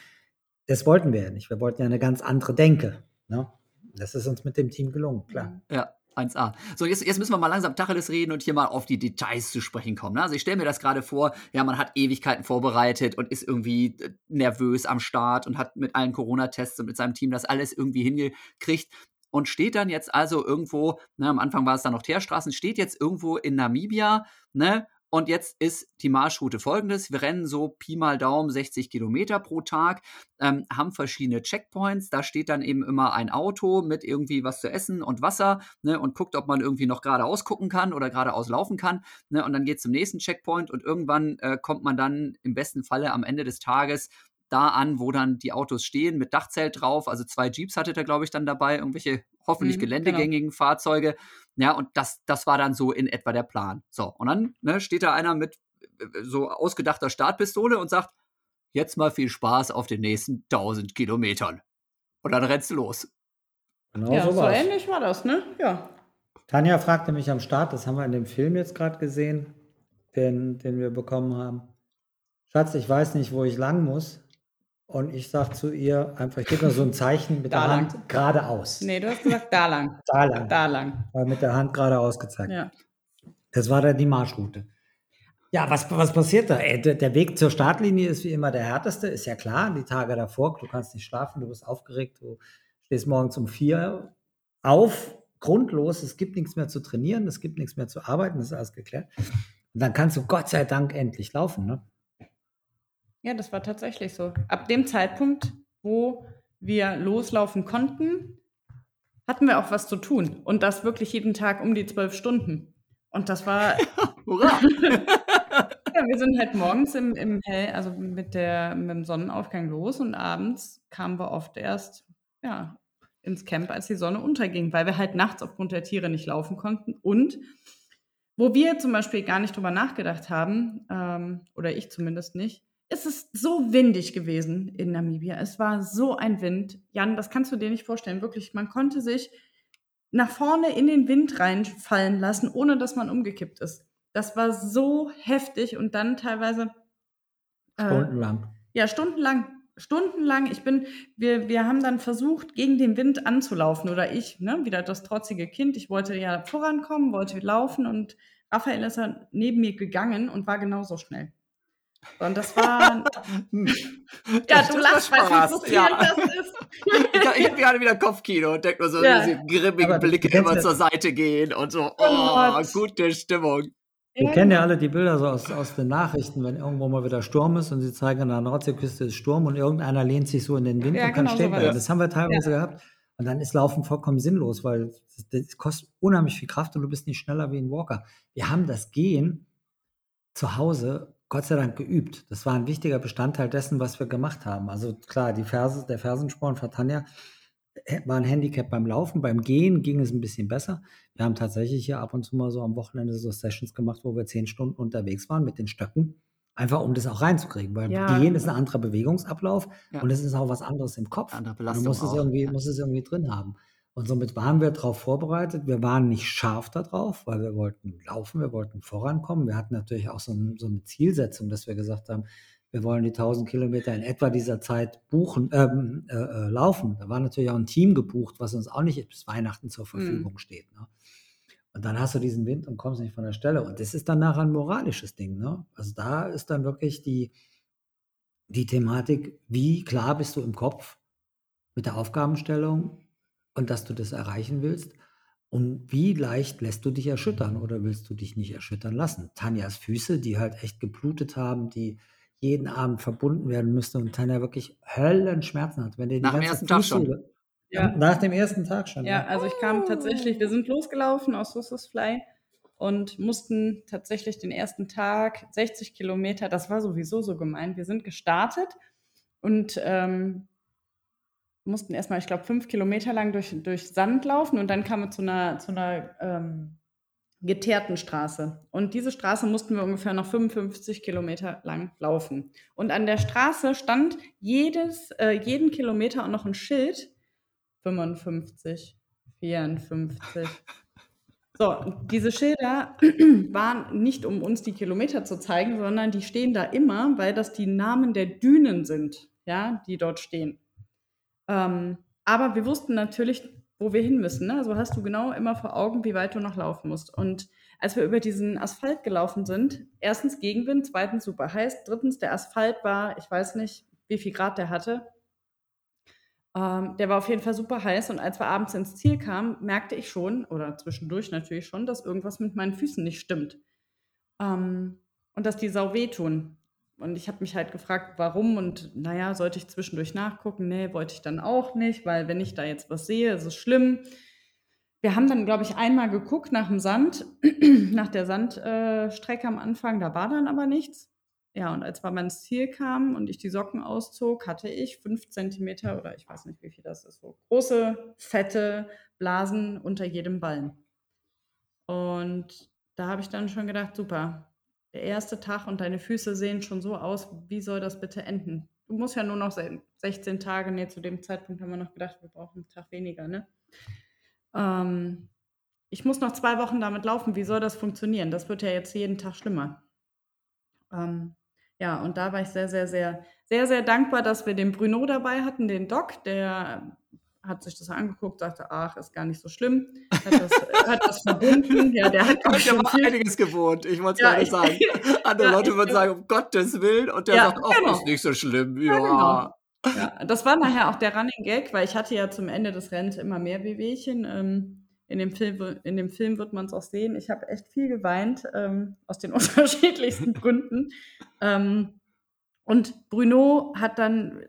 Das wollten wir ja nicht. Wir wollten ja eine ganz andere Denke. Ne? Das ist uns mit dem Team gelungen, klar. Ja, 1A. So, jetzt, jetzt müssen wir mal langsam Tacheles reden und hier mal auf die Details zu sprechen kommen. Ne? Also ich stelle mir das gerade vor, ja, man hat Ewigkeiten vorbereitet und ist irgendwie äh, nervös am Start und hat mit allen Corona-Tests und mit seinem Team das alles irgendwie hingekriegt und steht dann jetzt also irgendwo, ne, am Anfang war es dann noch Teerstraßen, steht jetzt irgendwo in Namibia, ne, und jetzt ist die Marschroute folgendes. Wir rennen so Pi mal Daumen 60 Kilometer pro Tag, ähm, haben verschiedene Checkpoints. Da steht dann eben immer ein Auto mit irgendwie was zu essen und Wasser ne, und guckt, ob man irgendwie noch geradeaus gucken kann oder geradeaus laufen kann. Ne, und dann geht es zum nächsten Checkpoint und irgendwann äh, kommt man dann im besten Falle am Ende des Tages da an, wo dann die Autos stehen mit Dachzelt drauf. Also zwei Jeeps hattet ihr, glaube ich, dann dabei, irgendwelche hoffentlich Mhm, geländegängigen Fahrzeuge. Ja, und das, das war dann so in etwa der Plan. So, und dann ne, steht da einer mit äh, so ausgedachter Startpistole und sagt, jetzt mal viel Spaß auf den nächsten 1000 Kilometern. Und dann rennst du los. Genau Ja, so so war's. ähnlich war das, ne? Ja. Tanja fragte mich am Start, das haben wir in dem Film jetzt gerade gesehen, den, den wir bekommen haben. Schatz, ich weiß nicht, wo ich lang muss. Und ich sage zu ihr einfach, ich gebe mir so ein Zeichen mit [LAUGHS] Da der lang. Hand geradeaus. Nee, du hast gesagt, da lang. [LAUGHS] Da lang. Da lang. War mit der Hand geradeaus gezeigt. Ja. Das war dann die Marschroute. Ja, was, was passiert da? Der, der Weg zur Startlinie ist wie immer der härteste, ist ja klar. Die Tage davor, du kannst nicht schlafen, du bist aufgeregt, du stehst morgens um vier auf, grundlos, es gibt nichts mehr zu trainieren, es gibt nichts mehr zu arbeiten, das ist alles geklärt. Und dann kannst du Gott sei Dank endlich laufen, ne? Ja, das war tatsächlich so. Ab dem Zeitpunkt, wo wir loslaufen konnten, hatten wir auch was zu tun. Und das wirklich jeden Tag um die zwölf Stunden. Und das war, [LAUGHS] Hurra! [LAUGHS] ja, wir sind halt morgens im, im Hell, also mit, der, mit dem Sonnenaufgang los und abends kamen wir oft erst, ja, ins Camp, als die Sonne unterging, weil wir halt nachts aufgrund der Tiere nicht laufen konnten. Und wo wir zum Beispiel gar nicht drüber nachgedacht haben, ähm, oder ich zumindest nicht, ist es so windig gewesen in Namibia. Es war so ein Wind. Jan, das kannst du dir nicht vorstellen. Wirklich, man konnte sich nach vorne in den Wind reinfallen lassen, ohne dass man umgekippt ist. Das war so heftig und dann teilweise. Äh, stundenlang. Ja, stundenlang. Stundenlang. Ich bin, wir, wir haben dann versucht, gegen den Wind anzulaufen. Oder ich, ne, wieder das trotzige Kind. Ich wollte ja vorankommen, wollte laufen und Raphael ist dann neben mir gegangen und war genauso schnell. Und das war. ja, du lachst, weil so ja. das ist. ich habe gerade wieder Kopfkino und denke nur so, ja. diese grimmigen Blicke immer zur Seite gehen und so, oh, oh gute Stimmung. Wir kennen ja alle die Bilder so aus, aus den Nachrichten, wenn irgendwo mal wieder Sturm ist und sie zeigen an der Nordseeküste ist Sturm und irgendeiner lehnt sich so in den Wind ja, und kann genau stehen bleiben. So das. das haben wir teilweise ja. gehabt. Und dann ist Laufen vollkommen sinnlos, weil das kostet unheimlich viel Kraft und du bist nicht schneller wie ein Walker. Wir haben das Gehen zu Hause Gott sei Dank geübt. Das war ein wichtiger Bestandteil dessen, was wir gemacht haben. Also klar, die Ferse, der Fersensporn von Tanja äh, war ein Handicap beim Laufen. Beim Gehen ging es ein bisschen besser. Wir haben tatsächlich hier ab und zu mal so am Wochenende so Sessions gemacht, wo wir zehn Stunden unterwegs waren mit den Stöcken. Einfach um das auch reinzukriegen, weil ja. Gehen ist ein anderer Bewegungsablauf ja. und es ist auch was anderes im Kopf. Andere Belastung du musst es, irgendwie, ja. musst es irgendwie drin haben. Und somit waren wir darauf vorbereitet. Wir waren nicht scharf darauf, weil wir wollten laufen, wir wollten vorankommen. Wir hatten natürlich auch so, ein, so eine Zielsetzung, dass wir gesagt haben, wir wollen die 1000 Kilometer in etwa dieser Zeit buchen, ähm, äh, äh, laufen. Da war natürlich auch ein Team gebucht, was uns auch nicht bis Weihnachten zur mhm. Verfügung mhm. steht. Ne? Und dann hast du diesen Wind und kommst nicht von der Stelle. Und das ist dann nachher ein moralisches Ding. Ne? Also da ist dann wirklich die, die Thematik, wie klar bist du im Kopf mit der Aufgabenstellung, und dass du das erreichen willst. Und wie leicht lässt du dich erschüttern oder willst du dich nicht erschüttern lassen? Tanjas Füße, die halt echt geblutet haben, die jeden Abend verbunden werden müsste und Tanja wirklich Höllenschmerzen hat. Wenn die nach dem ersten Tag schon. Ja. Nach dem ersten Tag schon. Ja, ja, also ich kam tatsächlich, wir sind losgelaufen aus Fly und mussten tatsächlich den ersten Tag 60 Kilometer, das war sowieso so gemeint, wir sind gestartet und ähm, mussten erstmal, ich glaube, fünf Kilometer lang durch, durch Sand laufen und dann kamen wir zu einer, zu einer ähm, geteerten Straße. Und diese Straße mussten wir ungefähr noch 55 Kilometer lang laufen. Und an der Straße stand jedes, äh, jeden Kilometer auch noch ein Schild. 55, 54. [LAUGHS] So, diese Schilder [CLEARS THROAT] waren nicht, um uns die Kilometer zu zeigen, sondern die stehen da immer, weil das die Namen der Dünen sind, ja, die dort stehen. Ähm, aber wir wussten natürlich, wo wir hin müssen. Ne? Also hast du genau immer vor Augen, wie weit du noch laufen musst. Und als wir über diesen Asphalt gelaufen sind, erstens Gegenwind, zweitens super heiß, drittens der Asphalt war, ich weiß nicht, wie viel Grad der hatte. Ähm, der war auf jeden Fall super heiß und als wir abends ins Ziel kamen, merkte ich schon, oder zwischendurch natürlich schon, dass irgendwas mit meinen Füßen nicht stimmt. Ähm, und dass die sau wehtun. Und ich habe mich halt gefragt, warum und naja, sollte ich zwischendurch nachgucken? Nee, wollte ich dann auch nicht, weil wenn ich da jetzt was sehe, ist es schlimm. Wir haben dann, glaube ich, einmal geguckt nach dem Sand, [CLEARS THROAT] nach der Sandstrecke äh, am Anfang, da war dann aber nichts. Ja, und als wir mal ins Ziel kamen und ich die Socken auszog, hatte ich fünf Zentimeter oder ich weiß nicht, wie viel das ist, so große, fette Blasen unter jedem Ballen. Und da habe ich dann schon gedacht, super, der erste Tag und deine Füße sehen schon so aus, wie soll das bitte enden? Du musst ja nur noch 16 Tage, nee, zu dem Zeitpunkt haben wir noch gedacht, wir brauchen einen Tag weniger, ne? Ähm, ich muss noch zwei Wochen damit laufen, wie soll das funktionieren? Das wird ja jetzt jeden Tag schlimmer. Ähm, ja, und da war ich sehr, sehr, sehr, sehr, sehr dankbar, dass wir den Bruno dabei hatten, den Doc, der hat sich das angeguckt, sagte, ach, ist gar nicht so schlimm, hat das, hat das verbunden. Ja, der hat ich habe einiges gewohnt, ich wollte es ja, gerade sagen. [LAUGHS] Andere ja, Leute würden sagen, um Gottes Willen, und der ja, sagt, ach, genau. ist nicht so schlimm. Ja, ja genau. ja, [LAUGHS] das war nachher auch der Running Gag, weil ich hatte ja zum Ende des Rennens immer mehr Wehwehchen. Ähm, in dem Film, in dem Film wird man es auch sehen. Ich habe echt viel geweint, ähm, aus den [LAUGHS] unterschiedlichsten Gründen. Ähm, und Bruno hat dann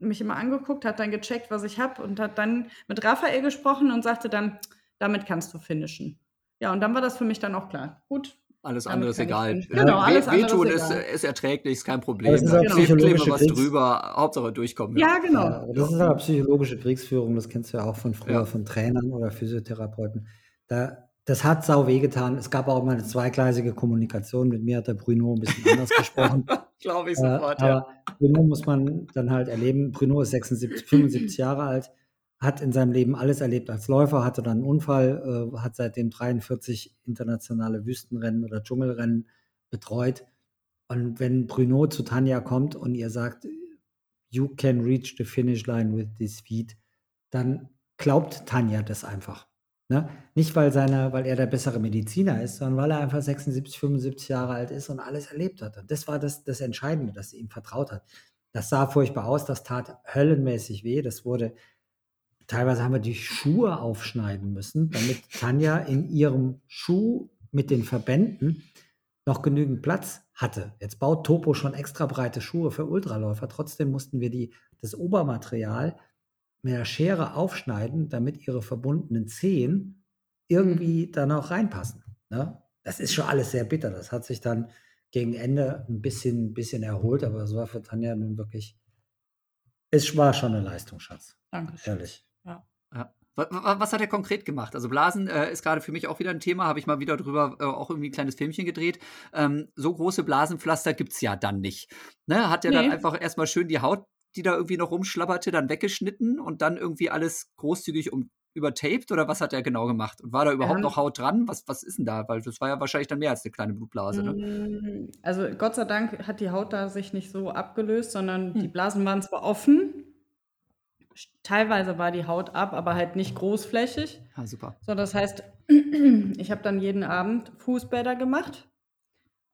mich immer angeguckt, hat dann gecheckt, was ich habe und hat dann mit Raphael gesprochen und sagte dann, damit kannst du finishen. Ja, und dann war das für mich dann auch klar. Gut. Alles andere ist egal. Genau, alles andere Wehtun ist, ist, ist erträglich, ist kein Problem. Das ist auch psychologische was drüber, Hauptsache durchkommen. Ja, genau. Ja, das ist aber psychologische Kriegsführung, das kennst du ja auch von früher, ja. von Trainern oder Physiotherapeuten. Da das hat sau wehgetan. Es gab auch mal eine zweigleisige Kommunikation. Mit mir hat der Bruno ein bisschen anders gesprochen. [LAUGHS] Glaube ich Äh, sofort, ja. aber Bruno muss man dann halt erleben. Bruno ist 76, 75 Jahre alt, hat in seinem Leben alles erlebt als Läufer, hatte dann einen Unfall, äh, hat seitdem 43 internationale Wüstenrennen oder Dschungelrennen betreut. Und wenn Bruno zu Tanja kommt und ihr sagt, you can reach the finish line with this feet, dann glaubt Tanja das einfach. Ne? Nicht, weil, seine, weil er der bessere Mediziner ist, sondern weil er einfach 76, 75 Jahre alt ist und alles erlebt hat. Und das war das, das Entscheidende, dass sie ihm vertraut hat. Das sah furchtbar aus, das tat höllenmäßig weh. Das wurde, teilweise haben wir die Schuhe aufschneiden müssen, damit Tanja in ihrem Schuh mit den Verbänden noch genügend Platz hatte. Jetzt baut Topo schon extra breite Schuhe für Ultraläufer. Trotzdem mussten wir die, das Obermaterial mit der Schere aufschneiden, damit ihre verbundenen Zehen irgendwie da noch reinpassen. Ne? Das ist schon alles sehr bitter. Das hat sich dann gegen Ende ein bisschen, bisschen erholt, aber es war für Tanja nun wirklich, es war schon eine Leistung, Schatz. Dankeschön. Ehrlich. Ja. Wa- wa- Was hat er konkret gemacht? Also Blasen äh, ist gerade für mich auch wieder ein Thema, habe ich mal wieder drüber äh, auch irgendwie ein kleines Filmchen gedreht. Ähm, so große Blasenpflaster gibt es ja dann nicht. Ne? Hat er dann Nee. einfach erstmal schön die Haut, die da irgendwie noch rumschlabberte, dann weggeschnitten und dann irgendwie alles großzügig um übertaped oder was hat er genau gemacht? Und war da überhaupt haben- noch Haut dran? Was, was ist denn da? Weil das war ja wahrscheinlich dann mehr als eine kleine Blutblase. Ne? Mm, Also Gott sei Dank hat die Haut da sich nicht so abgelöst, sondern die Hm. Blasen waren zwar offen, teilweise war die Haut ab, aber halt nicht großflächig. Ah, super. So, das heißt, [CLEARS THROAT] ich habe dann jeden Abend Fußbäder gemacht.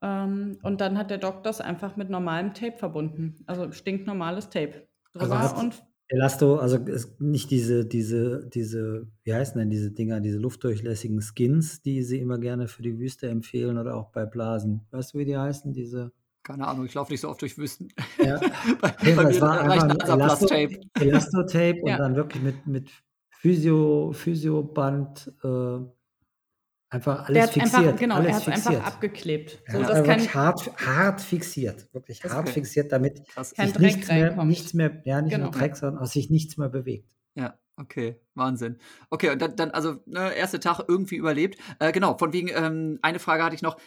Ähm, und dann hat der Doktor es einfach mit normalem Tape verbunden. Also stinknormales Tape. Also Drüber hat- und Elasto, also nicht diese, diese, diese, wie heißen denn diese Dinger, diese luftdurchlässigen Skins, die sie immer gerne für die Wüste empfehlen oder auch bei Blasen. Weißt du, wie die heißen? Diese. Keine Ahnung, ich laufe nicht so oft durch Wüsten. Ja. [LAUGHS] bei, Okay, bei das war einfach ein Nasaplas-Tape. Elasto-Tape und Ja. dann wirklich mit, mit Physio, Physioband äh, einfach alles der hat fixiert. einfach, genau, alles er hat es einfach abgeklebt. Ja, So, also dass kein, wirklich hart, hart fixiert. Wirklich Das hart okay. fixiert, damit. Kein Dreck nichts mehr, nichts mehr, ja, nicht nur Genau. Dreck, sondern auch sich nichts mehr bewegt. Ja, okay, Wahnsinn. Okay, und dann, dann also, ne, erster Tag irgendwie überlebt. Äh, genau, von wegen, ähm, eine Frage hatte ich noch.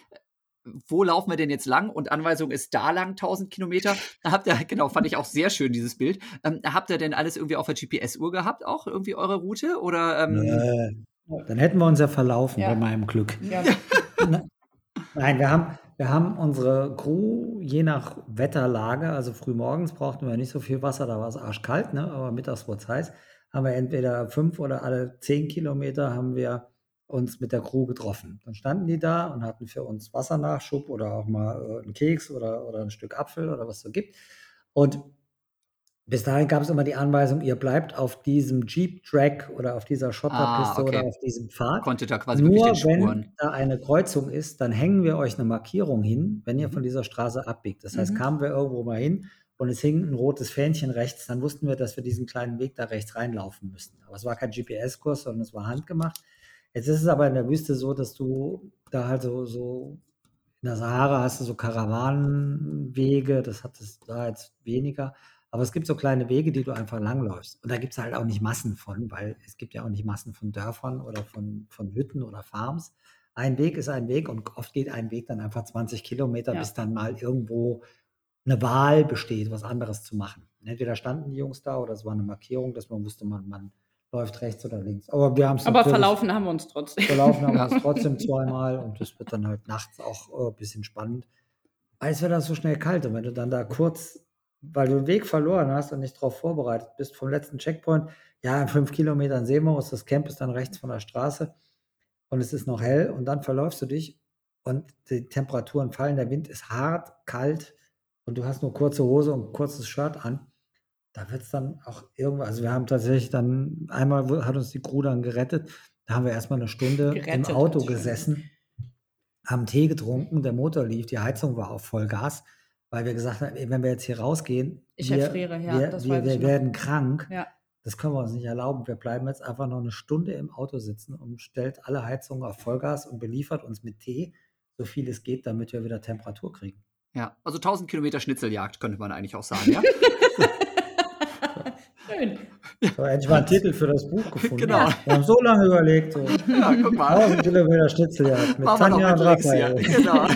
Wo laufen wir denn jetzt lang? Und Anweisung ist da lang 1000 Kilometer. Da habt ihr, genau, fand ich auch sehr schön, dieses Bild. Ähm, habt ihr denn alles irgendwie auf der GPS-Uhr gehabt, auch irgendwie eure Route? Oder, ähm, Äh, dann hätten wir uns ja verlaufen Ja. bei meinem Glück. ja, Nein, wir haben, wir haben unsere Crew je nach Wetterlage, also früh morgens brauchten wir nicht so viel Wasser, da war es arschkalt, ne? aber mittags wurde es heiß, haben wir entweder fünf oder alle zehn Kilometer haben wir uns mit der Crew getroffen. Dann standen die da und hatten für uns Wassernachschub oder auch mal äh, einen Keks oder, oder ein Stück Apfel oder was es so gibt. Und bis dahin gab es immer die Anweisung, ihr bleibt auf diesem Jeep-Track oder auf dieser Schotterpiste Ah, okay. oder auf diesem Pfad. konntet ihr quasi wirklich Nur den Spuren. wenn da eine Kreuzung ist, dann hängen wir euch eine Markierung hin, wenn ihr Mhm. von dieser Straße abbiegt. Das heißt, Mhm. kamen wir irgendwo mal hin und es hing ein rotes Fähnchen rechts, dann wussten wir, dass wir diesen kleinen Weg da rechts reinlaufen müssten. Aber es war kein GPS-Kurs, sondern es war handgemacht. Jetzt ist es aber in der Wüste so, dass du da halt so, so in der Sahara hast du so Karawanenwege, das hat es da jetzt weniger. Aber es gibt so kleine Wege, die du einfach langläufst. Und da gibt es halt auch nicht Massen von, weil es gibt ja auch nicht Massen von Dörfern oder von, von Hütten oder Farms. Ein Weg ist ein Weg und oft geht ein Weg dann einfach 20 Kilometer, Ja. bis dann mal irgendwo eine Wahl besteht, was anderes zu machen. Entweder standen die Jungs da oder es war eine Markierung, dass man wusste, man, man läuft rechts oder links. Aber wir haben es aber verlaufen haben wir uns trotzdem. Verlaufen haben wir es [LAUGHS] trotzdem zweimal und das wird dann halt nachts auch äh, ein bisschen spannend. Weil es wird dann so schnell kalt und wenn du dann da kurz, weil du den Weg verloren hast und nicht darauf vorbereitet bist, vom letzten Checkpoint, ja, in fünf Kilometern sehen wir uns, das Camp ist dann rechts von der Straße und es ist noch hell und dann verläufst du dich und die Temperaturen fallen, der Wind ist hart, kalt und du hast nur kurze Hose und kurzes Shirt an. Da wird es dann auch irgendwo, also wir haben tatsächlich dann, einmal hat uns die Crew dann gerettet, da haben wir erstmal eine Stunde Gerettet, im Auto gesessen, haben Tee getrunken, der Motor lief, die Heizung war auf Vollgas, weil wir gesagt haben, wenn wir jetzt hier rausgehen, Ich wir, erfriere, ja, wir, das wir, wir ich noch. werden krank. Ja. Das können wir uns nicht erlauben. Wir bleiben jetzt einfach noch eine Stunde im Auto sitzen und stellt alle Heizungen auf Vollgas und beliefert uns mit Tee, so viel es geht, damit wir wieder Temperatur kriegen. Ja, also 1000 Kilometer Schnitzeljagd könnte man eigentlich auch sagen, [LAUGHS] ja? Schön. So, endlich mal einen Titel für das Buch gefunden. Genau. Wir haben so lange überlegt. So. Ja, guck mal. 1000 Kilometer Schnitzeljagd mit Machen Tanja und. Raphael. Genau.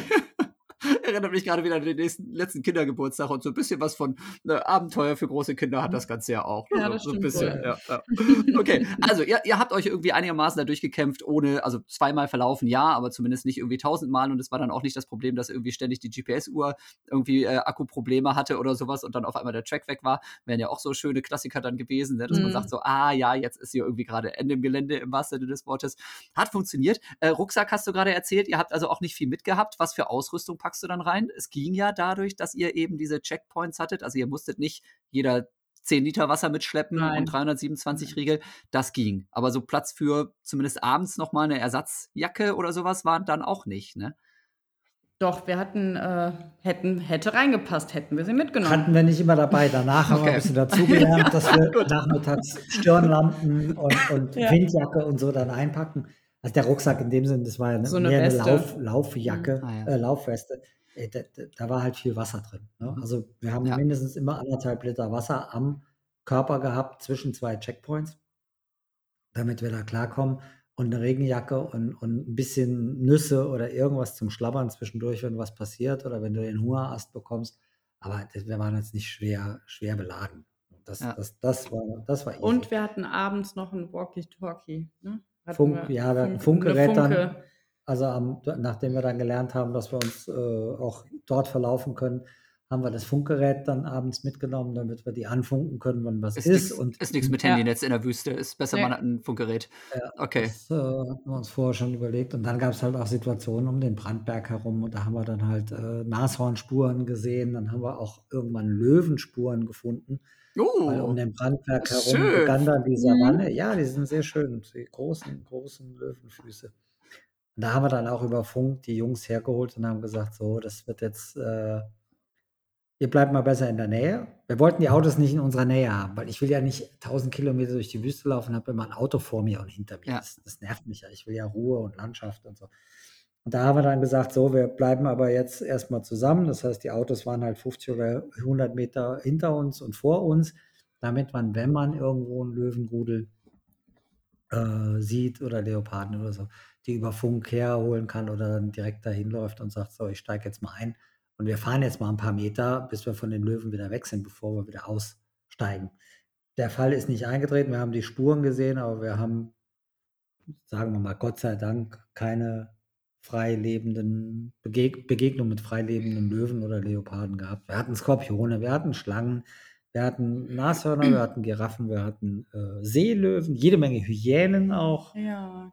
Erinnert mich gerade wieder an den nächsten, letzten Kindergeburtstag und so ein bisschen was von ne, Abenteuer für große Kinder hat das Ganze ja auch. Ja, so, das so ein bisschen. Ja, ja. [LAUGHS] Okay, also ihr, ihr habt euch irgendwie einigermaßen da durchgekämpft, ohne, also zweimal verlaufen, ja, aber zumindest nicht irgendwie tausendmal und es war dann auch nicht das Problem, dass irgendwie ständig die GPS-Uhr irgendwie äh, Akkuprobleme hatte oder sowas und dann auf einmal der Track weg war. Wären ja auch so schöne Klassiker dann gewesen, ne, dass man Mhm. sagt so, ah ja, jetzt ist hier irgendwie gerade Ende im Gelände im wahrsten Sinne des Wortes. Hat funktioniert. Äh, Rucksack hast du gerade erzählt, ihr habt also auch nicht viel mitgehabt. Was für Ausrüstung packst du dann rein? Es ging ja dadurch, dass ihr eben diese Checkpoints hattet. Also ihr musstet nicht jeder 10 Liter Wasser mitschleppen Nein. und 327 Riegel. Das ging. Aber so Platz für zumindest abends nochmal eine Ersatzjacke oder sowas war dann auch nicht, ne? Doch, wir hatten, äh, hätten, hätte reingepasst, hätten wir sie mitgenommen. Hatten wir nicht immer dabei. Danach haben wir Okay. ein bisschen dazugelernt, dass wir [LAUGHS] nachmittags Stirnlampen und, und Ja. Windjacke und so dann einpacken. Also der Rucksack in dem Sinne, das war ja eine, So eine mehr eine Weste. Lauf, Laufjacke, Mhm. Ah, ja. äh, Laufweste. Da, da, war halt viel Wasser drin. Ne? Mhm. Also wir haben Ja. mindestens immer anderthalb Liter Wasser am Körper gehabt zwischen zwei Checkpoints, damit wir da klarkommen. Und eine Regenjacke und, und ein bisschen Nüsse oder irgendwas zum Schlabbern zwischendurch, wenn was passiert oder wenn du den Hungerast bekommst. Aber das, wir waren jetzt nicht schwer, schwer beladen. Das, Ja. das, das, war, das war easy. Und wir hatten abends noch ein Walkie-Talkie. Ne? Funk, wir ja, wir hatten Funk- Funkgerät eine dann. Funke. Also am, nachdem wir dann gelernt haben, dass wir uns äh, auch dort verlaufen können, haben wir das Funkgerät dann abends mitgenommen, damit wir die anfunken können, wenn was Ist, ist. nix, und ist nichts mit Ja. Handynetz in der Wüste. Ist besser, Nee. man hat ein Funkgerät. Ja, Okay. Das äh, hatten wir uns vorher schon überlegt. Und dann gab es halt auch Situationen um den Brandberg herum. Und da haben wir dann halt äh, Nashornspuren gesehen. Dann haben wir auch irgendwann Löwenspuren gefunden. Weil um Oh, den Brandberg herum schön. begann dann die Mhm. Savanne. Ja, die sind sehr schön. Die großen, großen Löwenfüße. Und da haben wir dann auch über Funk die Jungs hergeholt und haben gesagt, so, das wird jetzt, äh, ihr bleibt mal besser in der Nähe. Wir wollten die Autos nicht in unserer Nähe haben, weil ich will ja nicht 1000 Kilometer durch die Wüste laufen und habe immer ein Auto vor mir und hinter mir. Ja. Das, das nervt mich ja. Ich will ja Ruhe und Landschaft und so. Und da haben wir dann gesagt, so, wir bleiben aber jetzt erstmal zusammen. Das heißt, die Autos waren halt 50 oder 100 Meter hinter uns und vor uns, damit man, wenn man irgendwo einen Löwenrudel äh, sieht oder Leoparden oder so, die über Funk herholen kann oder dann direkt dahin läuft und sagt, so, ich steige jetzt mal ein und wir fahren jetzt mal ein paar Meter, bis wir von den Löwen wieder weg sind, bevor wir wieder aussteigen. Der Fall ist nicht eingetreten, wir haben die Spuren gesehen, aber wir haben, sagen wir mal, Gott sei Dank keine frei lebenden Begeg Begegnungen mit frei lebenden Löwen oder Leoparden gehabt. Wir hatten Skorpione, wir hatten Schlangen, wir hatten Nashörner, wir hatten Giraffen, wir hatten äh, Seelöwen, jede Menge Hyänen auch. Ja,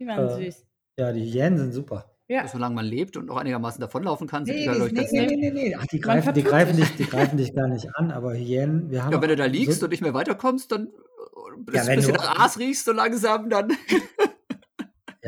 die waren Äh, süß. Ja, die Hyänen sind super. Ja, Solange man lebt und noch einigermaßen davonlaufen kann, sind die, Nee, glaube ich, nee, ganz nee, nett. nee, nee, nee. Ach, die greifen, die, greifen dich, die greifen dich gar nicht an, aber Hyänen, wir haben. Ja, wenn du da so- liegst und nicht mehr weiterkommst, dann äh, Ja, ein wenn bisschen du- nach Aas riechst so langsam, dann [LAUGHS]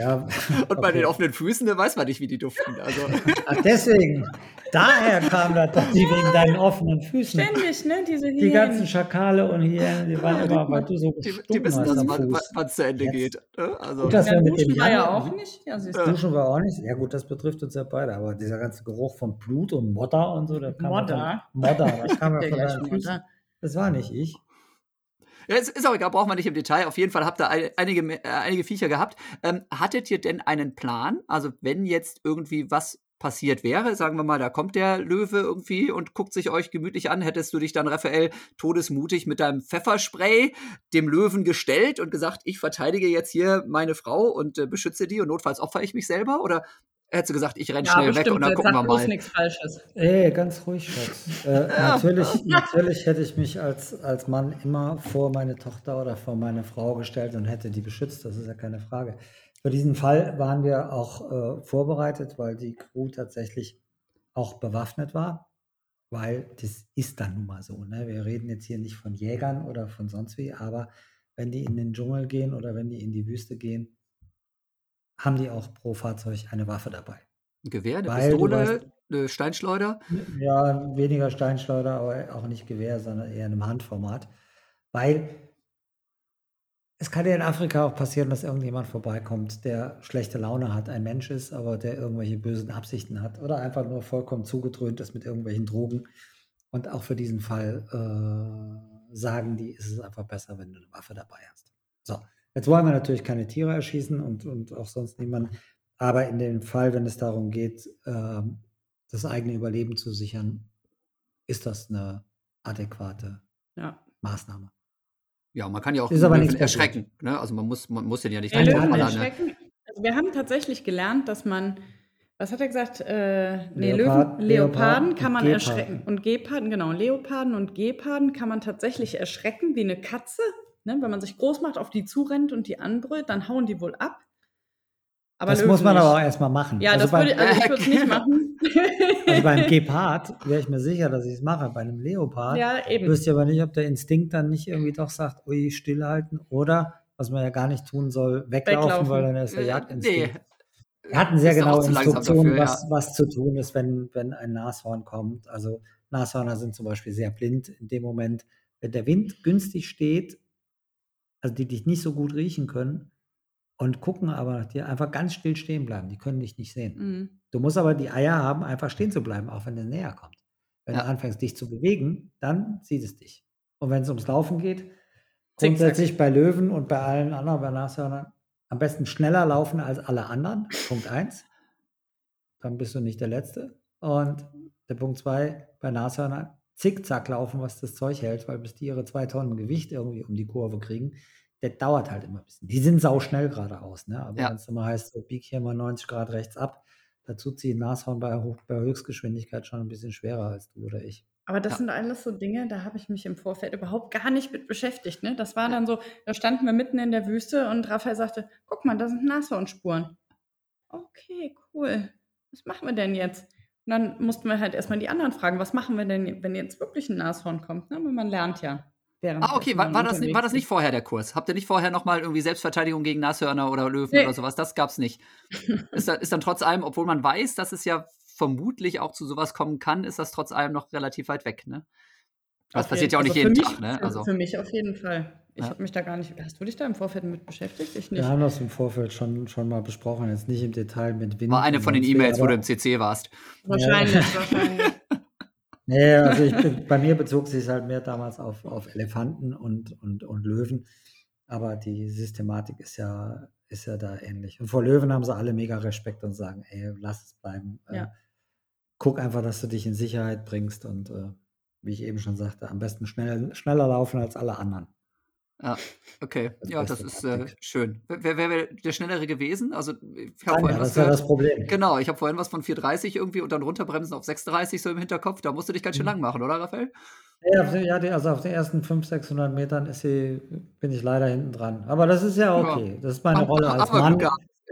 ja, [LAUGHS] und bei den offenen Füßen, da weiß man nicht, wie die duften. Also Ach, deswegen, daher kam das, dass die wegen deinen offenen Füßen. ständig, ne? Diese Die ganzen Hyänen. Schakale und Hyänen, die waren immer, weil du so die, die wissen, dass wann es zu Ende Jetzt. geht. Ne? Also, Gut, dass Ja, wir mit dem duschen war ja auch nicht. Ja, du. Duschen wir auch nicht. Ja gut, das betrifft uns ja beide, aber dieser ganze Geruch von Blut und Modder und so, der kam ja Modder? von, Modder, das kam ja von deinen Füßen. da. Das war nicht ich. Es ist auch egal, braucht man nicht im Detail. Auf jeden Fall habt ihr ein- einige, äh, einige Viecher gehabt. Ähm, hattet ihr denn einen Plan? Also, wenn jetzt irgendwie was passiert wäre, sagen wir mal, da kommt der Löwe irgendwie und guckt sich euch gemütlich an, hättest du dich dann, Raphael, todesmutig mit deinem Pfefferspray dem Löwen gestellt und gesagt, ich verteidige jetzt hier meine Frau und äh, beschütze die und notfalls opfer ich mich selber? Oder hättest du gesagt, ich renne Ja, schnell weg bestimmt. und dann gucken wir mal? nichts Falsches. Ey, ganz ruhig, Schatz. Äh, [LAUGHS] natürlich, natürlich hätte ich mich als, als Mann immer vor meine Tochter oder vor meine Frau gestellt und hätte die beschützt, das ist ja keine Frage. Für diesen Fall waren wir auch äh, vorbereitet, weil die Crew tatsächlich auch bewaffnet war, weil das ist dann nun mal so. Ne? Wir reden jetzt hier nicht von Jägern oder von sonst wie, aber wenn die in den Dschungel gehen oder wenn die in die Wüste gehen, haben die auch pro Fahrzeug eine Waffe dabei. Ein Gewehr, eine Weil Pistole, weißt- eine Steinschleuder? Ja, weniger Steinschleuder, aber auch nicht Gewehr, sondern eher in einem Handformat. Weil es kann ja in Afrika auch passieren, dass irgendjemand vorbeikommt, der schlechte Laune hat, ein Mensch ist, aber der irgendwelche bösen Absichten hat oder einfach nur vollkommen zugedröhnt ist mit irgendwelchen Drogen. Und auch für diesen Fall sagen die, ist es einfach besser, wenn du eine Waffe dabei hast. So, jetzt wollen wir natürlich keine Tiere erschießen und, und auch sonst niemanden. Aber in dem Fall, wenn es darum geht, äh, das eigene Überleben zu sichern, ist das eine adäquate Ja. Maßnahme. Ja, man kann ja auch passiert. erschrecken. Ne? Also man muss, man muss den ja nicht Ja, erschrecken. Also wir haben tatsächlich gelernt, dass man, was hat er gesagt? Äh, nee, Leopard- Löwen, Leoparden Leoparden kann man Geparden. erschrecken. Und Geparden, genau, Leoparden und Geparden kann man tatsächlich erschrecken, wie eine Katze. Ne? Wenn man sich groß macht, auf die zurennt und die anbrüllt, dann hauen die wohl ab. Aber das muss man nicht. aber auch erstmal machen. Ja, also das würde, also ich würde es nicht [LAUGHS] machen. also beim [LAUGHS] Gepard wäre ich mir sicher, dass ich es mache. Bei einem Leopard ja, eben. wüsste ich aber nicht, ob der Instinkt dann nicht irgendwie doch sagt, ui, stillhalten oder, was man ja gar nicht tun soll, weglaufen, Weglaufen. weil dann ist der Äh, Jagdinstinkt. nee. Wir hatten sehr genaue Instruktionen, dafür, was, was zu tun ist, wenn, wenn ein Nashorn kommt. Also Nashörner sind zum Beispiel sehr blind in dem Moment, wenn der Wind günstig steht, also die dich nicht so gut riechen können und gucken aber nach dir, einfach ganz still stehen bleiben. Die können dich nicht sehen. Mhm. Du musst aber die Eier haben, einfach stehen zu bleiben, auch wenn es näher kommt. Wenn Ja. du anfängst, dich zu bewegen, dann sieht es dich. Und wenn es ums Laufen geht, grundsätzlich bei Löwen und bei allen anderen, bei Nashörnern, am besten schneller laufen als alle anderen. Punkt eins. Dann bist du nicht der Letzte. Und der Punkt zwei, bei Nashörnern, zickzack laufen, was das Zeug hält, weil bis die ihre zwei Tonnen Gewicht irgendwie um die Kurve kriegen, der dauert halt immer ein bisschen. Die sind sauschnell geradeaus, ne? Aber Ja. wenn es immer heißt, so bieg hier mal 90 Grad rechts ab, dazu zieht ein Nashorn bei, Hoch, bei Höchstgeschwindigkeit schon ein bisschen schwerer als du oder ich. Aber das Ja. sind alles so Dinge, da habe ich mich im Vorfeld überhaupt gar nicht mit beschäftigt. Ne? Das war dann so, da standen wir mitten in der Wüste und Raphael sagte, guck mal, da sind Nashornspuren. Okay, cool. Was machen wir denn jetzt? Und dann mussten wir halt erstmal die anderen fragen, was machen wir denn, wenn jetzt wirklich ein Nashorn kommt? Ne? Aber man lernt ja. Ah, okay, war, war, das, nicht- war das nicht vorher der Kurs? Habt ihr nicht vorher nochmal irgendwie Selbstverteidigung gegen Nashörner oder Löwen Nee. oder sowas? Das gab's nicht. [LAUGHS] ist, da, ist dann trotz allem, obwohl man weiß, dass es ja vermutlich auch zu sowas kommen kann, ist das trotz allem noch relativ weit weg, ne? Das Auf passiert jeden- ja auch nicht also jeden mich, Tag, ne? Also, für mich auf jeden Fall. Ich Ja. habe mich da gar nicht. Hast du dich da im Vorfeld mit beschäftigt? Ich nicht. Wir haben das im Vorfeld schon, schon mal besprochen, jetzt nicht im Detail mit Wind. war eine von den E-Mails, wo du im CC warst. Wahrscheinlich, wahrscheinlich. [LAUGHS] Nee, also ich, bin- bei mir bezog sich halt mehr damals auf, auf Elefanten und, und, und Löwen. Aber die Systematik ist ja, ist ja da ähnlich. Und vor Löwen haben sie alle mega Respekt und sagen, ey, lass es bleiben. Äh, Ja. guck einfach, dass du dich in Sicherheit bringst und äh, wie ich eben schon sagte, am besten schnell, schneller laufen als alle anderen. Ja, okay. Das Ja, das ist äh, schön. Wer wäre wär der Schnellere gewesen? Also, ich habe Ja, vorhin das was ja gehört. das Problem. Genau, ich habe vorhin was von 4,30 irgendwie und dann runterbremsen auf 6,30 so im Hinterkopf. Da musst du dich ganz schön Mhm. lang machen, oder, Raphael? Ja, ja, also auf den ersten 500, 600 Metern ist sie, bin ich leider hinten dran. Aber das ist ja Ja. okay. Das ist meine Rolle als aber Mann, ist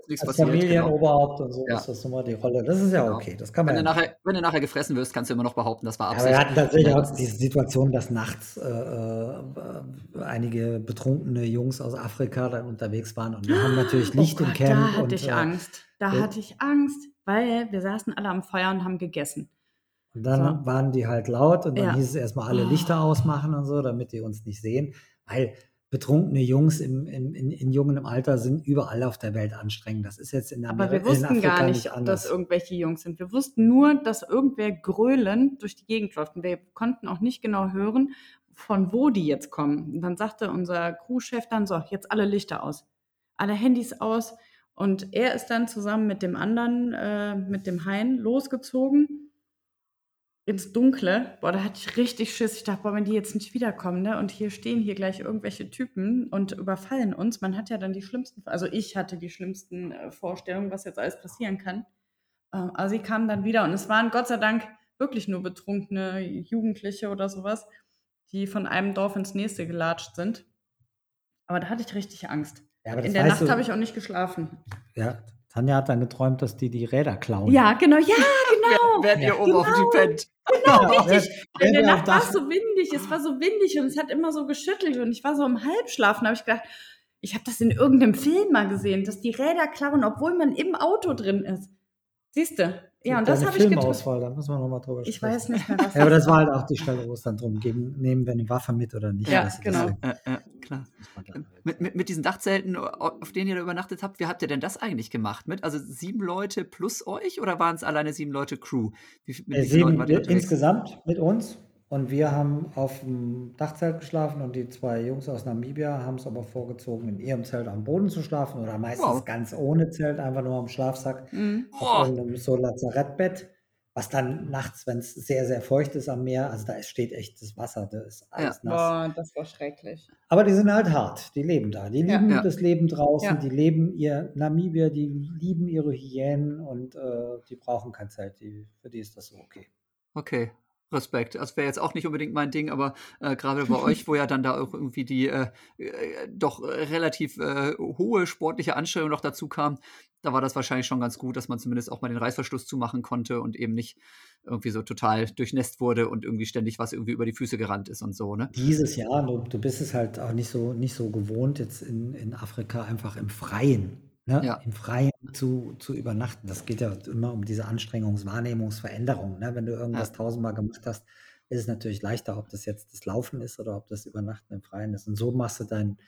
nichts als passiert. Genau. Familienoberhaupt und so. Ja. ist das nun mal die Rolle. Das ist ja Genau. okay. Das kann Wenn man du, ja nachher, wenn du nachher gefressen wirst, kannst du immer noch behaupten, das war Aber Absicht. wir hatten tatsächlich Ja, auch diese Situation, dass nachts äh, äh, einige betrunkene Jungs aus Afrika dann unterwegs waren und wir haben natürlich [GASPS] Licht oh im Camp. Da hatte und, ich äh, Angst. Da äh, hatte ich Angst, weil wir saßen alle am Feuer und haben gegessen. Und dann So. waren die halt laut und dann Ja. hieß es erstmal alle Oh. Lichter [GASPS] ausmachen und so, damit die uns nicht sehen. Weil betrunkene Jungs im, im, in, in jungem Alter sind überall auf der Welt anstrengend. Das ist jetzt in, Aber Ameri wir wussten gar nicht nicht, dass irgendwelche Jungs sind. Wir wussten nur, dass irgendwer gröhlend durch die Gegend läuft. Und wir konnten auch nicht genau hören, von wo die jetzt kommen. Und dann sagte unser Crewchef dann so, jetzt alle Lichter aus. Alle Handys aus. Und er ist dann zusammen mit dem anderen, äh, mit dem Hein, losgezogen ins Dunkle. Boah, da hatte ich richtig Schiss. Ich dachte, boah, wenn die jetzt nicht wiederkommen, ne? Und hier stehen hier gleich irgendwelche Typen und überfallen uns. Man hat ja dann die schlimmsten, also ich hatte die schlimmsten äh, Vorstellungen, was jetzt alles passieren kann. Ähm, aber sie kamen dann wieder und es waren Gott sei Dank wirklich nur betrunkene Jugendliche oder sowas, die von einem Dorf ins nächste gelatscht sind. Aber da hatte ich richtig Angst. Ja, In der Nacht habe ich auch nicht geschlafen. Ja, Tanja hat dann geträumt, dass die die Räder klauen. Ja, genau, ja, genau. Während ihr oben auf dem Genau. Jeep pennt. [LAUGHS] Richtig. In der Nacht war es so windig, es war so windig und es hat immer so geschüttelt und ich war so im Halbschlafen. Da habe ich gedacht, ich habe das in irgendeinem Film mal gesehen, dass die Räder klauen, obwohl man im Auto drin ist. Siehst du? Ja, und das habe ich. Filmauswahl, da müssen wir nochmal drüber sprechen. Ich weiß nicht mehr, was Ja, aber das war halt auch die Stelle, wo es dann drum ging, nehmen wir eine Waffe mit oder nicht. Ja, genau. Ja, ja, klar. Mit, mit, mit diesen Dachzelten, auf denen ihr da übernachtet habt, wie habt ihr denn das eigentlich gemacht? Mit, also sieben Leute plus euch oder waren es alleine sieben Leute Crew? Wie, mit Äh, Leuten sieben, wart ihr unterwegs? insgesamt mit uns und wir haben auf dem Dachzelt geschlafen und die zwei Jungs aus Namibia haben es aber vorgezogen, in ihrem Zelt am Boden zu schlafen oder meistens Wow. ganz ohne Zelt, einfach nur am Schlafsack Mhm. Auf irgendeinem so Lazarettbett. Was dann nachts, wenn es sehr, sehr feucht ist am Meer, also da ist- steht echt das Wasser, da ist alles nass. Boah, das war schrecklich. Aber die sind halt hart, die leben da. Die Ja. lieben Ja. das Leben draußen, Ja. die leben ihr Namibia, die lieben ihre Hyänen und äh, die brauchen kein Zelt. Die, für die ist das so okay. Okay, Respekt. Das wäre jetzt auch nicht unbedingt mein Ding, aber äh, gerade bei euch, wo ja dann da auch irgendwie die äh, äh, doch relativ äh, hohe sportliche Anstrengung noch dazu kam, da war das wahrscheinlich schon ganz gut, dass man zumindest auch mal den Reißverschluss zumachen konnte und eben nicht irgendwie so total durchnässt wurde und irgendwie ständig was irgendwie über die Füße gerannt ist und so, ne? Dieses Jahr, du, du bist es halt auch nicht so, nicht so gewohnt, jetzt in, in Afrika einfach im Freien, ne? Ja. im Freien zu, zu übernachten. Das geht ja immer um diese Anstrengungs-Wahrnehmungsveränderung. Ne? Wenn du irgendwas Ja. tausendmal gemacht hast, ist es natürlich leichter, ob das jetzt das Laufen ist oder ob das Übernachten im Freien ist. Und so machst du dein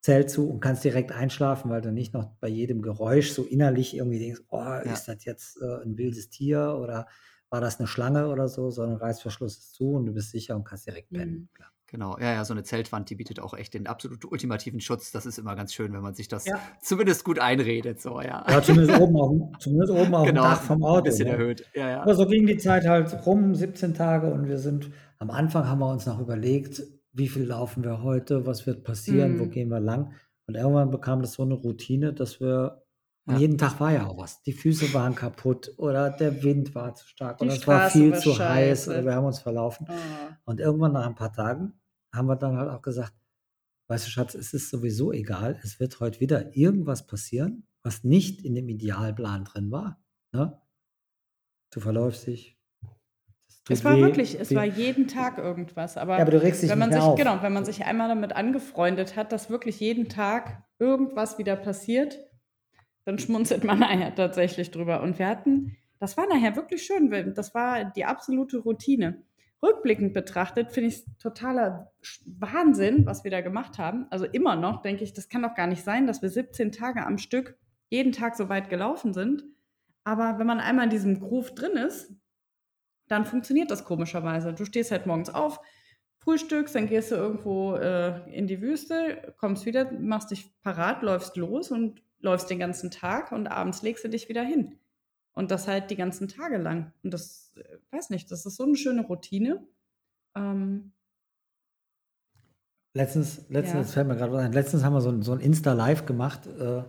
Zelt zu und kannst direkt einschlafen, weil du nicht noch bei jedem Geräusch so innerlich irgendwie denkst, oh, ist das jetzt äh, ein wildes Tier oder war das eine Schlange oder so, sondern Reißverschluss ist zu und du bist sicher und kannst direkt pennen. Mhm. Genau, ja, ja, so eine Zeltwand, die bietet auch echt den absolut ultimativen Schutz. Das ist immer ganz schön, wenn man sich das Ja. zumindest gut einredet, so, ja. Ja, zumindest oben auf, dem- [LAUGHS] zumindest oben auf genau, dem Dach vom ein Auto. bisschen ne? erhöht, ja, ja. Aber so ging die Zeit halt rum, 17 Tage und wir sind, am Anfang haben wir uns noch überlegt, wie viel laufen wir heute, was wird passieren, wo Mhm. gehen wir lang. Und irgendwann bekam das so eine Routine, dass wir, und Ja. jeden Tag war ja auch was. Die Füße waren kaputt oder der Wind war zu stark Die oder es war viel zu heiß scheiße. oder wir haben uns verlaufen. Ah. Und irgendwann nach ein paar Tagen haben wir dann halt auch gesagt, weißt du, Schatz, es ist sowieso egal, es wird heute wieder irgendwas passieren, was nicht in dem Idealplan drin war. Ne? Du verläufst dich. Es war weh, wirklich, es weh. war jeden Tag irgendwas. Aber, Ja, aber wenn man sich, auf. genau, wenn man sich einmal damit angefreundet hat, dass wirklich jeden Tag irgendwas wieder passiert, dann schmunzelt man [LAUGHS] nachher tatsächlich drüber. Und wir hatten, das war nachher wirklich schön, das war die absolute Routine. Rückblickend betrachtet finde ich es totaler Wahnsinn, was wir da gemacht haben. Also immer noch denke ich, das kann doch gar nicht sein, dass wir 17 Tage am Stück jeden Tag so weit gelaufen sind. Aber wenn man einmal in diesem Groove drin ist, dann funktioniert das komischerweise. Du stehst halt morgens auf, frühstückst, dann gehst du irgendwo äh, in die Wüste, kommst wieder, machst dich parat, läufst los und läufst den ganzen Tag und abends legst du dich wieder hin. Und das halt die ganzen Tage lang. Und das, äh, weiß nicht, das ist so eine schöne Routine. Ähm, Letztens, letztens, Ja. fällt mir gerade was ein, letztens haben wir so ein, so ein Insta-Live gemacht. Äh,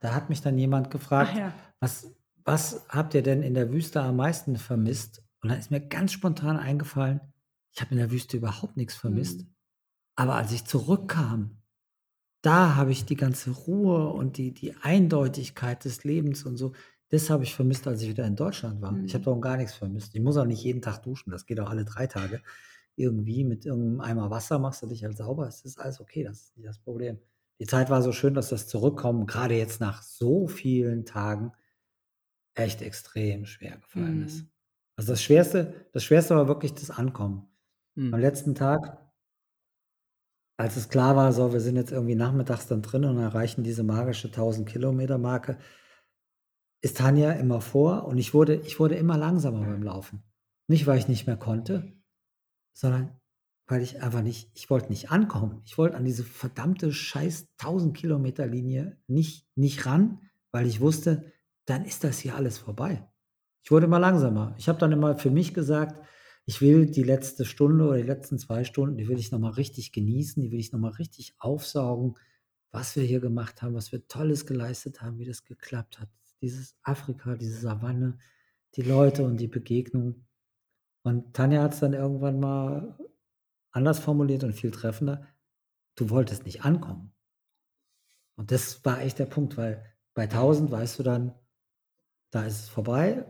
da hat mich dann jemand gefragt, ja. was, was habt ihr denn in der Wüste am meisten vermisst? Und dann ist mir ganz spontan eingefallen, ich habe in der Wüste überhaupt nichts vermisst. Mhm. Aber als ich zurückkam, da habe ich die ganze Ruhe und die, die Eindeutigkeit des Lebens und so, das habe ich vermisst, als ich wieder in Deutschland war. Ich habe Mhm. darum gar nichts vermisst. Ich muss auch nicht jeden Tag duschen, das geht auch alle drei Tage. Irgendwie mit irgendeinem Eimer Wasser machst du dich halt sauber, es ist alles okay, das ist nicht das Problem. Die Zeit war so schön, dass das Zurückkommen, gerade jetzt nach so vielen Tagen, echt extrem schwer gefallen ist. Mhm. Also das Schwerste, das Schwerste war wirklich das Ankommen. Am Hm. letzten Tag, als es klar war, so, wir sind jetzt irgendwie nachmittags dann drin und erreichen diese magische 1000 Kilometer Marke, ist Tanja immer vor und ich wurde, ich wurde immer langsamer beim Laufen. Nicht, weil ich nicht mehr konnte, sondern weil ich einfach nicht, ich wollte nicht ankommen. Ich wollte an diese verdammte scheiß 1000 Kilometer Linie nicht, nicht ran, weil ich wusste, dann ist das hier alles vorbei. Ich wurde immer langsamer. Ich habe dann immer für mich gesagt, ich will die letzte Stunde oder die letzten zwei Stunden, die will ich nochmal richtig genießen, die will ich nochmal richtig aufsaugen, was wir hier gemacht haben, was wir Tolles geleistet haben, wie das geklappt hat. Dieses Afrika, diese Savanne, die Leute und die Begegnung. Und Tanja hat es dann irgendwann mal anders formuliert und viel treffender. Du wolltest nicht ankommen. Und das war echt der Punkt, weil bei 1000 weißt du dann, da ist es vorbei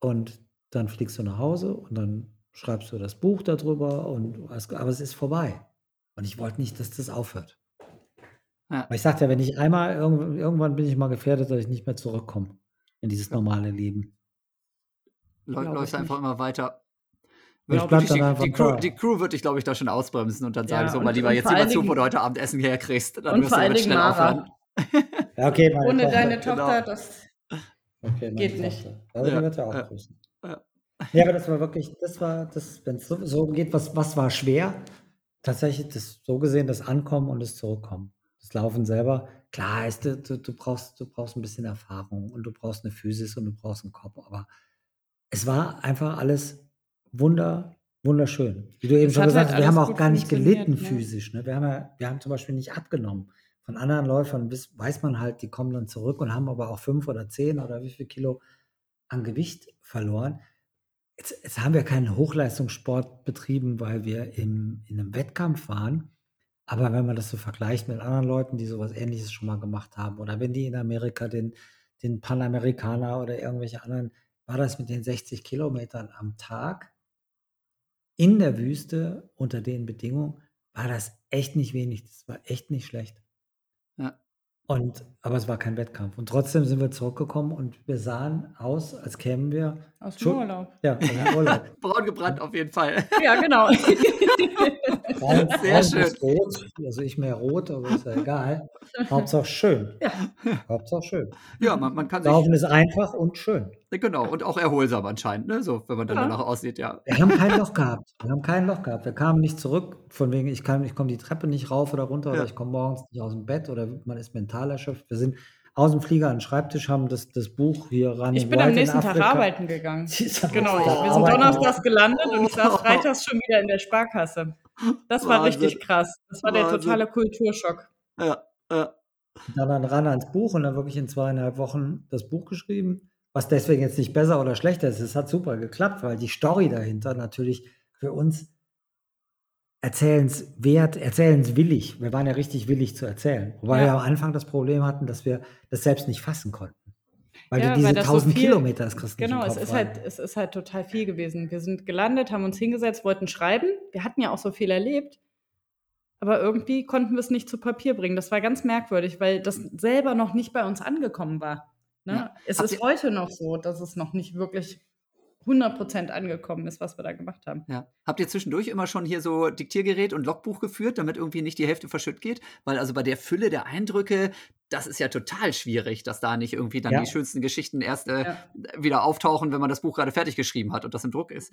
und dann fliegst du nach Hause und dann schreibst du das Buch darüber und aber es ist vorbei. Und ich wollte nicht, dass das aufhört. Ja. Weil ich sagte ja, wenn ich einmal, irgend- irgendwann bin ich mal gefährdet, dass ich nicht mehr zurückkomme in dieses normale Leben. Läu- Glaub läufst ich einfach nicht. immer weiter. Ich dich dann die, die, Crew, die Crew wird dich, glaube ich, da schon ausbremsen und dann sagen, Ja, so mal lieber, jetzt lieber zu, wo du heute Abendessen herkriegst. Dann wirst du damit schnell Mara. aufhören. Ja, okay, Ohne Tochter. deine genau. Tochter, das Okay, Geht nicht. Tochter. Aber Ja, die wird ja auch ja. Ja, aber das war wirklich, das war, das, wenn es so, so geht, was, was war schwer? Tatsächlich das so gesehen, das Ankommen und das Zurückkommen. Das Laufen selber, klar ist, du, du, brauchst, du brauchst ein bisschen Erfahrung und du brauchst eine Physis und du brauchst einen Kopf, aber es war einfach alles wunder, wunderschön. Wie du eben Es schon gesagt halt hast, wir haben auch gar nicht gelitten ne? physisch. Ne? Wir, haben ja, wir haben zum Beispiel nicht abgenommen. Von anderen Läufern weiß man halt, die kommen dann zurück und haben aber auch fünf oder zehn oder wie viel Kilo an Gewicht verloren. Jetzt, jetzt haben wir keinen Hochleistungssport betrieben, weil wir im, in einem Wettkampf waren. Aber wenn man das so vergleicht mit anderen Leuten, die sowas ähnliches schon mal gemacht haben, oder wenn die in Amerika den, den Panamerikaner oder irgendwelche anderen, war das mit den 60 Kilometern am Tag in der Wüste unter den Bedingungen, war das echt nicht wenig. Das war echt nicht schlecht. Ja. Und, aber es war kein Wettkampf. Und trotzdem sind wir zurückgekommen und wir sahen aus, als kämen wir Aus dem Urlaub. ja, aus dem Urlaub. [LAUGHS] Braun gebrannt auf jeden Fall. [LAUGHS] Ja, genau. Braun, [LAUGHS] Sehr braun schön. rot. Also ich mehr rot, aber ist ja egal. Hauptsache schön. Ja. Hauptsache schön. Ja, man, man kann sich. Laufen ist einfach und schön. Genau, und auch erholsam anscheinend, ne? So, wenn man dann Ja. danach aussieht, ja. Wir haben kein Loch gehabt. Wir haben kein Loch gehabt. Wir kamen nicht zurück, von wegen, ich, kann, ich komme die Treppe nicht rauf oder runter Ja. oder ich komme morgens nicht aus dem Bett oder man ist mental erschöpft. Wir sind aus dem Flieger an den Schreibtisch, haben das, das Buch hier ran. Ich bin am nächsten Tag arbeiten gegangen. [LAUGHS] Genau, ich, wir sind donnerstags gelandet und ich saß [LAUGHS] freitags schon wieder in der Sparkasse. Das war Wahnsinn. richtig krass. Das war der Wahnsinn. totale Kulturschock. Ja, ja. Dann, dann ran ans Buch und dann wirklich in zweieinhalb Wochen das Buch geschrieben. Was deswegen jetzt nicht besser oder schlechter ist. Es hat super geklappt, weil die Story dahinter natürlich für uns erzählenswert, erzählenswillig. Wir waren ja richtig willig zu erzählen. Wobei Ja. wir am Anfang das Problem hatten, dass wir das selbst nicht fassen konnten. Weil Ja, du diese weil das so 1000 viel- Kilometer, das kriegst Genau, es ist, rein. halt, es ist halt total viel gewesen. Wir sind gelandet, haben uns hingesetzt, wollten schreiben. Wir hatten ja auch so viel erlebt. Aber irgendwie konnten wir es nicht zu Papier bringen. Das war ganz merkwürdig, weil das selber noch nicht bei uns angekommen war. Ne? Ja. Es Habt ist heute noch so, dass es noch nicht wirklich 100% angekommen ist, was wir da gemacht haben. Ja. Habt ihr zwischendurch immer schon hier so Diktiergerät und Logbuch geführt, damit irgendwie nicht die Hälfte verschütt geht? Weil also bei der Fülle der Eindrücke, das ist ja total schwierig, dass da nicht irgendwie dann Ja. die schönsten Geschichten erst äh, Ja. wieder auftauchen, wenn man das Buch gerade fertig geschrieben hat und das im Druck ist.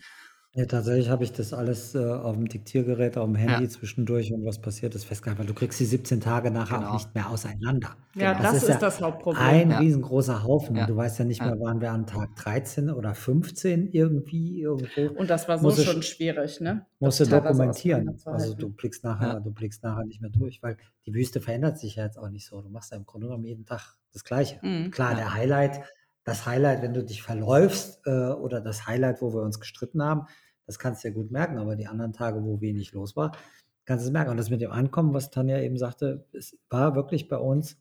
Ja, tatsächlich habe ich das alles äh, auf dem Diktiergerät, auf dem Handy zwischendurch und was passiert ist festgehalten, weil du kriegst die 17 Tage nachher Genau. auch nicht mehr auseinander. Ja, Genau. das, Das ist ist, ja das Hauptproblem. Ein Ja. riesengroßer Haufen. Ja. Und du weißt ja nicht Ja. mehr, waren wir an Tag 13 oder 15 irgendwie irgendwo. Und das war so Muss es- schon schwierig, ne? Musst Das du teilweise dokumentieren. Also auseinanderzuhalten. du blickst nachher, Ja. du blickst nachher nicht mehr durch, weil die Wüste verändert sich ja jetzt auch nicht so. Du machst ja im Grunde genommen jeden Tag das Gleiche. Mhm. Klar, Ja. der Highlight, das Highlight, wenn du dich verläufst, äh, oder das Highlight, wo wir uns gestritten haben, das kannst du ja gut merken, aber die anderen Tage, wo wenig los war, kannst du es merken. Und das mit dem Ankommen, was Tanja eben sagte, es war wirklich bei uns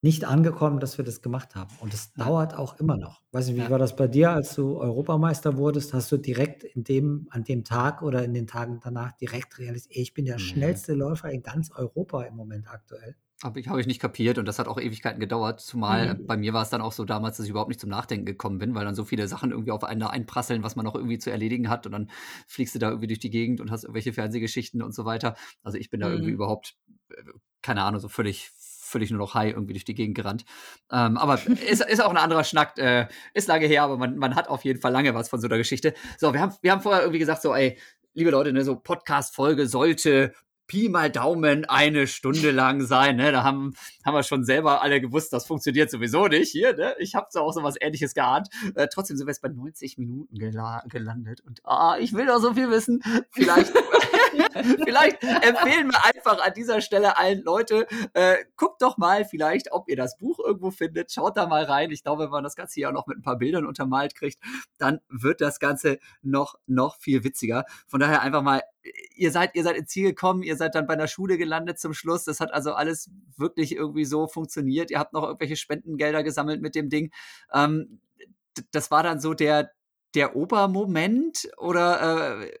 nicht angekommen, dass wir das gemacht haben. Und es dauert auch immer noch. Weiß nicht, wie war das bei dir, als du Europameister wurdest? Hast du direkt in dem, an dem Tag oder in den Tagen danach direkt realisiert, ey, ich bin der Nee. schnellste Läufer in ganz Europa im Moment aktuell? Habe ich, hab ich nicht kapiert und das hat auch Ewigkeiten gedauert. Zumal Mhm. bei mir war es dann auch so damals, dass ich überhaupt nicht zum Nachdenken gekommen bin, weil dann so viele Sachen irgendwie auf einen da einprasseln, was man noch irgendwie zu erledigen hat und dann fliegst du da irgendwie durch die Gegend und hast irgendwelche Fernsehgeschichten und so weiter. Also ich bin da irgendwie Mhm. überhaupt, äh, keine Ahnung, so völlig völlig nur noch high irgendwie durch die Gegend gerannt. Ähm, aber [LAUGHS] ist, ist auch ein anderer Schnack. Äh, ist lange her, aber man, man hat auf jeden Fall lange was von so einer Geschichte. So, wir haben, wir haben vorher irgendwie gesagt, so, ey, liebe Leute, ne, so Podcast-Folge sollte Pi mal Daumen eine Stunde lang sein. Ne? Da haben, haben wir schon selber alle gewusst, das funktioniert sowieso nicht hier. Ne? Ich habe so auch so was ähnliches geahnt. Äh, trotzdem sind wir jetzt bei 90 Minuten gela gelandet. Und ah, ich will doch so viel wissen. Vielleicht, [LAUGHS] vielleicht empfehlen wir einfach an dieser Stelle allen Leute, äh, guckt doch mal vielleicht, ob ihr das Buch irgendwo findet. Schaut da mal rein. Ich glaube, wenn man das Ganze hier auch noch mit ein paar Bildern untermalt kriegt, dann wird das Ganze noch, noch viel witziger. Von daher einfach mal ihr seid, ihr seid ins Ziel gekommen, ihr seid dann bei einer Schule gelandet zum Schluss. Das hat also alles wirklich irgendwie so funktioniert. Ihr habt noch irgendwelche Spendengelder gesammelt mit dem Ding. Ähm, das war dann so der, der Obermoment oder äh,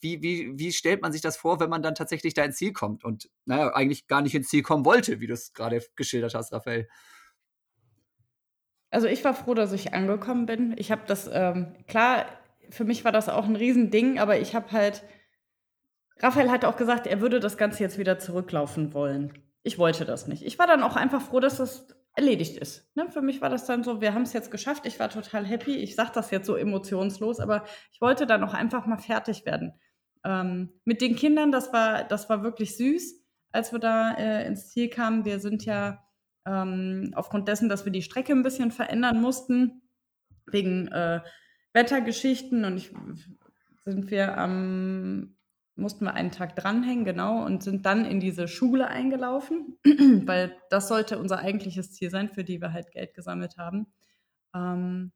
wie, wie, wie stellt man sich das vor, wenn man dann tatsächlich da ins Ziel kommt und naja, eigentlich gar nicht ins Ziel kommen wollte, wie du es gerade geschildert hast, Raphael? Also ich war froh, dass ich angekommen bin. Ich habe das, ähm, klar, für mich war das auch ein Riesending, aber ich habe halt, Raphael hat auch gesagt, er würde das Ganze jetzt wieder zurücklaufen wollen. Ich wollte das nicht. Ich war dann auch einfach froh, dass das erledigt ist. Ne? Für mich war das dann so, wir haben es jetzt geschafft, ich war total happy. Ich sage das jetzt so emotionslos, aber ich wollte dann auch einfach mal fertig werden. Ähm, mit den Kindern, das war, das war wirklich süß, als wir da äh, ins Ziel kamen. Wir sind ja ähm, aufgrund dessen, dass wir die Strecke ein bisschen verändern mussten, wegen äh, Wettergeschichten und ich, sind wir am mussten wir einen Tag dranhängen, genau, und sind dann in diese Schule eingelaufen, [CLEARS THROAT] weil das sollte unser eigentliches Ziel sein, für die wir halt Geld gesammelt haben. Ähm,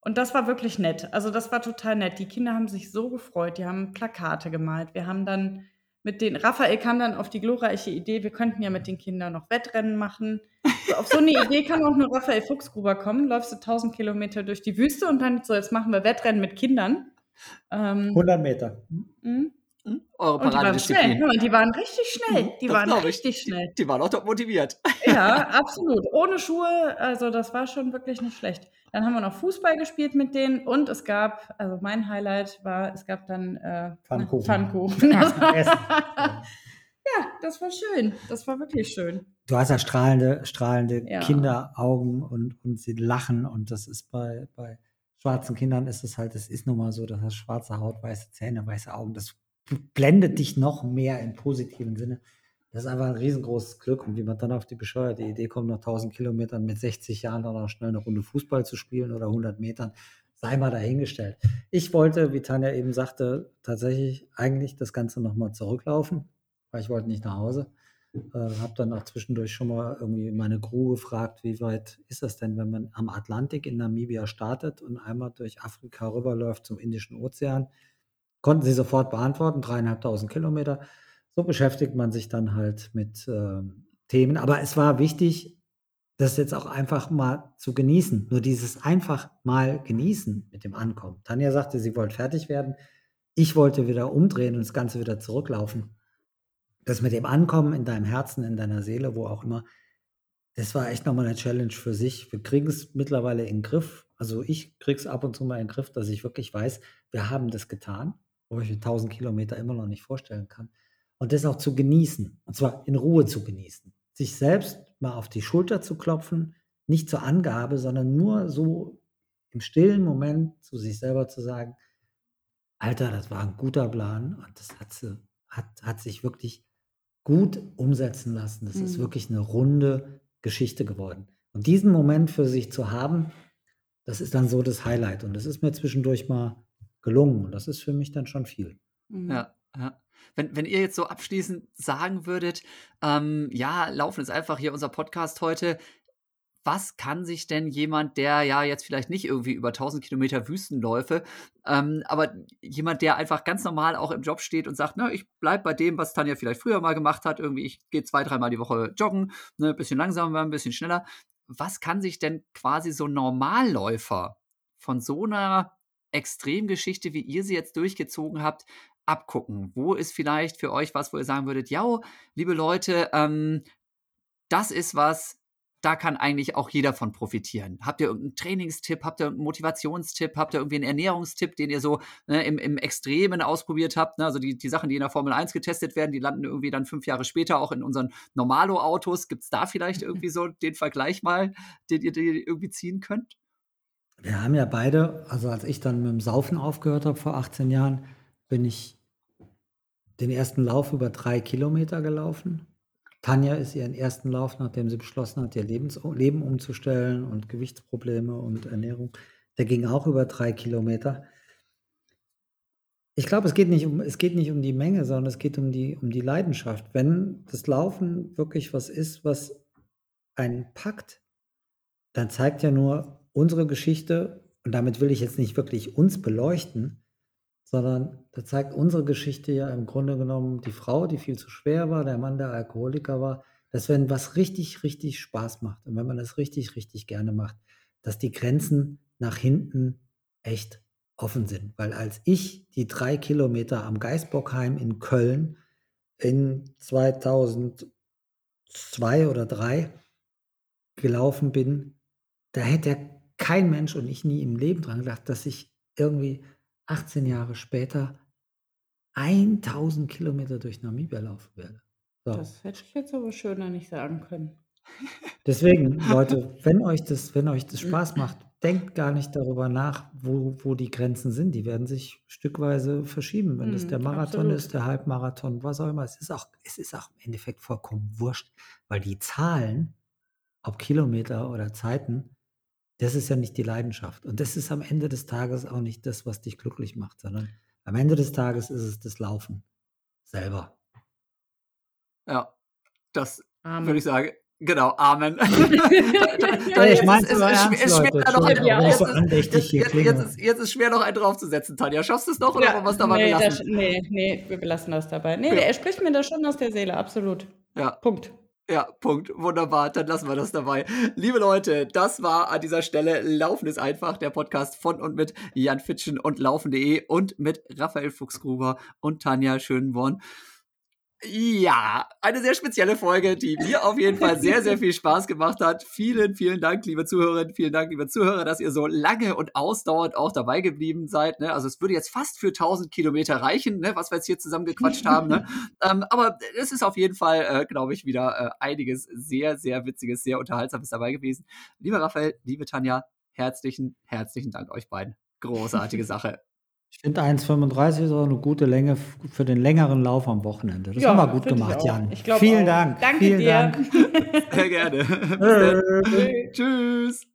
und das war wirklich nett. Also das war total nett. Die Kinder haben sich so gefreut, die haben Plakate gemalt. Wir haben dann mit den, Raphael kam dann auf die glorreiche Idee, wir könnten ja mit den Kindern noch Wettrennen machen. So, auf so eine Idee kann auch nur Raphael Fuchsgruber kommen. Läufst du 1000 Kilometer durch die Wüste und dann so, jetzt machen wir Wettrennen mit Kindern. Ähm, 100 Meter. Mhm. Hm? Eure und die waren schnell. die waren richtig schnell. [LAUGHS] Die das waren richtig ich. schnell. Die, die waren auch top motiviert. Ja, [LAUGHS] absolut. Ohne Schuhe, also das war schon wirklich nicht schlecht. Dann haben wir noch Fußball gespielt mit denen und es gab, also mein Highlight war, es gab dann äh, Pfannkuchen. Pfannkuchen. [LAUGHS] ja, das war schön. Das war wirklich schön. Du hast ja strahlende, strahlende ja. Kinderaugen und, und sie lachen und das ist bei, bei schwarzen Kindern ist es halt, es ist nun mal so, dass das schwarze Haut, weiße Zähne, weiße Augen, das blendet dich noch mehr im positiven Sinne. Das ist einfach ein riesengroßes Glück. Und wie man dann auf die bescheuerte Idee kommt, nach 1000 Kilometern mit 60 Jahren dann auch schnell eine Runde Fußball zu spielen oder 100 Metern, sei mal dahingestellt. Ich wollte, wie Tanja eben sagte, tatsächlich eigentlich das Ganze nochmal zurücklaufen, weil ich wollte nicht nach Hause. Äh, habe dann auch zwischendurch schon mal irgendwie meine Crew gefragt, wie weit ist das denn, wenn man am Atlantik in Namibia startet und einmal durch Afrika rüberläuft zum Indischen Ozean Konnten sie sofort beantworten, dreieinhalbtausend Kilometer. So beschäftigt man sich dann halt mit ähm, Themen. Aber es war wichtig, das jetzt auch einfach mal zu genießen. Nur dieses einfach mal genießen mit dem Ankommen. Tanja sagte, sie wollte fertig werden. Ich wollte wieder umdrehen und das Ganze wieder zurücklaufen. Das mit dem Ankommen in deinem Herzen, in deiner Seele, wo auch immer, das war echt nochmal eine Challenge für sich. Wir kriegen es mittlerweile in den Griff. Also ich kriege es ab und zu mal in den Griff, dass ich wirklich weiß, wir haben das getan wo ich mir 1000 Kilometer immer noch nicht vorstellen kann. Und das auch zu genießen, und zwar in Ruhe zu genießen. Sich selbst mal auf die Schulter zu klopfen, nicht zur Angabe, sondern nur so im stillen Moment zu sich selber zu sagen, Alter, das war ein guter Plan und das hat, hat, hat sich wirklich gut umsetzen lassen. Das mhm. ist wirklich eine runde Geschichte geworden. Und diesen Moment für sich zu haben, das ist dann so das Highlight. Und das ist mir zwischendurch mal gelungen. Und das ist für mich dann schon viel. Mhm. Ja, ja. Wenn, wenn ihr jetzt so abschließend sagen würdet, ähm, ja, Laufen ist einfach hier unser Podcast heute. Was kann sich denn jemand, der ja jetzt vielleicht nicht irgendwie über 1000 Kilometer Wüstenläufe, ähm, aber jemand, der einfach ganz normal auch im Job steht und sagt, ne, ich bleibe bei dem, was Tanja vielleicht früher mal gemacht hat, irgendwie, ich gehe zwei, dreimal die Woche joggen, ne, bisschen langsamer, ein bisschen schneller. Was kann sich denn quasi so ein Normalläufer von so einer Extremgeschichte, wie ihr sie jetzt durchgezogen habt, abgucken? Wo ist vielleicht für euch was, wo ihr sagen würdet, ja, liebe Leute, ähm, das ist was, da kann eigentlich auch jeder von profitieren. Habt ihr irgendeinen Trainingstipp, habt ihr irgendeinen Motivationstipp, habt ihr irgendwie einen Ernährungstipp, den ihr so ne, im, im Extremen ausprobiert habt? Ne? Also die, die Sachen, die in der Formel 1 getestet werden, die landen irgendwie dann fünf Jahre später auch in unseren Normalo-Autos. Gibt es da vielleicht [LAUGHS] irgendwie so den Vergleich mal, den ihr, den ihr irgendwie ziehen könnt? Wir haben ja beide, also als ich dann mit dem Saufen aufgehört habe vor 18 Jahren, bin ich den ersten Lauf über drei Kilometer gelaufen. Tanja ist ihren ersten Lauf, nachdem sie beschlossen hat, ihr Lebens Leben umzustellen und Gewichtsprobleme und Ernährung, der ging auch über drei Kilometer. Ich glaube, es geht nicht um, es geht nicht um die Menge, sondern es geht um die, um die Leidenschaft. Wenn das Laufen wirklich was ist, was einen packt, dann zeigt ja nur, unsere Geschichte, und damit will ich jetzt nicht wirklich uns beleuchten, sondern da zeigt unsere Geschichte ja im Grunde genommen die Frau, die viel zu schwer war, der Mann, der Alkoholiker war, dass wenn was richtig, richtig Spaß macht und wenn man das richtig, richtig gerne macht, dass die Grenzen nach hinten echt offen sind. Weil als ich die drei Kilometer am Geisbockheim in Köln in 2002 oder 2003 gelaufen bin, da hätte kein Mensch und ich nie im Leben dran gedacht, dass ich irgendwie 18 Jahre später 1000 Kilometer durch Namibia laufen werde. So. Das hätte ich jetzt aber schöner nicht sagen können. [LAUGHS] Deswegen, Leute, wenn euch das, wenn euch das Spaß macht, denkt gar nicht darüber nach, wo, wo die Grenzen sind. Die werden sich stückweise verschieben. Wenn das Mhm, der Marathon absolut. ist, der Halbmarathon, was auch immer. Es ist auch, es ist auch im Endeffekt vollkommen wurscht, weil die Zahlen, ob Kilometer oder Zeiten, das ist ja nicht die Leidenschaft. Und das ist am Ende des Tages auch nicht das, was dich glücklich macht, sondern am Ende des Tages ist es das Laufen selber. Ja, das Amen. würde ich sagen. Genau, Amen. [LAUGHS] [LAUGHS] Ich meine es, es, es, schwer, noch Ja, jetzt, ist, andächtig jetzt, hier jetzt, klinge. jetzt, ist, jetzt ist schwer noch einen draufzusetzen, Tanja. Schaffst du es noch oder Ja, es dabei nee, belassen? das, nee, nee, wir belassen das dabei. Nee, Ja. er spricht mir da schon aus der Seele, absolut. Ja, Punkt. Ja, Punkt. Wunderbar. Dann lassen wir das dabei. Liebe Leute, das war an dieser Stelle Laufen ist einfach, der Podcast von und mit Jan Fitschen und Laufen.de und mit Raphael Fuchsgruber und Tanja Schönborn. Ja, eine sehr spezielle Folge, die mir auf jeden Fall sehr, sehr viel Spaß gemacht hat. Vielen, vielen Dank, liebe Zuhörerinnen, vielen Dank, liebe Zuhörer, dass ihr so lange und ausdauernd auch dabei geblieben seid. Ne? Also es würde jetzt fast für 1000 Kilometer reichen, ne? was wir jetzt hier zusammen gequatscht haben. Ne? [LAUGHS] ähm, aber es ist auf jeden Fall, äh, glaube ich, wieder äh, einiges sehr, sehr Witziges, sehr Unterhaltsames dabei gewesen. Lieber Raphael, liebe Tanja, herzlichen, herzlichen Dank euch beiden. Großartige Sache. Ich finde 1,35 ist auch eine gute Länge f- für den längeren Lauf am Wochenende. Das Ja, haben wir gut find ich gemacht, auch. Jan. Ich glaub Vielen auch. Dank. Danke Vielen dir. Dank. [LAUGHS] Sehr gerne. Bis dann. Tschüss. Tschüss.